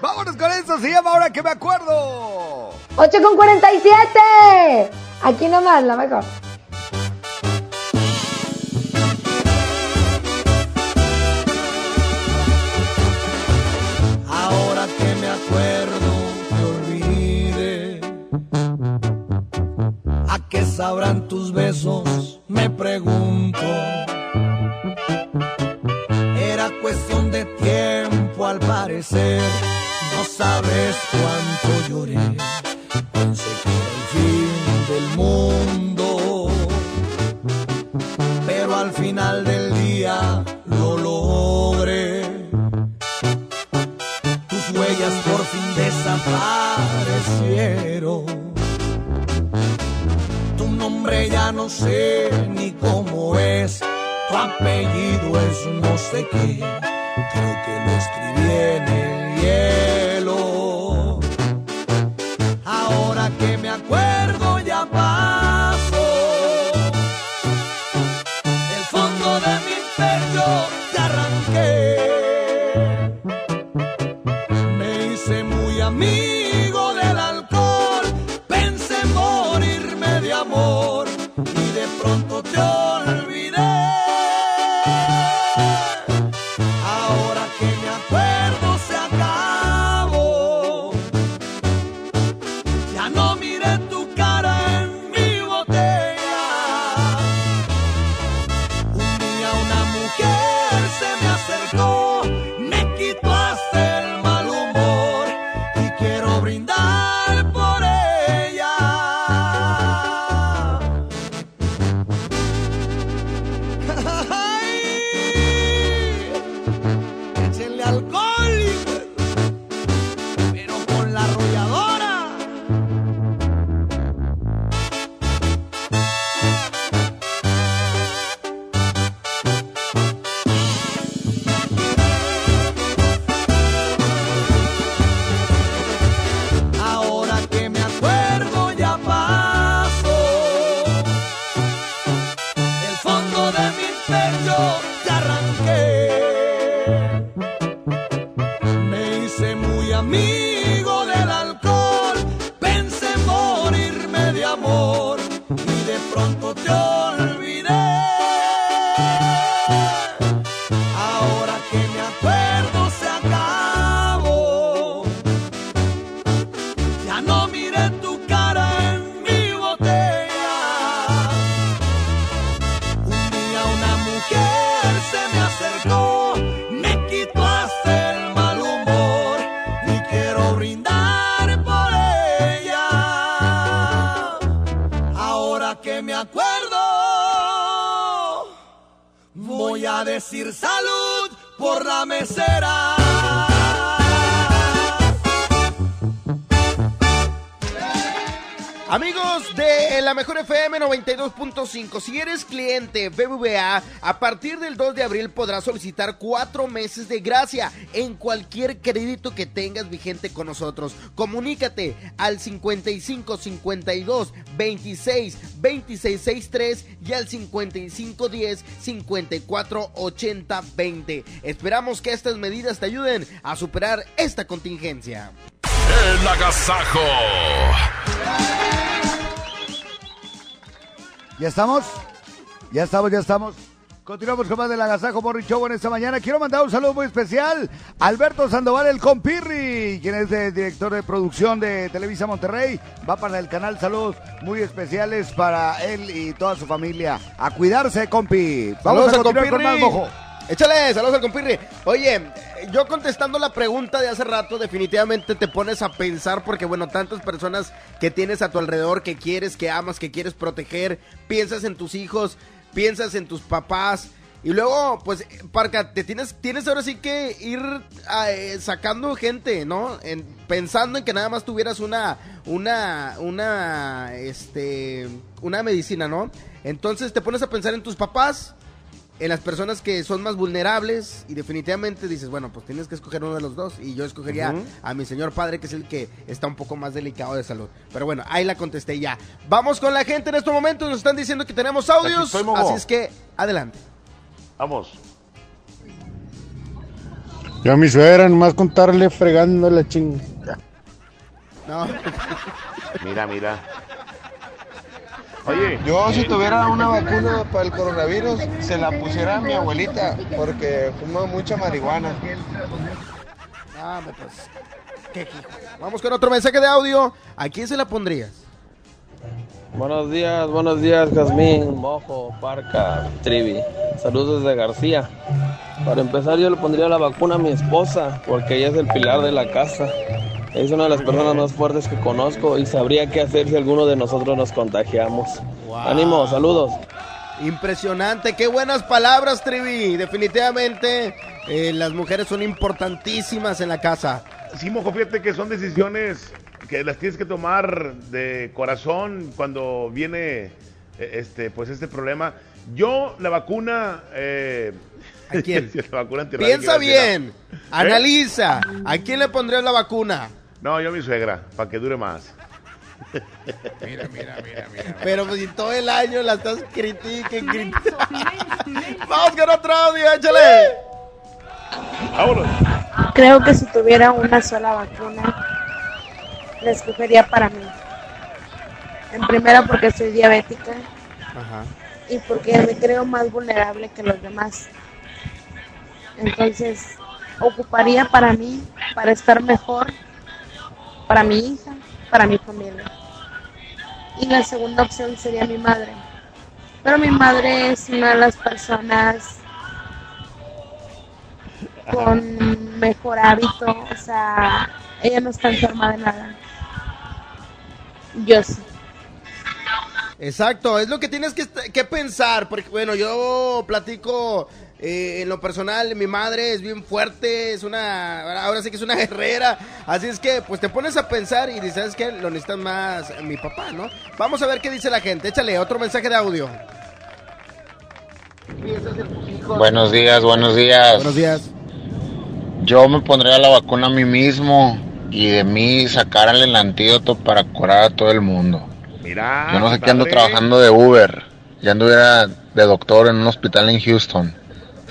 Vámonos con eso, se llama Ahora que me acuerdo. 8 con 47. Aquí nomás, la mejor. ¿A qué sabrán tus besos? Me pregunto. Era cuestión de tiempo al parecer. No sabes cuánto lloré. Pensé que era el fin del mundo. Pero al final del día ya no sé ni cómo es, tu apellido es no sé qué, creo que lo escribí en el hielo. Ahora que me acuerdo cliente BBVA, a partir del 2 de abril podrás solicitar cuatro meses de gracia en cualquier crédito que tengas vigente con nosotros. Comunícate al 55 52 26 26 63 y al 55 10 54 80 20. Esperamos que estas medidas te ayuden a superar esta contingencia. El agasajo. ¿Ya estamos? Ya estamos, ya estamos. Continuamos con más del Agasajo Morning Show en esta mañana. Quiero mandar un saludo muy especial a Alberto Sandoval, el compirri, quien es el director de producción de Televisa Monterrey. Va para el canal. Saludos muy especiales para él y toda su familia. A cuidarse, compi. Vamos Saludos a continuar con más, mojo. Échale, saludos al compirri. Oye, yo contestando la pregunta de hace rato, definitivamente te pones a pensar porque, bueno, tantas personas que tienes a tu alrededor, que quieres, que amas, que quieres proteger, piensas en tus hijos, piensas en tus papás. Y luego, pues, Parca, te tienes, tienes ahora sí que ir eh, sacando gente, ¿no? En- pensando en que nada más tuvieras una, una, una, este, una medicina, ¿no? Entonces te pones a pensar en tus papás, en las personas que son más vulnerables y definitivamente dices, bueno, pues tienes que escoger uno de los dos y yo escogería a mi señor padre que es el que está un poco más delicado de salud. Pero bueno, ahí la contesté ya. Vamos con la gente en estos momentos, nos están diciendo que tenemos audios, estoy, así es que adelante. Vamos. Yo a mi suegra nomás contarle fregando la ching. No. Mira, mira. Oye, Yo si eh, tuviera una vacuna para el coronavirus, se la pusiera a mi abuelita, porque fuma mucha marihuana. Ah, pues. qué hijo. Vamos con otro mensaje de audio. ¿A quién se la pondrías? Buenos días, buenos días, Jazmín, Mojo, Parca, Trivi. Saludos desde García. Para empezar, yo le pondría la vacuna a mi esposa, porque ella es el pilar de la casa. Es una de las personas más fuertes que conozco y sabría qué hacer si alguno de nosotros nos contagiamos. Ánimo, saludos. Impresionante, qué buenas palabras, Trivi. Definitivamente eh, las mujeres son importantísimas en la casa. Sí, mojo, fíjate que son decisiones que las tienes que tomar de corazón cuando viene eh, este, pues este problema. Yo la vacuna. Eh, ¿A quién? la vacuna Piensa bien. ¿Eh? analiza. ¿A quién le pondrías la vacuna? No, yo mi suegra, para que dure más. Mira, mira, mira, mira. Pero pues si todo el año la estás critique, critique. Vamos con otro audio, échale. Vámonos. Creo que si tuviera una sola vacuna, la escogería para mí. En primera porque soy diabética y porque me creo más vulnerable que los demás. Entonces, ocuparía para mí, para estar mejor, para mi hija, para mi familia. Y la segunda opción sería mi madre. Pero mi madre es una de las personas con mejor hábito, o sea, ella no está enferma de nada. Yo sí. Exacto, es lo que tienes que, que pensar, porque bueno, yo platico eh, en lo personal, mi madre es bien fuerte, es una, ahora sí que es una guerrera, así es que pues te pones a pensar y dices, ¿sabes qué? Lo necesitan más mi papá, ¿no? Vamos a ver qué dice la gente, échale otro mensaje de audio. Buenos días, buenos días. Buenos días. Yo me pondría la vacuna a mí mismo y de mí sacar el antídoto para curar a todo el mundo. Mira. Yo no sé qué ando trabajando de Uber. Ya anduviera de doctor en un hospital en Houston.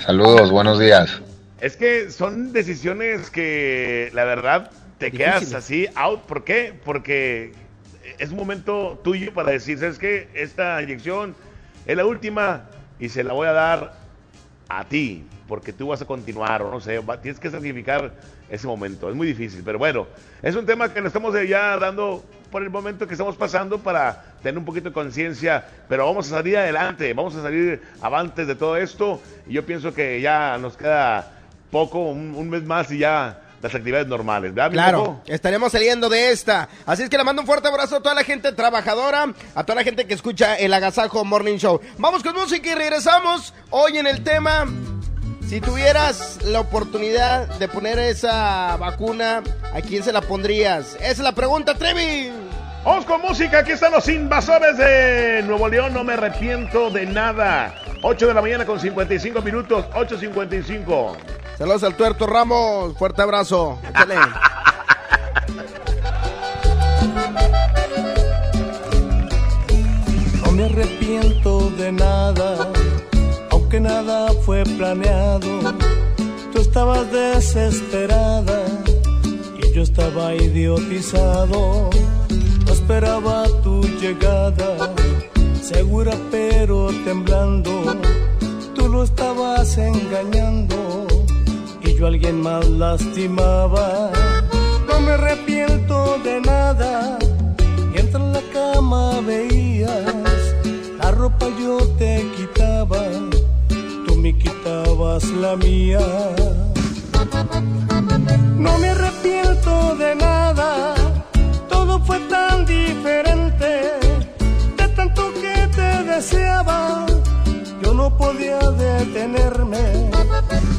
Saludos, buenos días. Es que son decisiones que la verdad te quedas así out. ¿Por qué? Porque es un momento tuyo para decir, ¿sabes qué? Esta inyección es la última y se la voy a dar a ti porque tú vas a continuar o no sé, va- tienes que sacrificar ese momento. Es muy difícil, pero bueno, es un tema que nos estamos ya dando por el momento que estamos pasando para tener un poquito de conciencia, pero vamos a salir adelante, vamos a salir avantes de todo esto y yo pienso que ya nos queda poco, un, un mes más y ya las actividades normales, ¿verdad? Claro, estaremos saliendo de esta. Así es que le mando un fuerte abrazo a toda la gente trabajadora, a toda la gente que escucha el Agasajo Morning Show. Vamos con música y regresamos hoy en el tema. Si tuvieras la oportunidad de poner esa vacuna, ¿a quién se la pondrías? Esa es la pregunta, Trevi. Vamos con música. Aquí están los invasores de Nuevo León. No me arrepiento de nada. 8 de la mañana con 55 minutos. 8.55. Saludos al tuerto Ramos. Fuerte abrazo. Échale. No me arrepiento de nada, aunque nada fue planeado. Tú estabas desesperada y yo estaba idiotizado. Esperaba tu llegada, segura pero temblando. Tú lo estabas engañando y yo a alguien más lastimaba. No me arrepiento de nada Mientras en la cama veías la ropa yo te quitaba, tú me quitabas la mía. No me arrepiento de nada, todo fue tan diferente, de tanto que te deseaba, yo no podía detenerme.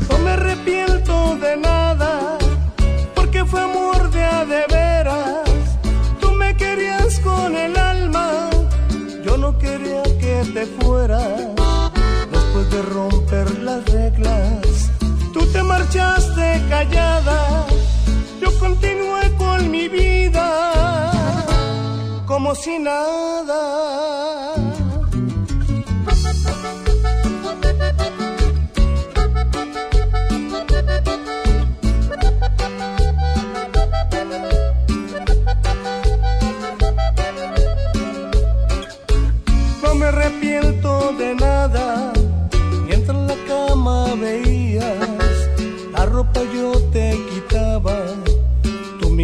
No me arrepiento de nada, porque fue amor de a de veras Tú me querías con el alma, yo no quería que te fueras. Después de romper las reglas, tú te marchaste callada, yo continué con mi vida como si nada. No me arrepiento de nada. Mientras en la cama veías la ropa yo te quitaba,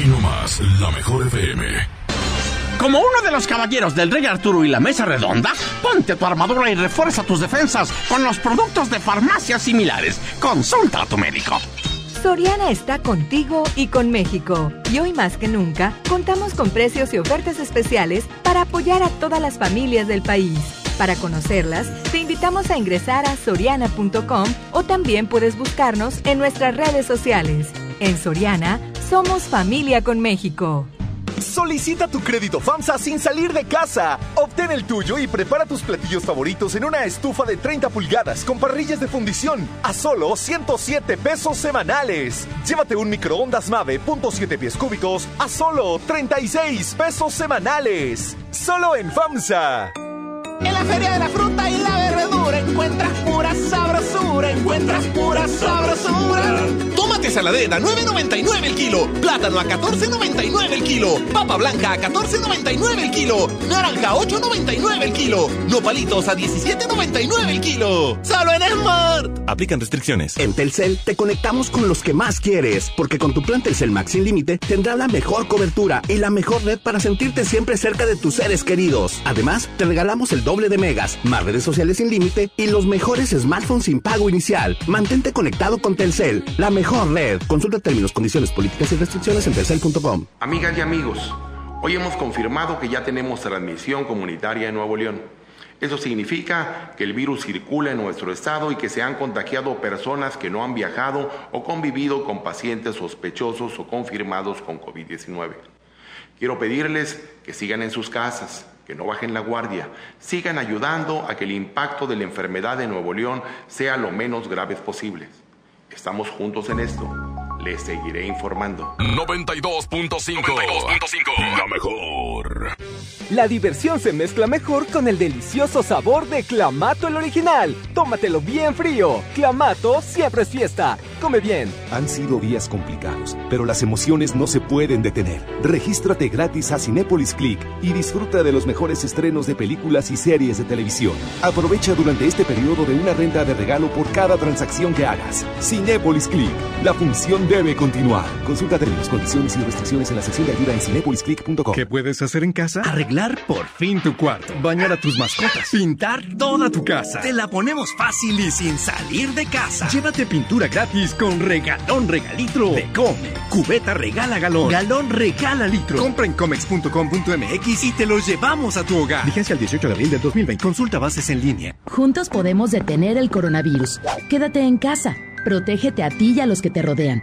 Aquí nomás, la mejor FM. Como uno de los caballeros del Rey Arturo y la Mesa Redonda, ponte tu armadura y refuerza tus defensas con los productos de farmacias similares. Consulta a tu médico. Soriana está contigo y con México. Y hoy más que nunca, contamos con precios y ofertas especiales para apoyar a todas las familias del país. Para conocerlas, te invitamos a ingresar a soriana.com o también puedes buscarnos en nuestras redes sociales. En Soriana, somos familia con México. Solicita tu crédito FAMSA sin salir de casa. Obtén el tuyo y prepara tus platillos favoritos en una estufa de 30 pulgadas con parrillas de fundición a solo 107 pesos semanales. Llévate un microondas Mave .7 pies cúbicos a solo 36 pesos semanales. Solo en FAMSA. En la Feria de la Fruta y la Verdura encuentras pura sabrosura, encuentras pura sabrosura. Tómate saladera 9.99 el kilo, plátano a 14.99 el kilo, papa blanca a 14.99 el kilo, naranja a 8.99 el kilo, nopalitos a 17.99 el kilo. Solo en Smart. Aplican restricciones. En Telcel te conectamos con los que más quieres, porque con tu plan Telcel Max sin límite tendrás la mejor cobertura y la mejor red para sentirte siempre cerca de tus seres queridos. Además, te regalamos el doble de megas, más redes sociales sin límite y los mejores smartphones sin pago inicial. Mantente conectado con Telcel, la mejor red. Consulta términos, condiciones, políticas y restricciones en telcel.com. Amigas y amigos, Hoy hemos confirmado que ya tenemos transmisión comunitaria en Nuevo León. Eso significa que el virus circula en nuestro estado y que se han contagiado personas que no han viajado o convivido con pacientes sospechosos o confirmados con COVID-19. Quiero pedirles que sigan en sus casas, que no bajen la guardia, sigan ayudando a que el impacto de la enfermedad en Nuevo León sea lo menos grave posible. Estamos juntos en esto. Les seguiré informando. 92.5. La mejor. La diversión se mezcla mejor con el delicioso sabor de Clamato el original. Tómatelo bien frío. Clamato siempre es fiesta. Come bien. Han sido días complicados, pero las emociones no se pueden detener. Regístrate gratis a Cinépolis Click y disfruta de los mejores estrenos de películas y series de televisión. Aprovecha durante este periodo de una renta de regalo por cada transacción que hagas. Cinépolis Click. La función debe continuar. Consulta términos, condiciones y restricciones en la sección de ayuda en cinepolisclick.com. ¿Qué puedes hacer en casa? Arreglar por fin tu cuarto, bañar a tus mascotas, pintar toda tu casa. Te la ponemos fácil y sin salir de casa. Llévate pintura gratis con regalón regalitro de Come. Cubeta regala galón. Galón regala litro. Compra en comex.com.mx y te lo llevamos a tu hogar. Vigencia el 18 de abril del 2020. Consulta bases en línea. Juntos podemos detener el coronavirus. Quédate en casa. Protégete a ti y a los que te rodean.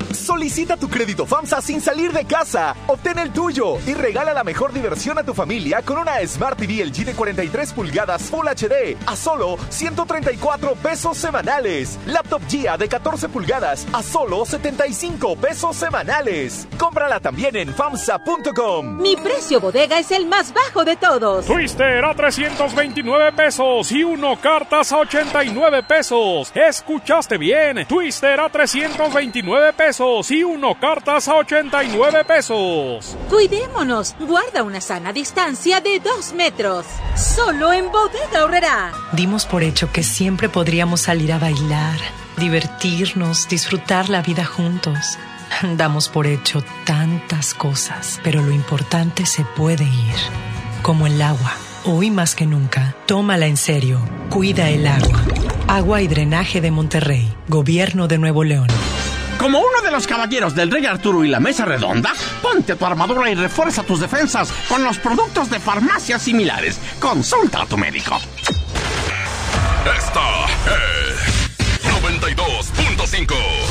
Solicita tu crédito FAMSA sin salir de casa. Obtén el tuyo y regala la mejor diversión a tu familia con una Smart TV LG de 43 pulgadas Full HD a solo 134 pesos semanales. Laptop GIA de 14 pulgadas a solo 75 pesos semanales. Cómprala también en FAMSA.com. Mi precio bodega es el más bajo de todos. Twister a 329 pesos y uno cartas a 89 pesos. ¿Escuchaste bien? Twister a 329 pesos y uno cartas a 89 pesos. Cuidémonos. Guarda una sana distancia de 2 metros. Solo en Bodega Horrera. Dimos por hecho que siempre podríamos salir a bailar, divertirnos, disfrutar la vida juntos. Damos por hecho tantas cosas, pero lo importante se puede ir. Como el agua. Hoy más que nunca, tómala en serio. Cuida el agua. Agua y drenaje de Monterrey. Gobierno de Nuevo León. Como uno de los caballeros del Rey Arturo y la Mesa Redonda, ponte tu armadura y refuerza tus defensas con los productos de farmacias similares. Consulta a tu médico. Esta es 92.5.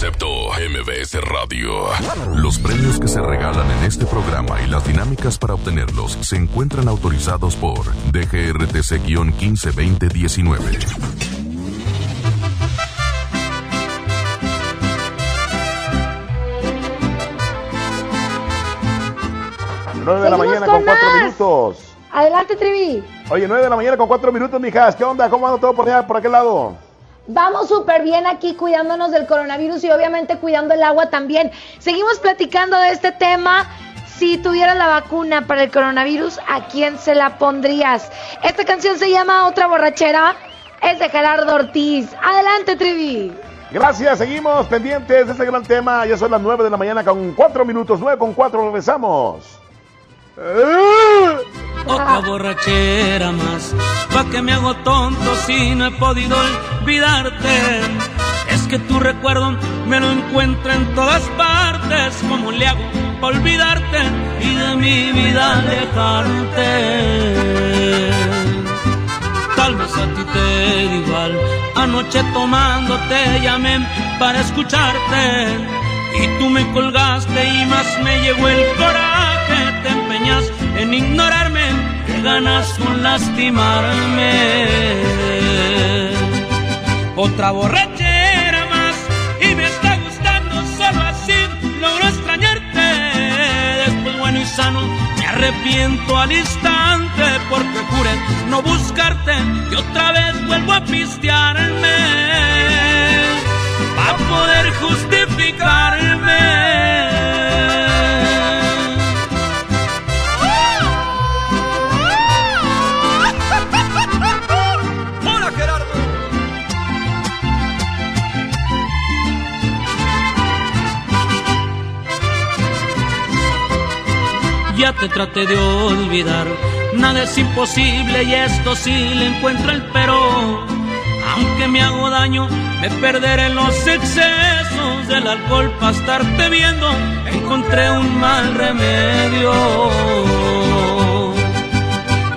Concepto MBS Radio. Los premios que se regalan en este programa y las dinámicas para obtenerlos se encuentran autorizados por DGRTC-152019. 9 de la mañana con con 4 más. minutos. Adelante, Trivi. Oye, 9 de la mañana con 4 minutos, mijas. ¿Qué onda? ¿Cómo anda todo por allá, por aquel lado? Vamos súper bien aquí cuidándonos del coronavirus y obviamente cuidando el agua también. Seguimos platicando de este tema. Si tuvieras la vacuna para el coronavirus, ¿a quién se la pondrías? Esta canción se llama Otra borrachera. Es de Gerardo Ortiz. Adelante, Trivi. Gracias, seguimos pendientes de este gran tema. Ya son las 9 de la mañana con 4 minutos. 9 con 4, regresamos. Otra borrachera más, pa' que me hago tonto si no he podido olvidarte. Es que tu recuerdo me lo encuentro en todas partes. ¿Cómo le hago pa' olvidarte y de mi vida alejarte? Tal vez a ti te da igual. Anoche tomando te llamé para escucharte. Y tú me colgaste y más me llegó el coraje. Te empeñas en ignorarme, que ganas con lastimarme. Otra borrachera más y me está gustando solo así logro extrañarte. arrepiento al instante porque juré no buscarte y otra vez vuelvo a pistearme poder justificarme. ya te traté de olvidar. Nada es imposible y esto sí le encuentro el pero. Aunque me hago daño, me perderé los excesos del alcohol para estarte viendo. Encontré un mal remedio.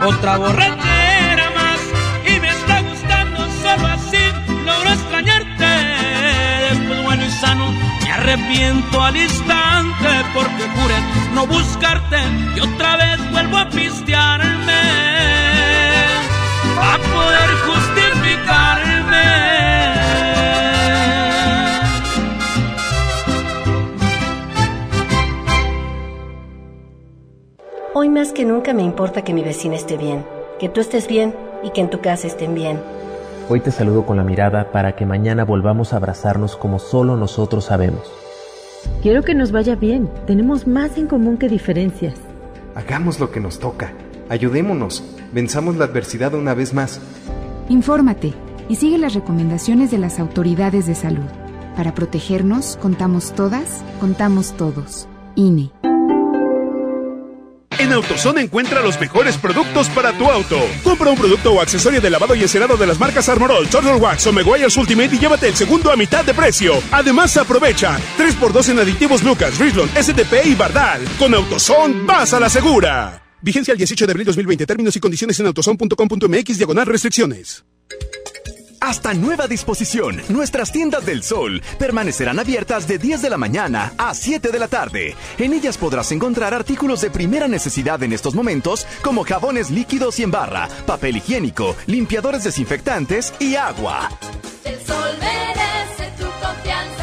Otra borrachera más y me está gustando solo así. Logro extrañarte. Después bueno y sano me arrepiento al instante porque juré no buscarte y otra vez vuelvo a pistearme a poder justificarme. Hoy más que nunca me importa que mi vecina esté bien, que tú estés bien y que en tu casa estén bien. Hoy te saludo con la mirada para que mañana volvamos a abrazarnos como solo nosotros sabemos. Quiero que nos vaya bien. Tenemos más en común que diferencias. Hagamos lo que nos toca. Ayudémonos. Venzamos la adversidad una vez más. Infórmate y sigue las recomendaciones de las autoridades de salud. Para protegernos, contamos todas, contamos todos. INE. En AutoZone encuentra los mejores productos para tu auto. Compra un producto o accesorio de lavado y encerado de las marcas Armorol, Turtle Wax o Meguiar's Ultimate y llévate el segundo a mitad de precio. Además, aprovecha 3x2 en aditivos Lucas, Richland, SDP y Bardal. Con AutoZone, vas a la segura. Vigencia el 18 de abril 2020. Términos y condiciones en autozone.com.mx, diagonal restricciones. Hasta nueva disposición, nuestras tiendas del sol permanecerán abiertas de 10 de la mañana a 7 de la tarde. En ellas podrás encontrar artículos de primera necesidad en estos momentos como jabones líquidos y en barra, papel higiénico, limpiadores desinfectantes y agua. El sol merece tu confianza.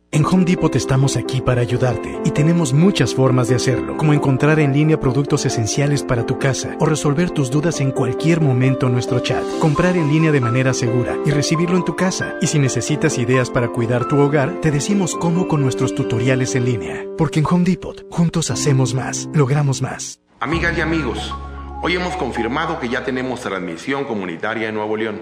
En Home Depot estamos aquí para ayudarte y tenemos muchas formas de hacerlo, como encontrar en línea productos esenciales para tu casa o resolver tus dudas en cualquier momento en nuestro chat, comprar en línea de manera segura y recibirlo en tu casa. Y si necesitas ideas para cuidar tu hogar, te decimos cómo con nuestros tutoriales en línea. Porque en Home Depot, juntos hacemos más, logramos más. Amigas y amigos, hoy hemos confirmado que ya tenemos transmisión comunitaria en Nuevo León.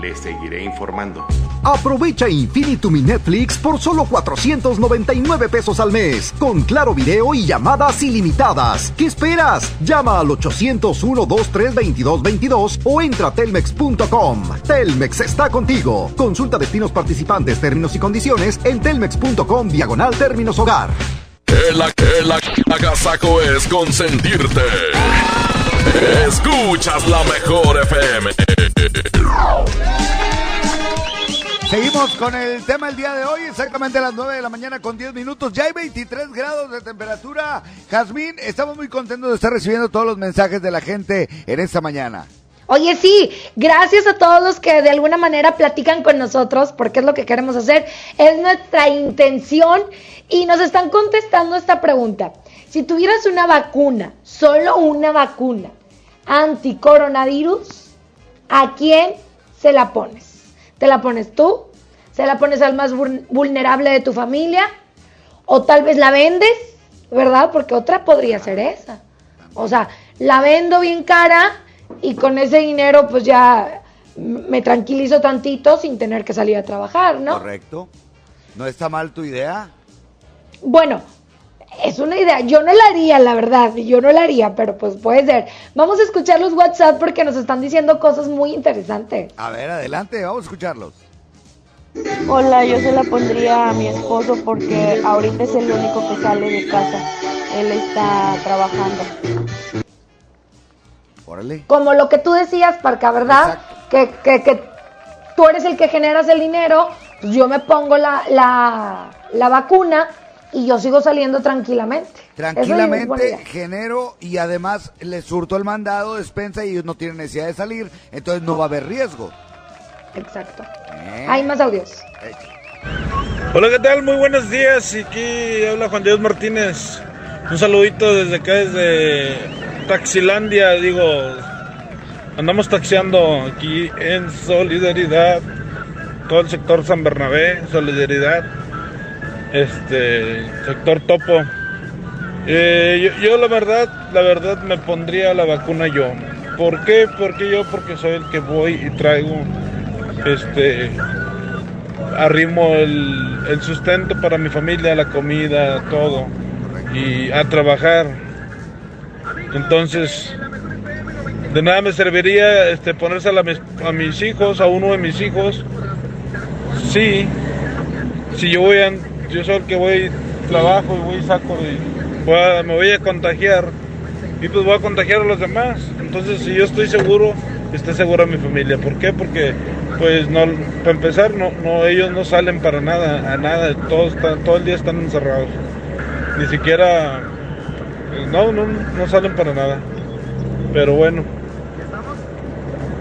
Les seguiré informando. Aprovecha Infinitum y Netflix por solo 499 pesos al mes, con claro video y llamadas ilimitadas. ¿Qué esperas? Llama al 801-232-2222 o entra a telmex.com. Telmex está contigo. Consulta destinos participantes, términos y condiciones en telmex.com diagonal términos hogar. El, el agasaco es consentirte. Escuchas la mejor FM. Seguimos con el tema el día de hoy, exactamente a las 9 de la mañana con 10 minutos. Ya hay 23 grados de temperatura. Jazmín, estamos muy contentos de estar recibiendo todos los mensajes de la gente en esta mañana. Oye, sí, gracias a todos los que de alguna manera platican con nosotros, porque es lo que queremos hacer, es nuestra intención y nos están contestando esta pregunta. Si tuvieras una vacuna, solo una vacuna, anticoronavirus, ¿a quién se la pones? ¿Te la pones tú? ¿Se la pones al más vul- vulnerable de tu familia? ¿O tal vez la vendes? ¿Verdad? Porque otra podría ser esa. O sea, la vendo bien cara y con ese dinero pues ya me tranquilizo tantito sin tener que salir a trabajar, ¿no? Correcto. ¿No está mal tu idea? Bueno, es una idea. Yo no la haría, la verdad. Yo no la haría, pero pues puede ser. Vamos a escuchar los WhatsApp porque nos están diciendo cosas muy interesantes. A ver, adelante, vamos a escucharlos. Hola, yo se la pondría a mi esposo porque ahorita es el único que sale de casa. Él está trabajando. Órale. Como lo que tú decías, Parca, ¿verdad? Que, que, que tú eres el que generas el dinero, pues yo me pongo la, la, la vacuna y yo sigo saliendo tranquilamente. Es Tranquilamente genero y además le surto el mandado, despensa y ellos no tienen necesidad de salir, entonces no va a haber riesgo. Exacto. Eh. Hay más audios. Hola, ¿qué tal? Muy buenos días. Y Aquí habla Juan Dios Martínez. Un saludito desde acá, desde Taxilandia. Digo, andamos taxiando aquí en Solidaridad. Todo el sector San Bernabé, Solidaridad. Este, sector Topo. Eh, yo, la verdad, la verdad me pondría la vacuna yo. ¿Por qué? Porque yo, porque soy el que voy y traigo este arrimo el, sustento para mi familia, la comida, todo, y a trabajar. Entonces, de nada me serviría este, ponérsela a mis, a mis hijos, a uno de mis hijos. Sí, si yo voy a, yo soy el que voy, trabajo y voy saco y me voy a contagiar y pues voy a contagiar a los demás. Entonces, si yo estoy seguro, esté segura mi familia. ¿Por qué? Porque, pues, no, para empezar, no, no, ellos no salen para nada, a nada, todos están, todo el día están encerrados. Ni siquiera, pues, no, no, no salen para nada. Pero bueno,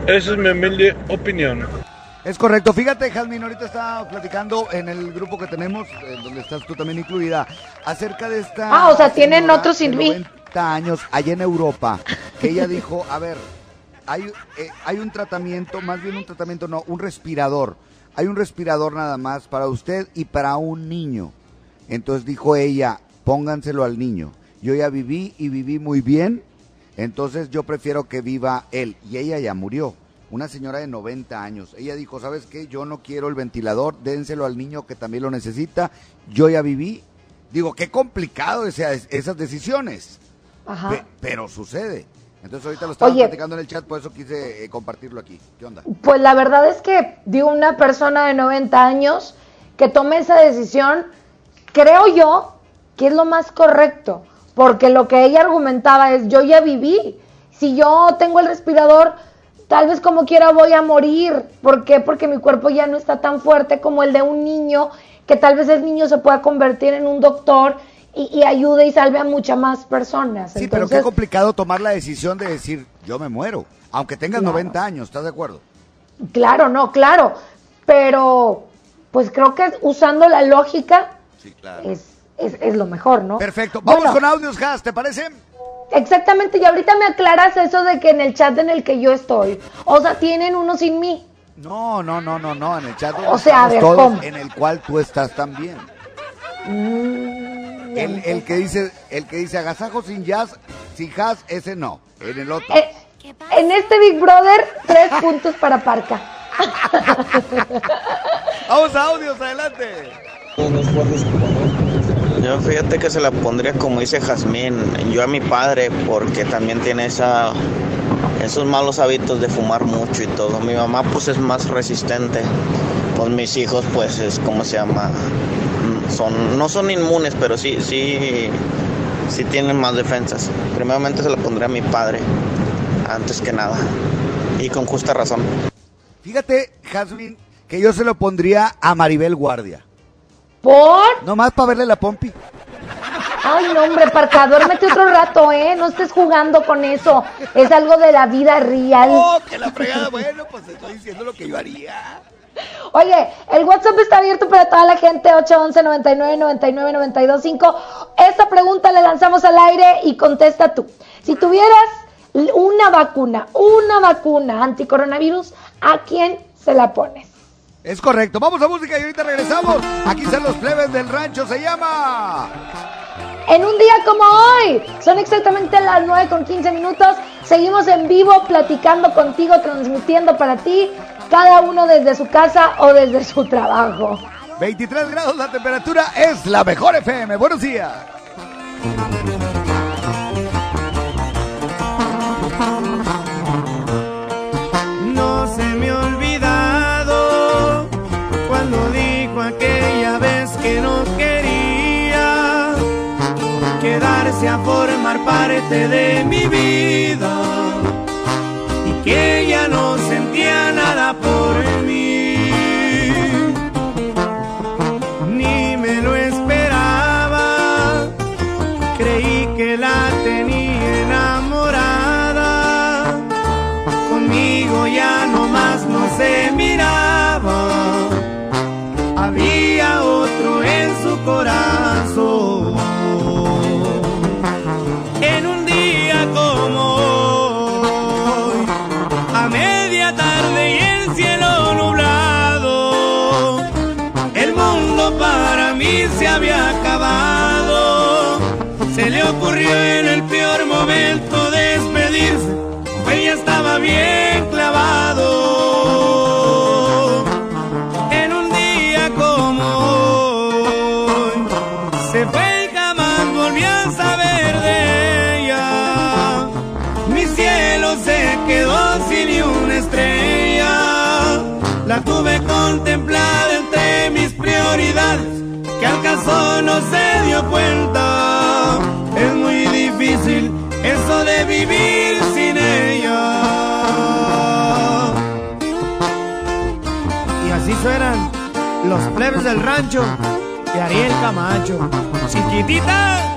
esa es mi humilde opinión. Es correcto. Fíjate, Jasmine, ahorita estaba platicando en el grupo que tenemos, eh, donde estás tú también incluida, acerca de esta. Ah, o sea, tienen otros sin mí. 90 años allá en Europa, que ella dijo, a ver, hay, eh, hay un tratamiento, más bien un tratamiento, no, un respirador. Hay un respirador nada más para usted y para un niño. Entonces dijo ella, pónganselo al niño. Yo ya viví y viví muy bien, entonces yo prefiero que viva él. Y ella ya murió. Una señora de 90 años. Ella dijo, ¿sabes qué? Yo no quiero el ventilador, dénselo al niño que también lo necesita. Yo ya viví. Digo, qué complicado esa- esas decisiones. Ajá. Pe- pero sucede. Entonces ahorita lo estaba Oye. platicando en el chat, por eso quise eh, compartirlo aquí. ¿Qué onda? Pues la verdad es que digo una persona de 90 años que tome esa decisión, creo yo que es lo más correcto, porque lo que ella argumentaba es yo ya viví, si yo tengo el respirador, tal vez como quiera voy a morir, ¿por qué? Porque mi cuerpo ya no está tan fuerte como el de un niño, que tal vez el niño se pueda convertir en un doctor y, y ayude y salve a muchas más personas. Sí, pero qué complicado tomar la decisión de decir, yo me muero. Aunque tengas Claro. 90 años, ¿estás de acuerdo? Claro, no, claro. Pero, pues creo que usando la lógica Sí, claro. es, es, es lo mejor, ¿no? Perfecto. Vamos Bueno, con audios, Gas, ¿te parece? Exactamente, y ahorita me aclaras eso de que en el chat en el que yo estoy, o sea, tienen uno sin mí. No, no, no, no, no, en el chat O sea, a ver, todos, ¿cómo? en el cual tú estás también. Mm, El, el que dice, el que dice agasajo sin jazz, sin jazz, ese no. En el otro. Eh, en este Big Brother, tres puntos para Parca. Vamos a audios, adelante. Yo fíjate que se la pondría como dice Jazmín, yo a mi padre porque también tiene esa esos malos hábitos de fumar mucho y todo. Mi mamá pues es más resistente. Pues mis hijos pues es como se llama Mm, son no son inmunes, pero sí sí sí tienen más defensas. Primeramente se la pondría a mi padre antes que nada y con justa razón. Fíjate, Jasmine, que yo se lo pondría a Maribel Guardia. ¿Por? Nomás para verle la pompi. Ay, no, hombre, Parca, duérmete otro rato, ¿eh? No estés jugando con eso. Es algo de la vida real. Oh, que la fregada, bueno, pues estoy diciendo lo que yo haría. Oye, el WhatsApp está abierto para toda la gente, 811 99 99 92 5. Esta pregunta la lanzamos al aire y contesta tú. Si tuvieras una vacuna, una vacuna anticoronavirus, ¿a quién se la pones? Es correcto. Vamos a música y ahorita regresamos. Aquí están los plebes del rancho. Se llama. En un día como hoy, son exactamente las 9 con 15 minutos. Seguimos en vivo platicando contigo, transmitiendo para ti, cada uno desde su casa o desde su trabajo. 23 grados la temperatura es la mejor FM. Buenos días. A formar parte de mi vida y que ya no sentía nada por mí. Los plebes del rancho de Ariel Camacho. Chiquitita.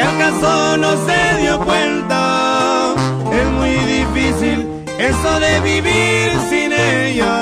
que acaso no se dio cuenta. Es muy difícil eso de vivir sin ella.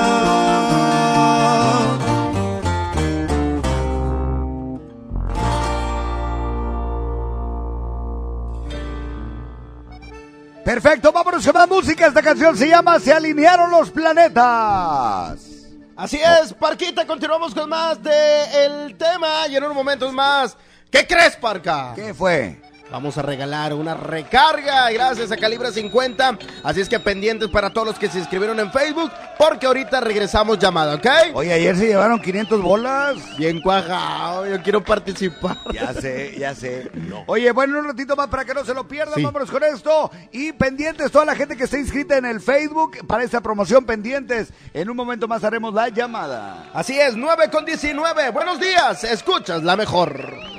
Perfecto, vámonos con más música. Esta canción se llama Se alinearon los planetas. Así es, Parquita, continuamos con más de el tema y en unos momentos más. ¿Qué crees, Parca? ¿Qué fue? Vamos a regalar una recarga gracias a Calibre 50. Así es que pendientes para todos los que se inscribieron en Facebook, porque ahorita regresamos llamada, ¿ok? Oye, ayer se llevaron 500 bolas. Bien cuajado, yo quiero participar. Ya sé, ya sé. Oye, bueno, un ratito más para que no se lo pierdan. Sí. Vámonos con esto. Y pendientes, toda la gente que está inscrita en el Facebook para esta promoción, pendientes. En un momento más haremos la llamada. Así es, 9 con 19. Buenos días, escuchas la mejor.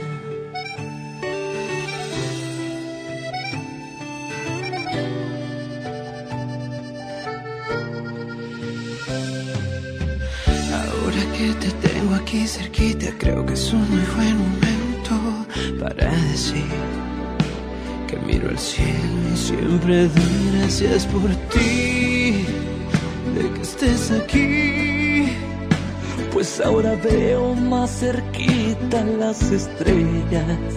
Te tengo aquí cerquita, creo que es un muy buen momento para decir que miro al cielo y siempre doy gracias por ti, de que estés aquí. Pues ahora veo más cerquita las estrellas.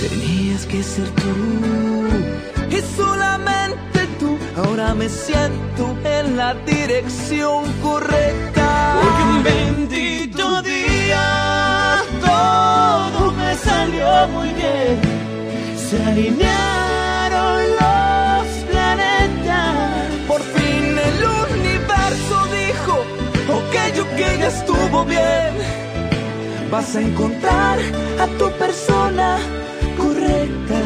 Tenías que ser tú y solamente tú. Ahora me siento en la dirección correcta. Porque un bendito día todo me salió muy bien. Se alinearon los planetas. Por fin el universo dijo, ok, ok, ya estuvo bien. Vas a encontrar a tu persona correcta.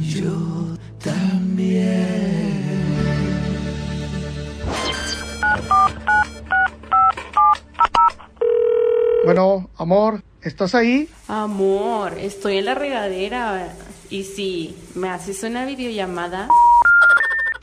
Yo también. Bueno, amor, ¿estás ahí? Amor, estoy en la regadera. Y si me haces una videollamada.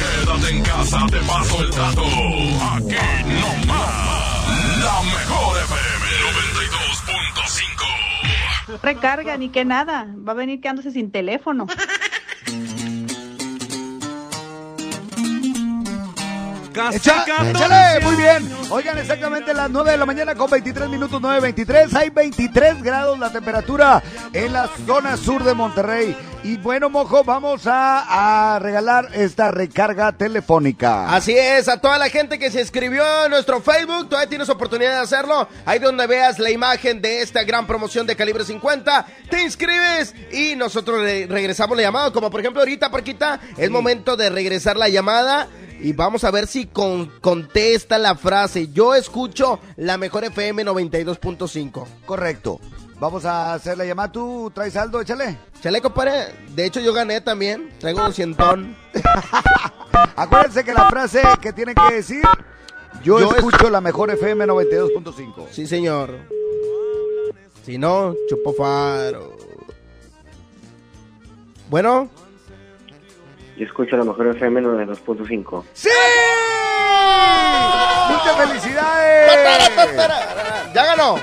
Quédate en casa, te paso el dato. Aquí no más. La mejor FM 92.5. Recarga, ni que nada. Va a venir quedándose sin teléfono. Echa- échale, muy bien. Oigan, exactamente las 9 de la mañana con 23 minutos, 9.23. Hay 23 grados la temperatura en la zona sur de Monterrey. Y bueno, Mojo, vamos a, a regalar esta recarga telefónica. Así es, a toda la gente que se inscribió en nuestro Facebook, todavía tienes oportunidad de hacerlo. Ahí donde veas la imagen de esta gran promoción de calibre 50, te inscribes y nosotros regresamos la llamada. Como por ejemplo ahorita, Parquita, es momento de regresar la llamada. Y vamos a ver si con- contesta la frase. Yo escucho la mejor FM 92.5. Correcto. Vamos a hacer la llamada. ¿Tú traes saldo? Échale. Échale, compadre. De hecho, yo gané también. Traigo un cientón. Acuérdense que la frase que tienen que decir, yo, Yo escucho la mejor FM 92.5. Sí, señor. Si no, chupo faro. Bueno. Yo escucho la mejor FM 92.5. ¡Sí! ¡Muchas felicidades! ¡Ya ganó!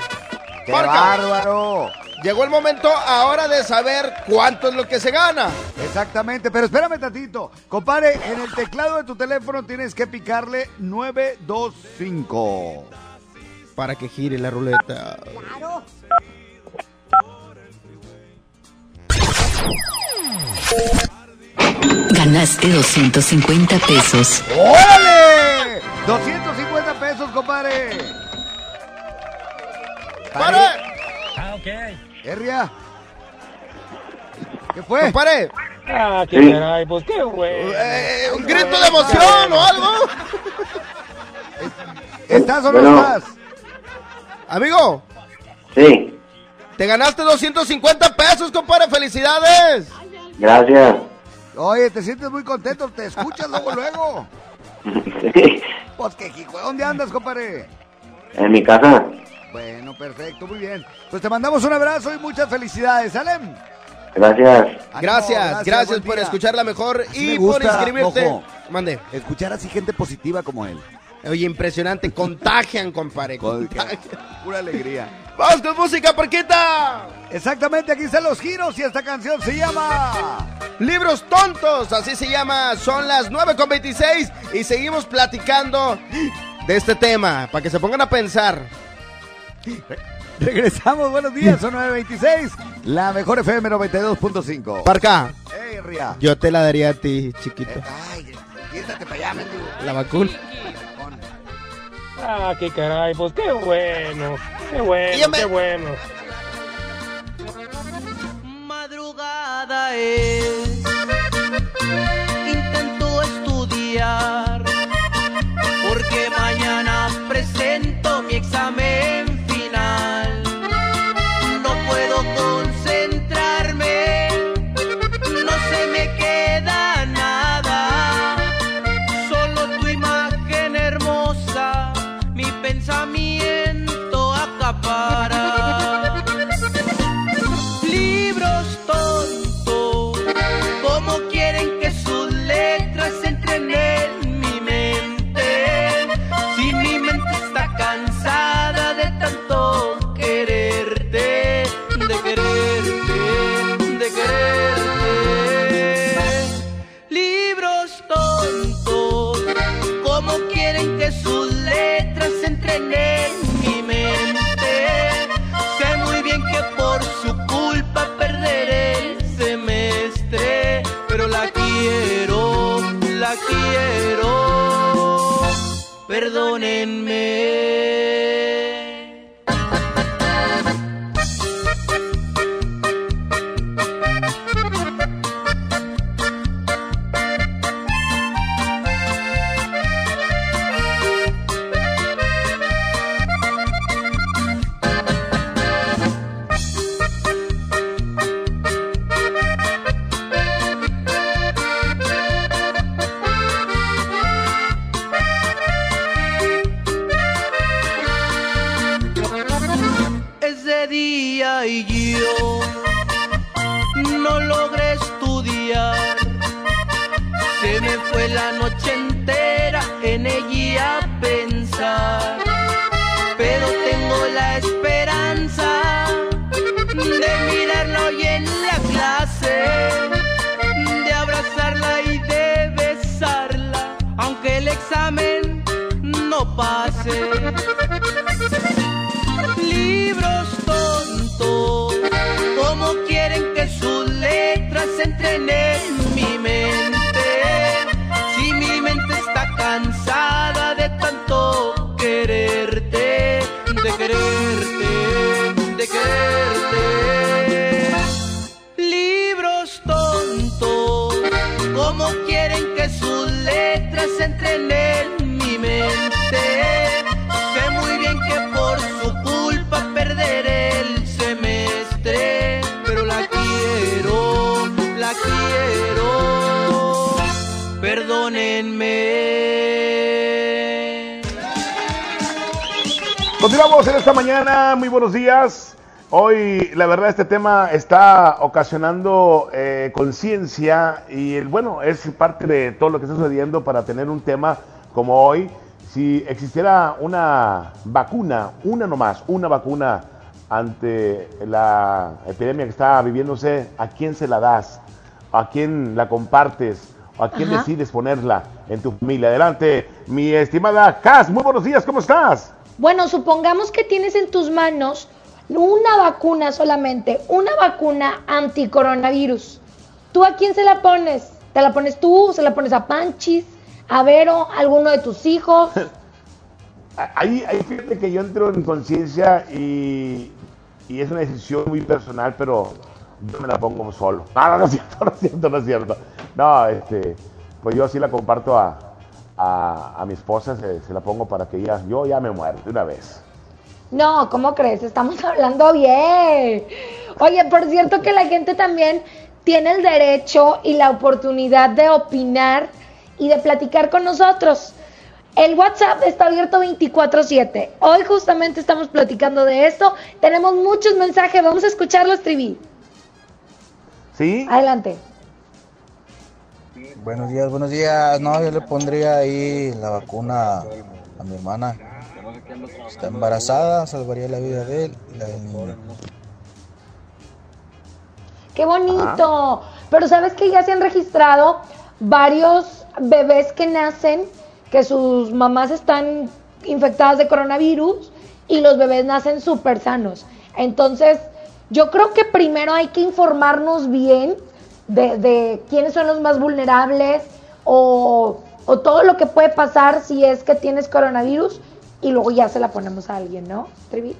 ¡Qué Marca. bárbaro! Llegó el momento ahora de saber cuánto es lo que se gana. Exactamente, pero espérame tantito. Compadre, en el teclado de tu teléfono tienes que picarle 925. Para que gire la ruleta. Ganaste 250 pesos. ¡Órale! 250 pesos, compadre. ¡Pare! Ah, ok. Herria. ¿Qué fue? ¡Compadre! Ah, qué Sí. caray, pues qué güey. Eh, ¿Un grito de emoción o algo? ¿Estás o no Bueno. estás? Amigo, Sí, te ganaste 250 pesos, compadre. ¡Felicidades! gracias. Oye, te sientes muy contento, te escuchas luego, luego. Pues qué hijo, ¿dónde andas, compadre? En mi casa. Bueno, perfecto, muy bien. Pues te mandamos un abrazo y muchas felicidades, ¿salen? Gracias. Gracias, gracias, por día. escuchar la mejor Así y me por inscribirte. Mojo. Mande. Escuchar así gente positiva como él. Oye, impresionante, contagian, compadre. contagian. Pura alegría. Vamos con música, Parquita. Exactamente, aquí están los giros y esta canción se llama... Libros tontos, así se llama. Son las 9 con 26 y seguimos platicando de este tema, para que se pongan a pensar. Regresamos, buenos días, son 9.26, la mejor FM 92.5. Parca, Ey, Ria. yo te la daría a ti, chiquito. Ay, siéntate para allá. La vacuna. Ah, qué caray, pues qué bueno. Qué bueno, qué bueno. Madrugada es, intento estudiar, in me. Libros tontos, como quieren que sus letras entren en Continuamos en esta mañana, muy buenos días. Hoy, la verdad, este tema está ocasionando eh, conciencia y, bueno, es parte de todo lo que está sucediendo para tener un tema como hoy. Si existiera una vacuna, una nomás, una vacuna ante la epidemia que está viviéndose, ¿a quién se la das? ¿A quién la compartes? ¿O a quién Ajá. decides ponerla en tu familia? Adelante, mi estimada Cas, muy buenos días, ¿cómo estás? Bueno, supongamos que tienes en tus manos una vacuna solamente, una vacuna anticoronavirus. ¿Tú a quién se la pones? ¿Te la pones tú? ¿Se la pones a Panchis? ¿A Vero? ¿A alguno de tus hijos? Ahí, fíjate que yo entro en conciencia y, y es una decisión muy personal, pero yo me la pongo solo. No, no, no es cierto, no es cierto, no es cierto. No, este, pues yo sí la comparto a, a, a mi esposa, se, se la pongo para que ella, yo ya me muero de una vez. No, ¿cómo crees? Estamos hablando bien. Oye, por cierto que la gente también tiene el derecho y la oportunidad de opinar y de platicar con nosotros. El WhatsApp está abierto 24/7. Hoy justamente estamos platicando de esto. Tenemos muchos mensajes. Vamos a escucharlos, Trivi. ¿Sí? Adelante. Buenos días, buenos días. No, yo le pondría ahí la vacuna a mi hermana. Está embarazada, salvaría la vida de él y la del niño. Qué bonito. Pero sabes que ya se han registrado varios bebés que nacen, que sus mamás están infectadas de coronavirus y los bebés nacen súper sanos. Entonces, yo creo que primero hay que informarnos bien de, de quiénes son los más vulnerables o, o todo lo que puede pasar si es que tienes coronavirus y luego ya se la ponemos a alguien, ¿no? Trivi.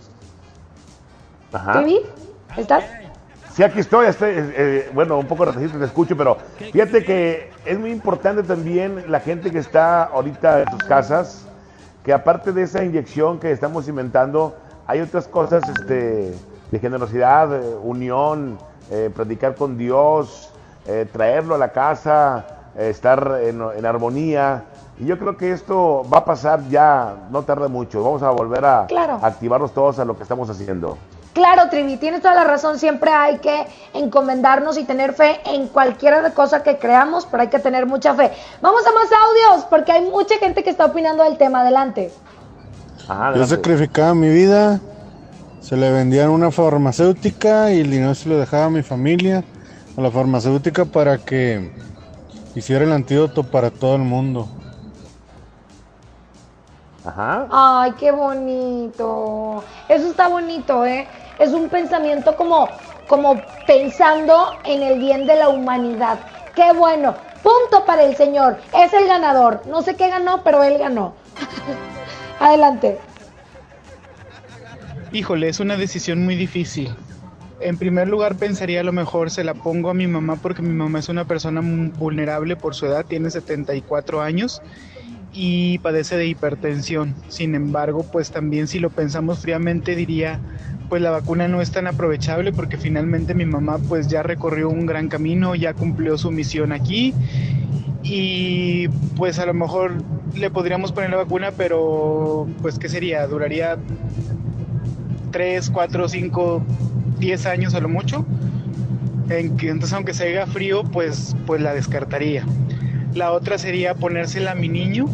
Ajá. Trivi, ¿estás? Sí, aquí estoy, estoy, eh, bueno, un poco retrasito te escucho, pero fíjate que es muy importante también la gente que está ahorita en sus casas, que aparte de esa inyección que estamos inventando, hay otras cosas este, de generosidad, eh, unión, eh, predicar con Dios, eh, traerlo a la casa, eh, estar en, en armonía. Y yo creo que esto va a pasar ya, no tarda mucho. Vamos a volver a, Claro. activarnos todos a lo que estamos haciendo. Claro, Trivi, tienes toda la razón. Siempre hay que encomendarnos y tener fe en cualquier de cosa que creamos, pero hay que tener mucha fe. Vamos a más audios, porque hay mucha gente que está opinando del tema. Adelante. Yo sacrificaba mi vida, se le vendía a una farmacéutica y el dinero se lo dejaba a mi familia, a la farmacéutica para que hiciera el antídoto para todo el mundo. Ajá. Ay, qué bonito. Eso está bonito, ¿eh? Es un pensamiento como, como pensando en el bien de la humanidad. Qué bueno. Punto para el señor. Es el ganador. No sé qué ganó, pero él ganó. Adelante. Híjole, es una decisión muy difícil. En primer lugar, pensaría a lo mejor se la pongo a mi mamá porque mi mamá es una persona vulnerable por su edad, tiene 74 años y padece de hipertensión. Sin embargo, pues también si lo pensamos fríamente diría, pues la vacuna no es tan aprovechable porque finalmente mi mamá pues ya recorrió un gran camino, ya cumplió su misión aquí y pues a lo mejor le podríamos poner la vacuna, pero pues qué sería, duraría 3, 4, 5, 10 años a lo mucho. En que, entonces aunque se haga frío, pues, pues la descartaría. La otra sería ponérsela a mi niño.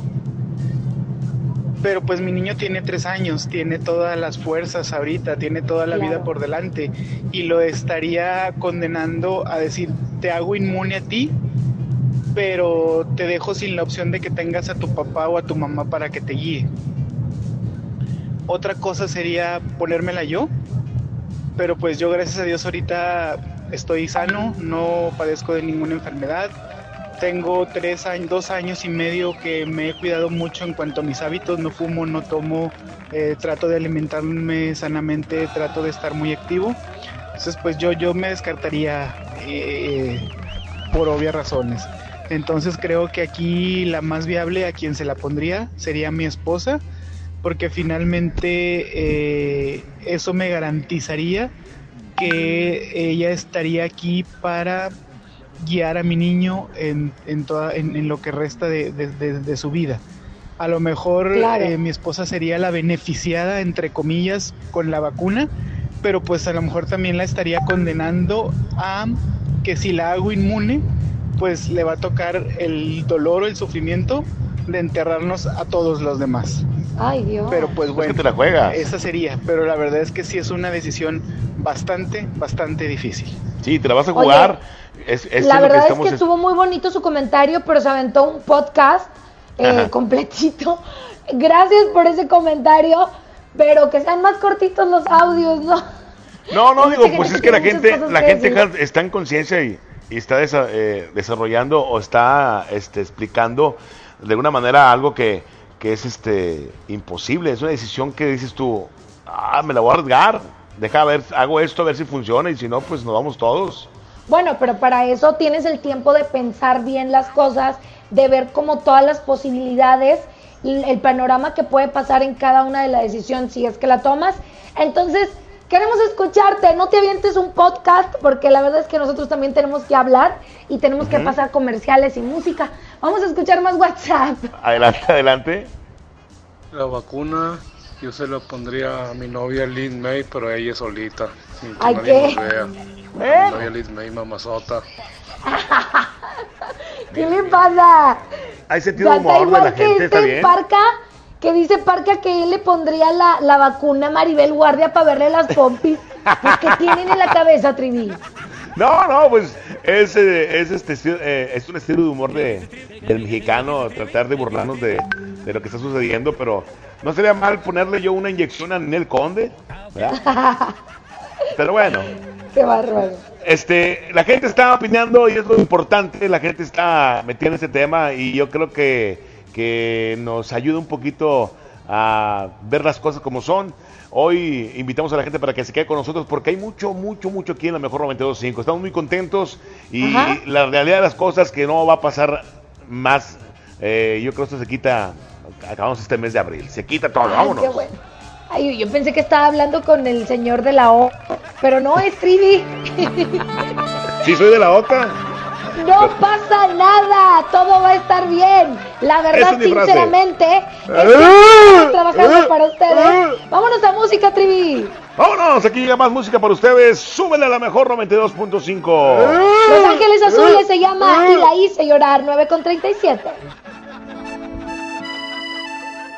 Pero pues mi niño tiene tres años, tiene todas las fuerzas ahorita, tiene toda la vida por delante y lo estaría condenando a decir, te hago inmune a ti, pero te dejo sin la opción de que tengas a tu papá o a tu mamá para que te guíe. Otra cosa sería ponérmela yo, pero pues yo gracias a Dios ahorita estoy sano, no padezco de ninguna enfermedad. Tengo tres años, dos años y medio que me he cuidado mucho en cuanto a mis hábitos, no fumo, no tomo, eh, trato de alimentarme sanamente, trato de estar muy activo. Entonces pues yo, yo me descartaría eh, por obvias razones. Entonces creo que aquí la más viable a quien se la pondría sería mi esposa, porque finalmente eh, eso me garantizaría que ella estaría aquí para guiar a mi niño en, en, toda, en, en lo que resta de, de- de- de su vida. A lo mejor Claro. eh, mi esposa sería la beneficiada, entre comillas, con la vacuna, pero pues a lo mejor también la estaría condenando a que si la hago inmune, pues le va a tocar el dolor o el sufrimiento de enterrarnos a todos los demás. Ay, Dios. Pero pues bueno, que te la juegas. esa sería, pero la verdad es que sí es una decisión bastante, bastante difícil. Sí, te la vas a Oye, jugar. es, es la verdad es que es- estuvo muy bonito su comentario, pero se aventó un podcast eh, completito. Gracias por ese comentario, pero que sean más cortitos los audios, ¿no? No, no, digo, pues es que la gente, la que gente decir. está en conciencia y, y está desa- eh, desarrollando o está este, explicando de alguna manera algo que, que es este imposible. Es una decisión que dices tú, ah, me la voy a arriesgar, deja ver, hago esto a ver si funciona y si no, pues nos vamos todos. Bueno, pero para eso tienes el tiempo de pensar bien las cosas, de ver como todas las posibilidades, el panorama que puede pasar en cada una de las decisiones si es que la tomas. Entonces, queremos escucharte, no te avientes un podcast porque la verdad es que nosotros también tenemos que hablar y tenemos que pasar comerciales y música. Vamos a escuchar más WhatsApp. Adelante, adelante. La vacuna yo se la pondría a mi novia Liz May, pero ella solita, sin que ¿A nadie qué? nos vea. ¿Eh? Mi novia Liz May, mamazota. ¿Qué le pasa? Hay sentido de está humor de la igual que gente, está este bien. Parca, que dice Parca que él le pondría la, la vacuna a Maribel Guardia para verle las pompis. Pues, ¿qué tienen en la cabeza, Trivi? No, no, pues es, eh, es, este, eh, es un estilo de humor de, del mexicano, tratar de burlarnos de, de lo que está sucediendo, pero no sería mal ponerle yo una inyección a Ninel Conde, ¿verdad? Pero bueno, Qué bárbaro. este, la gente está opinando y es lo importante, la gente está metida en ese tema y yo creo que, que nos ayuda un poquito a ver las cosas como son. Hoy invitamos a la gente para que se quede con nosotros porque hay mucho, mucho, mucho aquí en la mejor 92.5. Estamos muy contentos y Ajá. la realidad de las cosas que no va a pasar más. eh, yo creo que esto se quita, acabamos este mes de abril, se quita todo, Ay, vámonos. qué bueno. Ay, yo pensé que estaba hablando con el señor de la O, pero no es Trivi. Sí, soy de la OCA. No pasa nada, todo va a estar bien. La verdad, es sinceramente, que estamos trabajando ¡Eh! para ustedes. Vámonos a música, Trivi. Vámonos, aquí llega más música para ustedes. Súbele a la mejor 92.5. Los Ángeles Azules se llama Y la hice llorar, 9 con 37.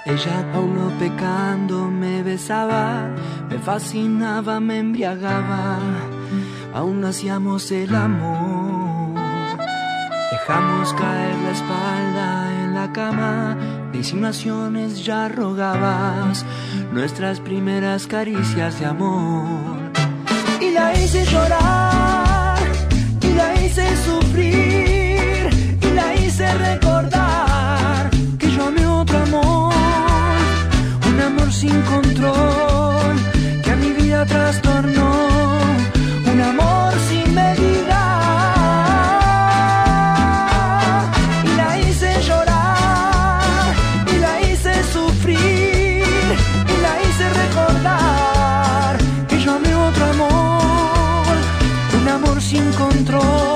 Ella aún no pecando me besaba, me fascinaba, me embriagaba, aún hacíamos el amor. Dejamos caer la espalda en la cama, de insinuaciones ya rogabas, nuestras primeras caricias de amor. Y la hice llorar, y la hice sufrir, y la hice recordar que yo amé otro amor, un amor sin control que a mi vida trastornó, amor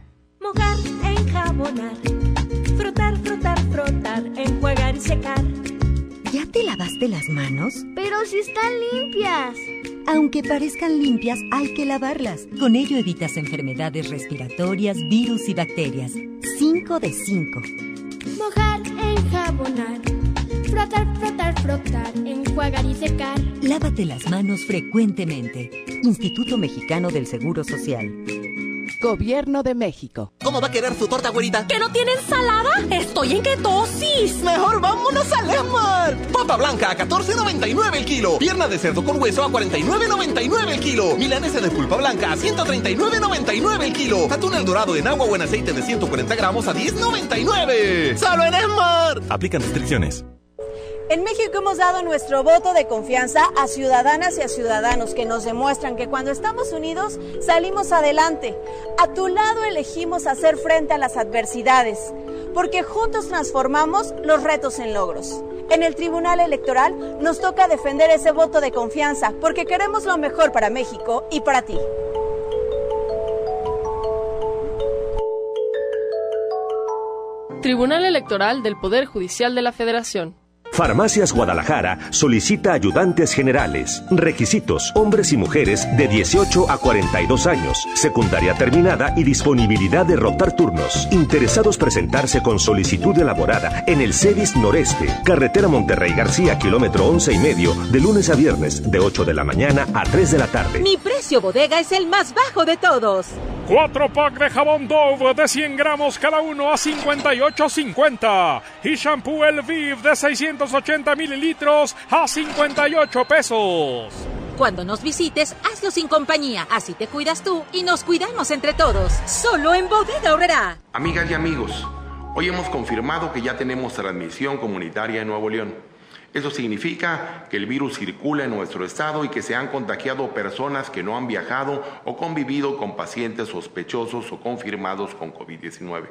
Parezcan limpias, hay que lavarlas. Con ello evitas enfermedades respiratorias, virus y bacterias. 5 de 5. Mojar, enjabonar, frotar, frotar, frotar, enjuagar y secar. Lávate las manos frecuentemente. Instituto Mexicano del Seguro Social. Gobierno de México. ¿Cómo va a querer su torta, güerita? ¿Que no tiene ensalada? ¡Estoy en ketosis! ¡Mejor vámonos a Lemar! Papa blanca a 14.99 el kilo. Pierna de cerdo con hueso a 49.99 el kilo. Milanesa de pulpa blanca a 139.99 el kilo. Atún el dorado en agua o en aceite de 140 gramos a 10.99. ¡Solo en Esmar! Aplican restricciones. En México hemos dado nuestro voto de confianza a ciudadanas y a ciudadanos que nos demuestran que cuando estamos unidos salimos adelante. A tu lado elegimos hacer frente a las adversidades, porque juntos transformamos los retos en logros. En el Tribunal Electoral nos toca defender ese voto de confianza, porque queremos lo mejor para México y para ti. Tribunal Electoral del Poder Judicial de la Federación. Farmacias Guadalajara solicita ayudantes generales. Requisitos: hombres y mujeres de 18 a 42 años, secundaria terminada y disponibilidad de rotar turnos. Interesados presentarse con solicitud elaborada en el CEDIS Noreste, carretera Monterrey García, kilómetro 11 y medio, de lunes a viernes, de 8 de la mañana a 3 de la tarde. Mi precio bodega es el más bajo de todos. Cuatro pack de jabón Dove de 100 gramos cada uno a 58.50. Y shampoo El Viv de 680 mililitros a 58 pesos. Cuando nos visites, hazlo sin compañía. Así te cuidas tú y nos cuidamos entre todos. Solo en Bodega Horrera. Amigas y amigos, hoy hemos confirmado que ya tenemos transmisión comunitaria en Nuevo León. Eso significa que el virus circula en nuestro estado y que se han contagiado personas que no han viajado o convivido con pacientes sospechosos o confirmados con COVID-19.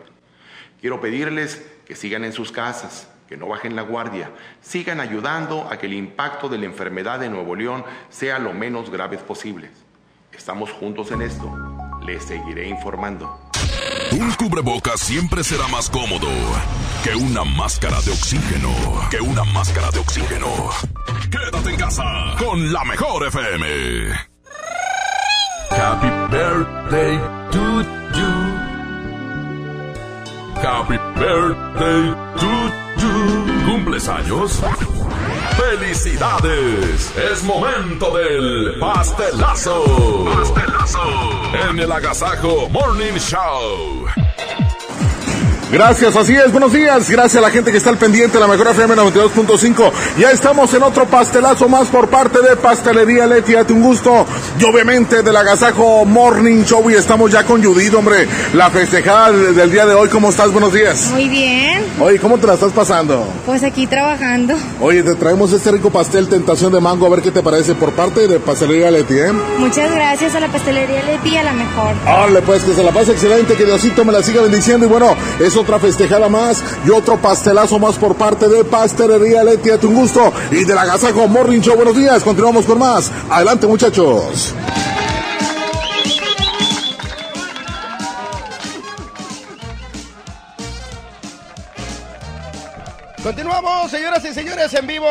Quiero pedirles que sigan en sus casas, que no bajen la guardia, sigan ayudando a que el impacto de la enfermedad de Nuevo León sea lo menos grave posible. Estamos juntos en esto. Les seguiré informando. Un cubrebocas siempre será más cómodo que una máscara de oxígeno. Que una máscara de oxígeno. Quédate en casa con la mejor FM. Happy birthday to you. Happy birthday to you. ¿Cumples años? ¡Felicidades! Es momento del pastelazo. Pastelazo. En el Agasajo Morning Show. Gracias, así es, buenos días. Gracias a la gente que está al pendiente de la mejor FM 92.5. Ya estamos en otro pastelazo más por parte de Pastelería Leti. Date un gusto. Y obviamente del Agasajo Morning Show. Y estamos ya con Judith, hombre. La festejada del, día de hoy. ¿Cómo estás? Buenos días. Muy bien, Oye, ¿cómo te la estás pasando? pues aquí trabajando. Oye, te traemos este rico pastel Tentación de Mango. A ver qué te parece por parte de Pastelería Leti, ¿eh? Muchas gracias a la pastelería Leti a la mejor. Órale, pues que se la pase excelente, que Diosito me la siga bendiciendo. Y bueno, es otra festejada más y otro pastelazo más por parte de Pastelería Leti. Date un gusto. Y de la Gazajo Morning Show. Buenos días, continuamos con más. Adelante, muchachos. Continuamos, señoras y señores, en vivo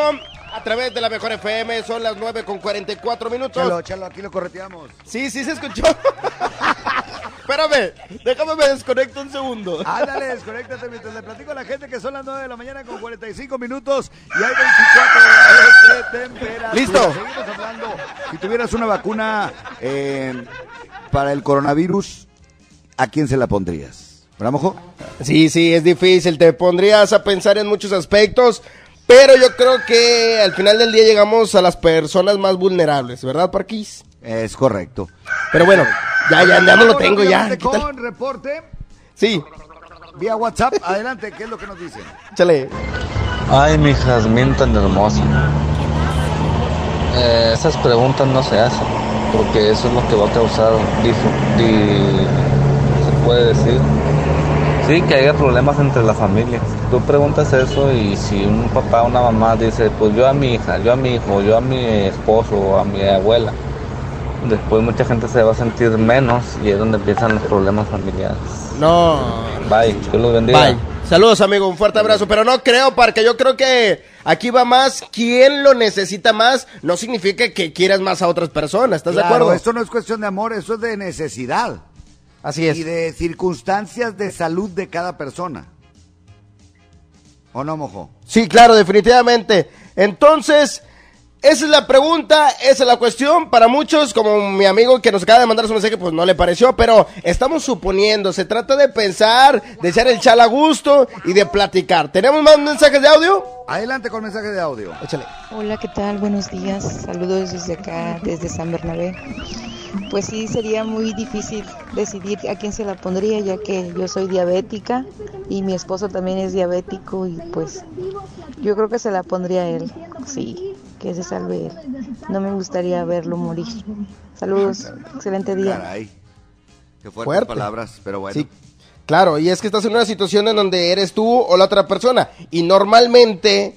a través de la Mejor FM. Son las 9 con 44 minutos. Chalo, chalo, aquí lo correteamos. Sí, sí se escuchó. Espérame, déjame me desconecto un segundo. Ándale, desconéctate mientras le platico a la gente que son las 9 de la mañana con 45 minutos y hay 24 grados de temperatura. Listo. Seguimos hablando. Si tuvieras una vacuna eh, para el coronavirus, ¿a quién se la pondrías? ¿Verdad, mojo? Sí, sí, es difícil. Te pondrías a pensar en muchos aspectos. Pero yo creo que al final del día llegamos a las personas más vulnerables, ¿verdad, Parquís? Es correcto. Pero bueno, ya, ya, ya no lo tengo ya. Con reporte Sí. Vía WhatsApp, adelante, ¿qué es lo que nos dicen? Échale. Ay, mi jazmín tan hermoso. Eh, esas preguntas no se hacen, porque eso es lo que va a causar, se puede decir, sí, que haya problemas entre las familias. Tú preguntas eso y si un papá o una mamá dice, pues yo a mi hija, yo a mi hijo, yo a mi esposo o a mi abuela, después mucha gente se va a sentir menos y es donde empiezan los problemas familiares. No. Bye, Dios los bendiga. Bye. Saludos, amigo, un fuerte abrazo. Pero no creo, porque yo creo que aquí va más quien lo necesita más. No significa que quieras más a otras personas. ¿Estás Claro, de acuerdo? Esto no es cuestión de amor, eso es de necesidad. Así es. Y de circunstancias de salud de cada persona. ¿O no, mojo? Sí, claro, definitivamente. Entonces, esa es la pregunta, esa es la cuestión. Para muchos, como mi amigo que nos acaba de mandar su mensaje, pues no le pareció, pero estamos suponiendo. Se trata de pensar, de echar el chal a gusto y de platicar. ¿Tenemos más mensajes de audio? Adelante con mensaje de audio. Échale. Hola, ¿qué tal? Buenos días. Saludos desde acá, desde San Bernabé. Pues sí, sería muy difícil decidir a quién se la pondría, ya que yo soy diabética y mi esposo también es diabético y pues yo creo que se la pondría a él. Sí, que se salve él. No me gustaría verlo morir. Saludos, excelente día. Caray. Qué fuertes Fuerte. palabras, pero bueno. Sí, claro, y es que estás en una situación en donde eres tú o la otra persona. Y normalmente,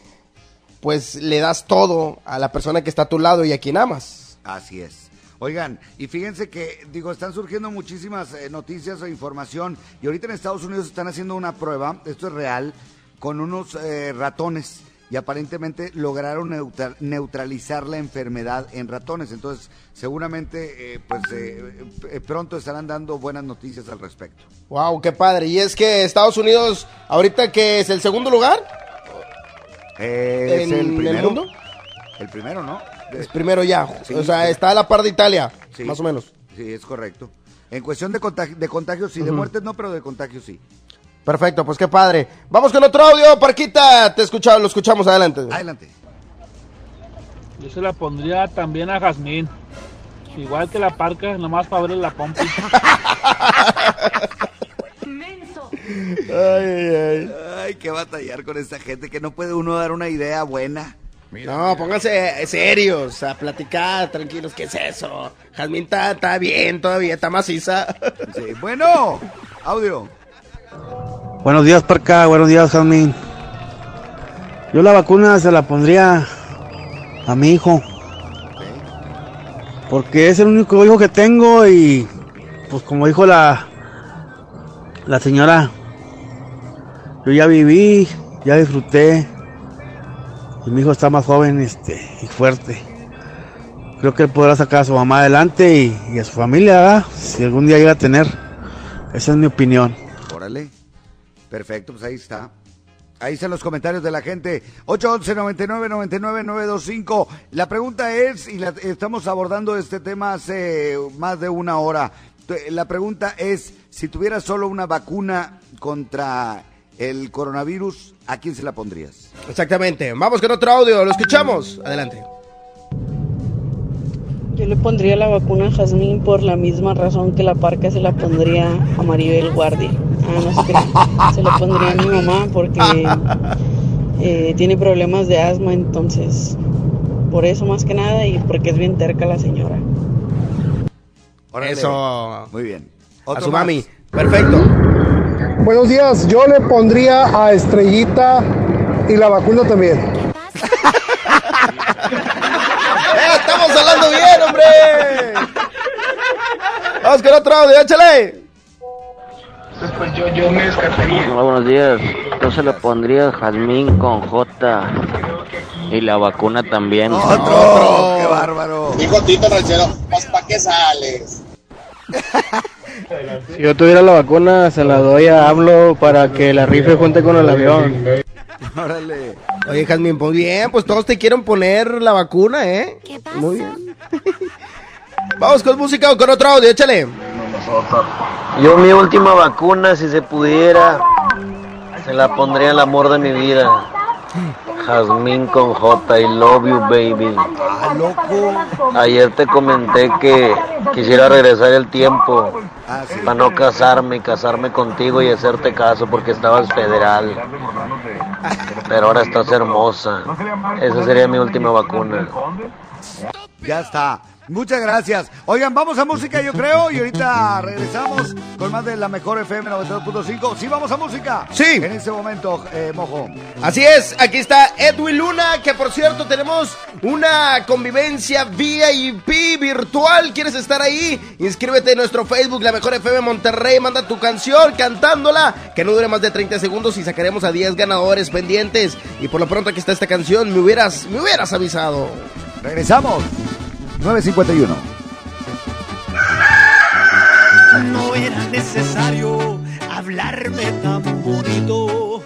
pues le das todo a la persona que está a tu lado y a quien amas. Así es. Oigan, y fíjense que, digo, están surgiendo muchísimas eh, noticias e información. Y ahorita en Estados Unidos están haciendo una prueba, esto es real, con unos eh, ratones. Y aparentemente lograron neutra- neutralizar la enfermedad en ratones. Entonces, seguramente, eh, pues eh, eh, pronto estarán dando buenas noticias al respecto. Wow, qué padre. Y es que Estados Unidos, ahorita que es el segundo lugar Eh, ¿Es el primero? mundo. El primero, ¿no? Es primero ya. Sí, o sea, sí. está a la par de Italia, Sí. más o menos. Sí, es correcto. En cuestión de, contagi- de contagios sí, de muertes no, pero de contagios sí. Perfecto, pues qué padre. Vamos con otro audio, Parquita. Te escuchamos, lo escuchamos adelante. Adelante. Yo se la pondría también a Jazmín. Igual que la parca, nomás para abrir la pompa. Ay, ay, ay. Ay, qué batallar con esta gente que no puede uno dar una idea buena. No, pónganse serios, a platicar, tranquilos. ¿Qué es eso? Jazmín está, está bien todavía, está maciza. Sí, bueno, audio. Buenos días, Parca. Buenos días, Jasmine. Yo la vacuna se la pondría a mi hijo. Porque es el único hijo que tengo y, pues como dijo la, la señora, yo ya viví, ya disfruté. Y mi hijo está más joven este, y fuerte. Creo que él podrá sacar a su mamá adelante y, a su familia. Si algún día llega a tener. Esa es mi opinión. Órale. Perfecto, pues ahí está. Ahí están los comentarios de la gente. 811 99 99 925. La pregunta es, y estamos abordando este tema hace más de una hora. La pregunta es, si tuvieras solo una vacuna contra el coronavirus, ¿a quién se la pondrías? Exactamente. Vamos con otro audio, lo escuchamos. Adelante. Yo le pondría la vacuna a Jazmín por la misma razón que la parca se la pondría a Maribel Guardia. Ah, no se crea. Se la pondría a mi mamá porque eh, tiene problemas de asma, entonces por eso más que nada y porque es bien terca la señora. Eso. Muy bien. A Otro su más. mami. Perfecto. Buenos días, yo le pondría a Estrellita y la vacuna también. ¡Eh, estamos hablando bien, hombre! Vamos con otro audio, échale. Pues yo, yo me descartaría. Hola, buenos días. Yo se lo pondría Jazmín con J. Y la vacuna también. Otro, qué bárbaro. Hijo Tito Ranchero, pues ¿para qué sales? Si yo tuviera la vacuna, se la doy a Hablo para que la rife junte con el avión. Órale. Oye, Jazmín, pues bien, pues todos te quieren poner la vacuna, ¿eh? ¿Qué pasa? Muy bien. Vamos con música o con otro audio, échale. Yo mi última vacuna, si se pudiera, se la pondría al amor de mi vida. Jazmín con J, I love you, baby. Ah, loco. Ayer te comenté que quisiera regresar el tiempo Ah, sí. para no casarme y casarme contigo y hacerte caso porque estabas federal. Pero ahora estás hermosa. Esa sería mi última vacuna. Ya está. Muchas gracias. Oigan, vamos a música, yo creo, y ahorita regresamos con más de la mejor FM 92.5. Sí, vamos a música. Sí. En este momento, eh, Mojo. Así es, aquí está Edwin Luna, que por cierto tenemos una convivencia VIP virtual. ¿Quieres estar ahí? Inscríbete en nuestro Facebook, La Mejor FM Monterrey. Manda tu canción cantándola, que no dure más de 30 segundos y sacaremos a 10 ganadores pendientes. Y por lo pronto aquí está esta canción, me hubieras, me hubieras avisado. Regresamos. 951. No era necesario hablarme tan bonito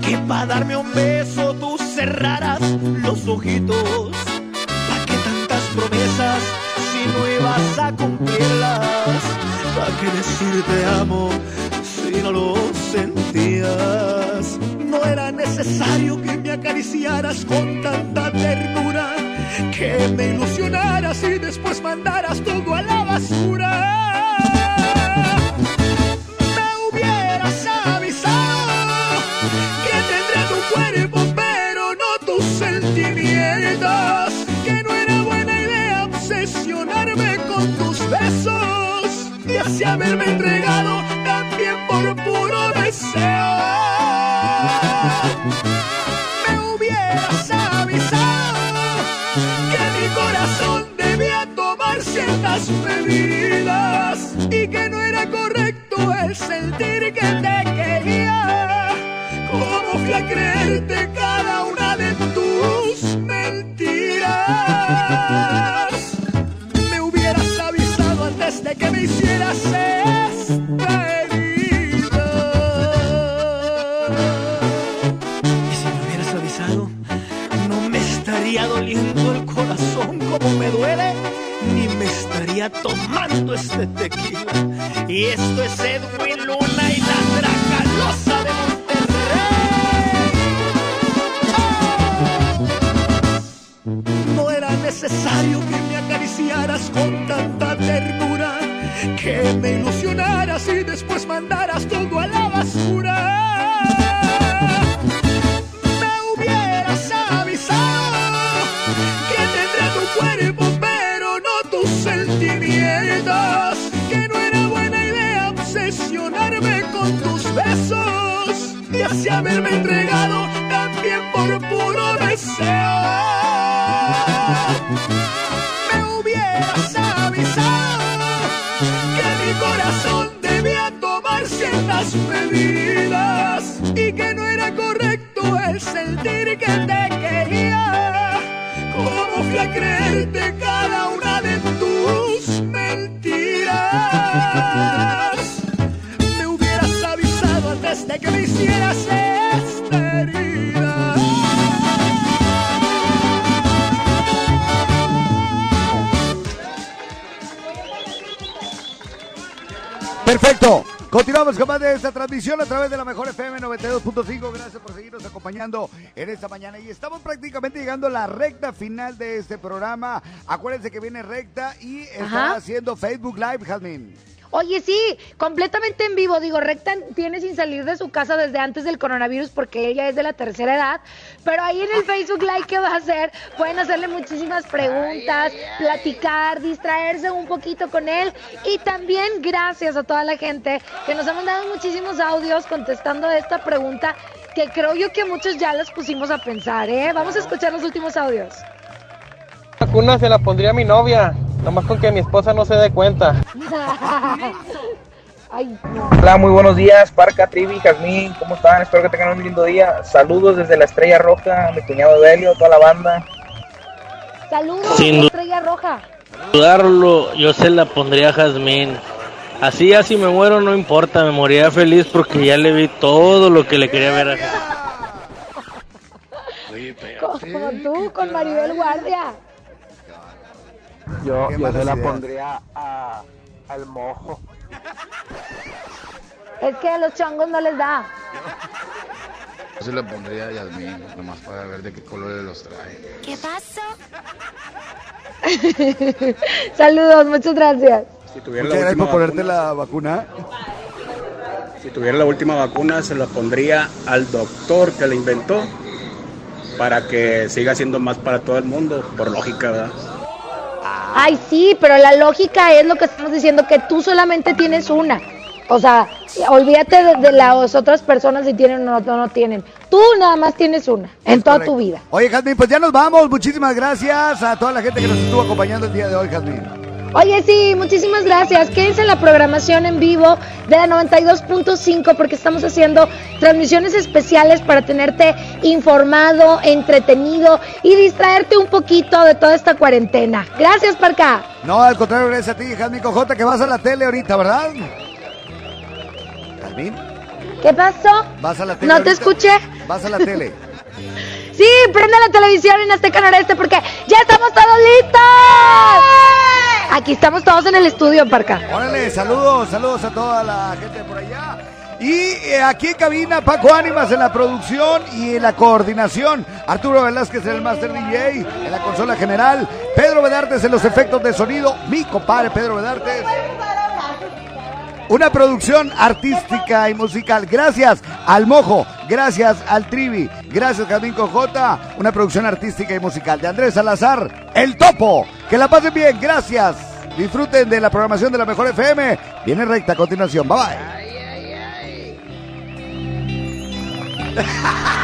que para darme un beso tú cerraras los ojitos. ¿Para qué tantas promesas si no ibas a cumplirlas? ¿Para qué decir te amo si no lo sentías? No era necesario que me acariciaras con tanta ternura, que me ilusionaras y después mandaras todo a la basura. Ciertas medidas y que no era correcto el sentir que te quería. ¿Cómo fui a creerte cada una de tus mentiras? Me hubieras avisado antes de que me hicieras esta herida. Y si me hubieras avisado, no me estaría doliendo el corazón como me duele, tomando este tequila. Y esto es Edwin Luna y la Dracalosa de Monterrey. No era necesario que me acariciaras con tanta ternura, que me ilusionaras y que no era correcto el sentir que te quería. ¿Cómo fui a creerte cada una de tus mentiras? Me hubieras avisado antes de que me hicieras esta herida. Perfecto. Continuamos con más de esta transmisión a través de la mejor FM 92.5. Gracias por seguirnos acompañando en esta mañana. Y estamos prácticamente llegando a la recta final de este programa. Acuérdense que viene recta y está Ajá. haciendo Facebook Live, Jasmine. Oye, sí, completamente en vivo. Digo, Recta tiene sin salir de su casa desde antes del coronavirus porque ella es de la tercera edad. Pero ahí en el Facebook Live que va a hacer, pueden hacerle muchísimas preguntas, platicar, distraerse un poquito con él. Y también gracias a toda la gente que nos ha mandado muchísimos audios contestando esta pregunta que creo yo que muchos ya las pusimos a pensar, ¿eh? Vamos a escuchar los últimos audios. Vacuna se la pondría a mi novia, nomás con que mi esposa no se dé cuenta. Ay, Hola, muy buenos días, Parca, Trivi, Jazmín, ¿cómo están? Espero que tengan un lindo día. Saludos desde la Estrella Roja, mi cuñado Belio, toda la banda. Saludos, Sin du- Estrella Roja. dudarlo, yo se la pondría a Jazmín. Así ya si me muero no importa, me moría feliz porque ya le vi todo lo que le quería ver a Jazmín. Como tú, con Maribel Guardia. Yo, yo se la ideas. pondría a, al mojo. Es que a los chongos no les da. Yo se lo pondría a Yasmín, nomás para ver de qué colores los trae. ¿Qué pasó? Saludos, muchas gracias. Si tuviera Muchas la gracias por ponerte vacuna, la vacuna. si tuviera la última vacuna, se la pondría al doctor que la inventó para que siga siendo más para todo el mundo, por lógica, ¿verdad? Ay, sí, pero la lógica es lo que estamos diciendo, que tú solamente tienes una. O sea, olvídate de, de las otras personas si tienen o no, no tienen. Tú nada más tienes una en toda tu vida. Oye, Jazmín, pues ya nos vamos. Muchísimas gracias a toda la gente que nos estuvo acompañando el día de hoy, Jazmín. Oye, sí, muchísimas gracias. Quédense en la programación en vivo de la 92.5 porque estamos haciendo transmisiones especiales para tenerte informado, entretenido y distraerte un poquito de toda esta cuarentena. Gracias, Parca. No, al contrario, gracias a ti, Jazmín Cojota, que vas a la tele ahorita, ¿verdad? Jazmín, ¿Qué pasó? vas a la tele. ¿No te escuché? Vas a la tele. Sí, prende la televisión en Azteca Noreste porque ya estamos todos listos. Aquí estamos todos en el estudio, Parca. Órale, saludos, saludos a toda la gente por allá. Y eh, aquí en cabina, Paco Ánimas en la producción y en la coordinación. Arturo Velázquez en el Master DJ, en la consola general. Pedro Vedartes en los efectos de sonido. Mi compadre Pedro Vedartes. Una producción artística y musical. Gracias al Mojo, gracias al Trivi, gracias Jazmín Cojota. Una producción artística y musical de Andrés Salazar, El Topo. Que la pasen bien, gracias. Disfruten de la programación de la Mejor FM. Viene recta a continuación. Bye bye.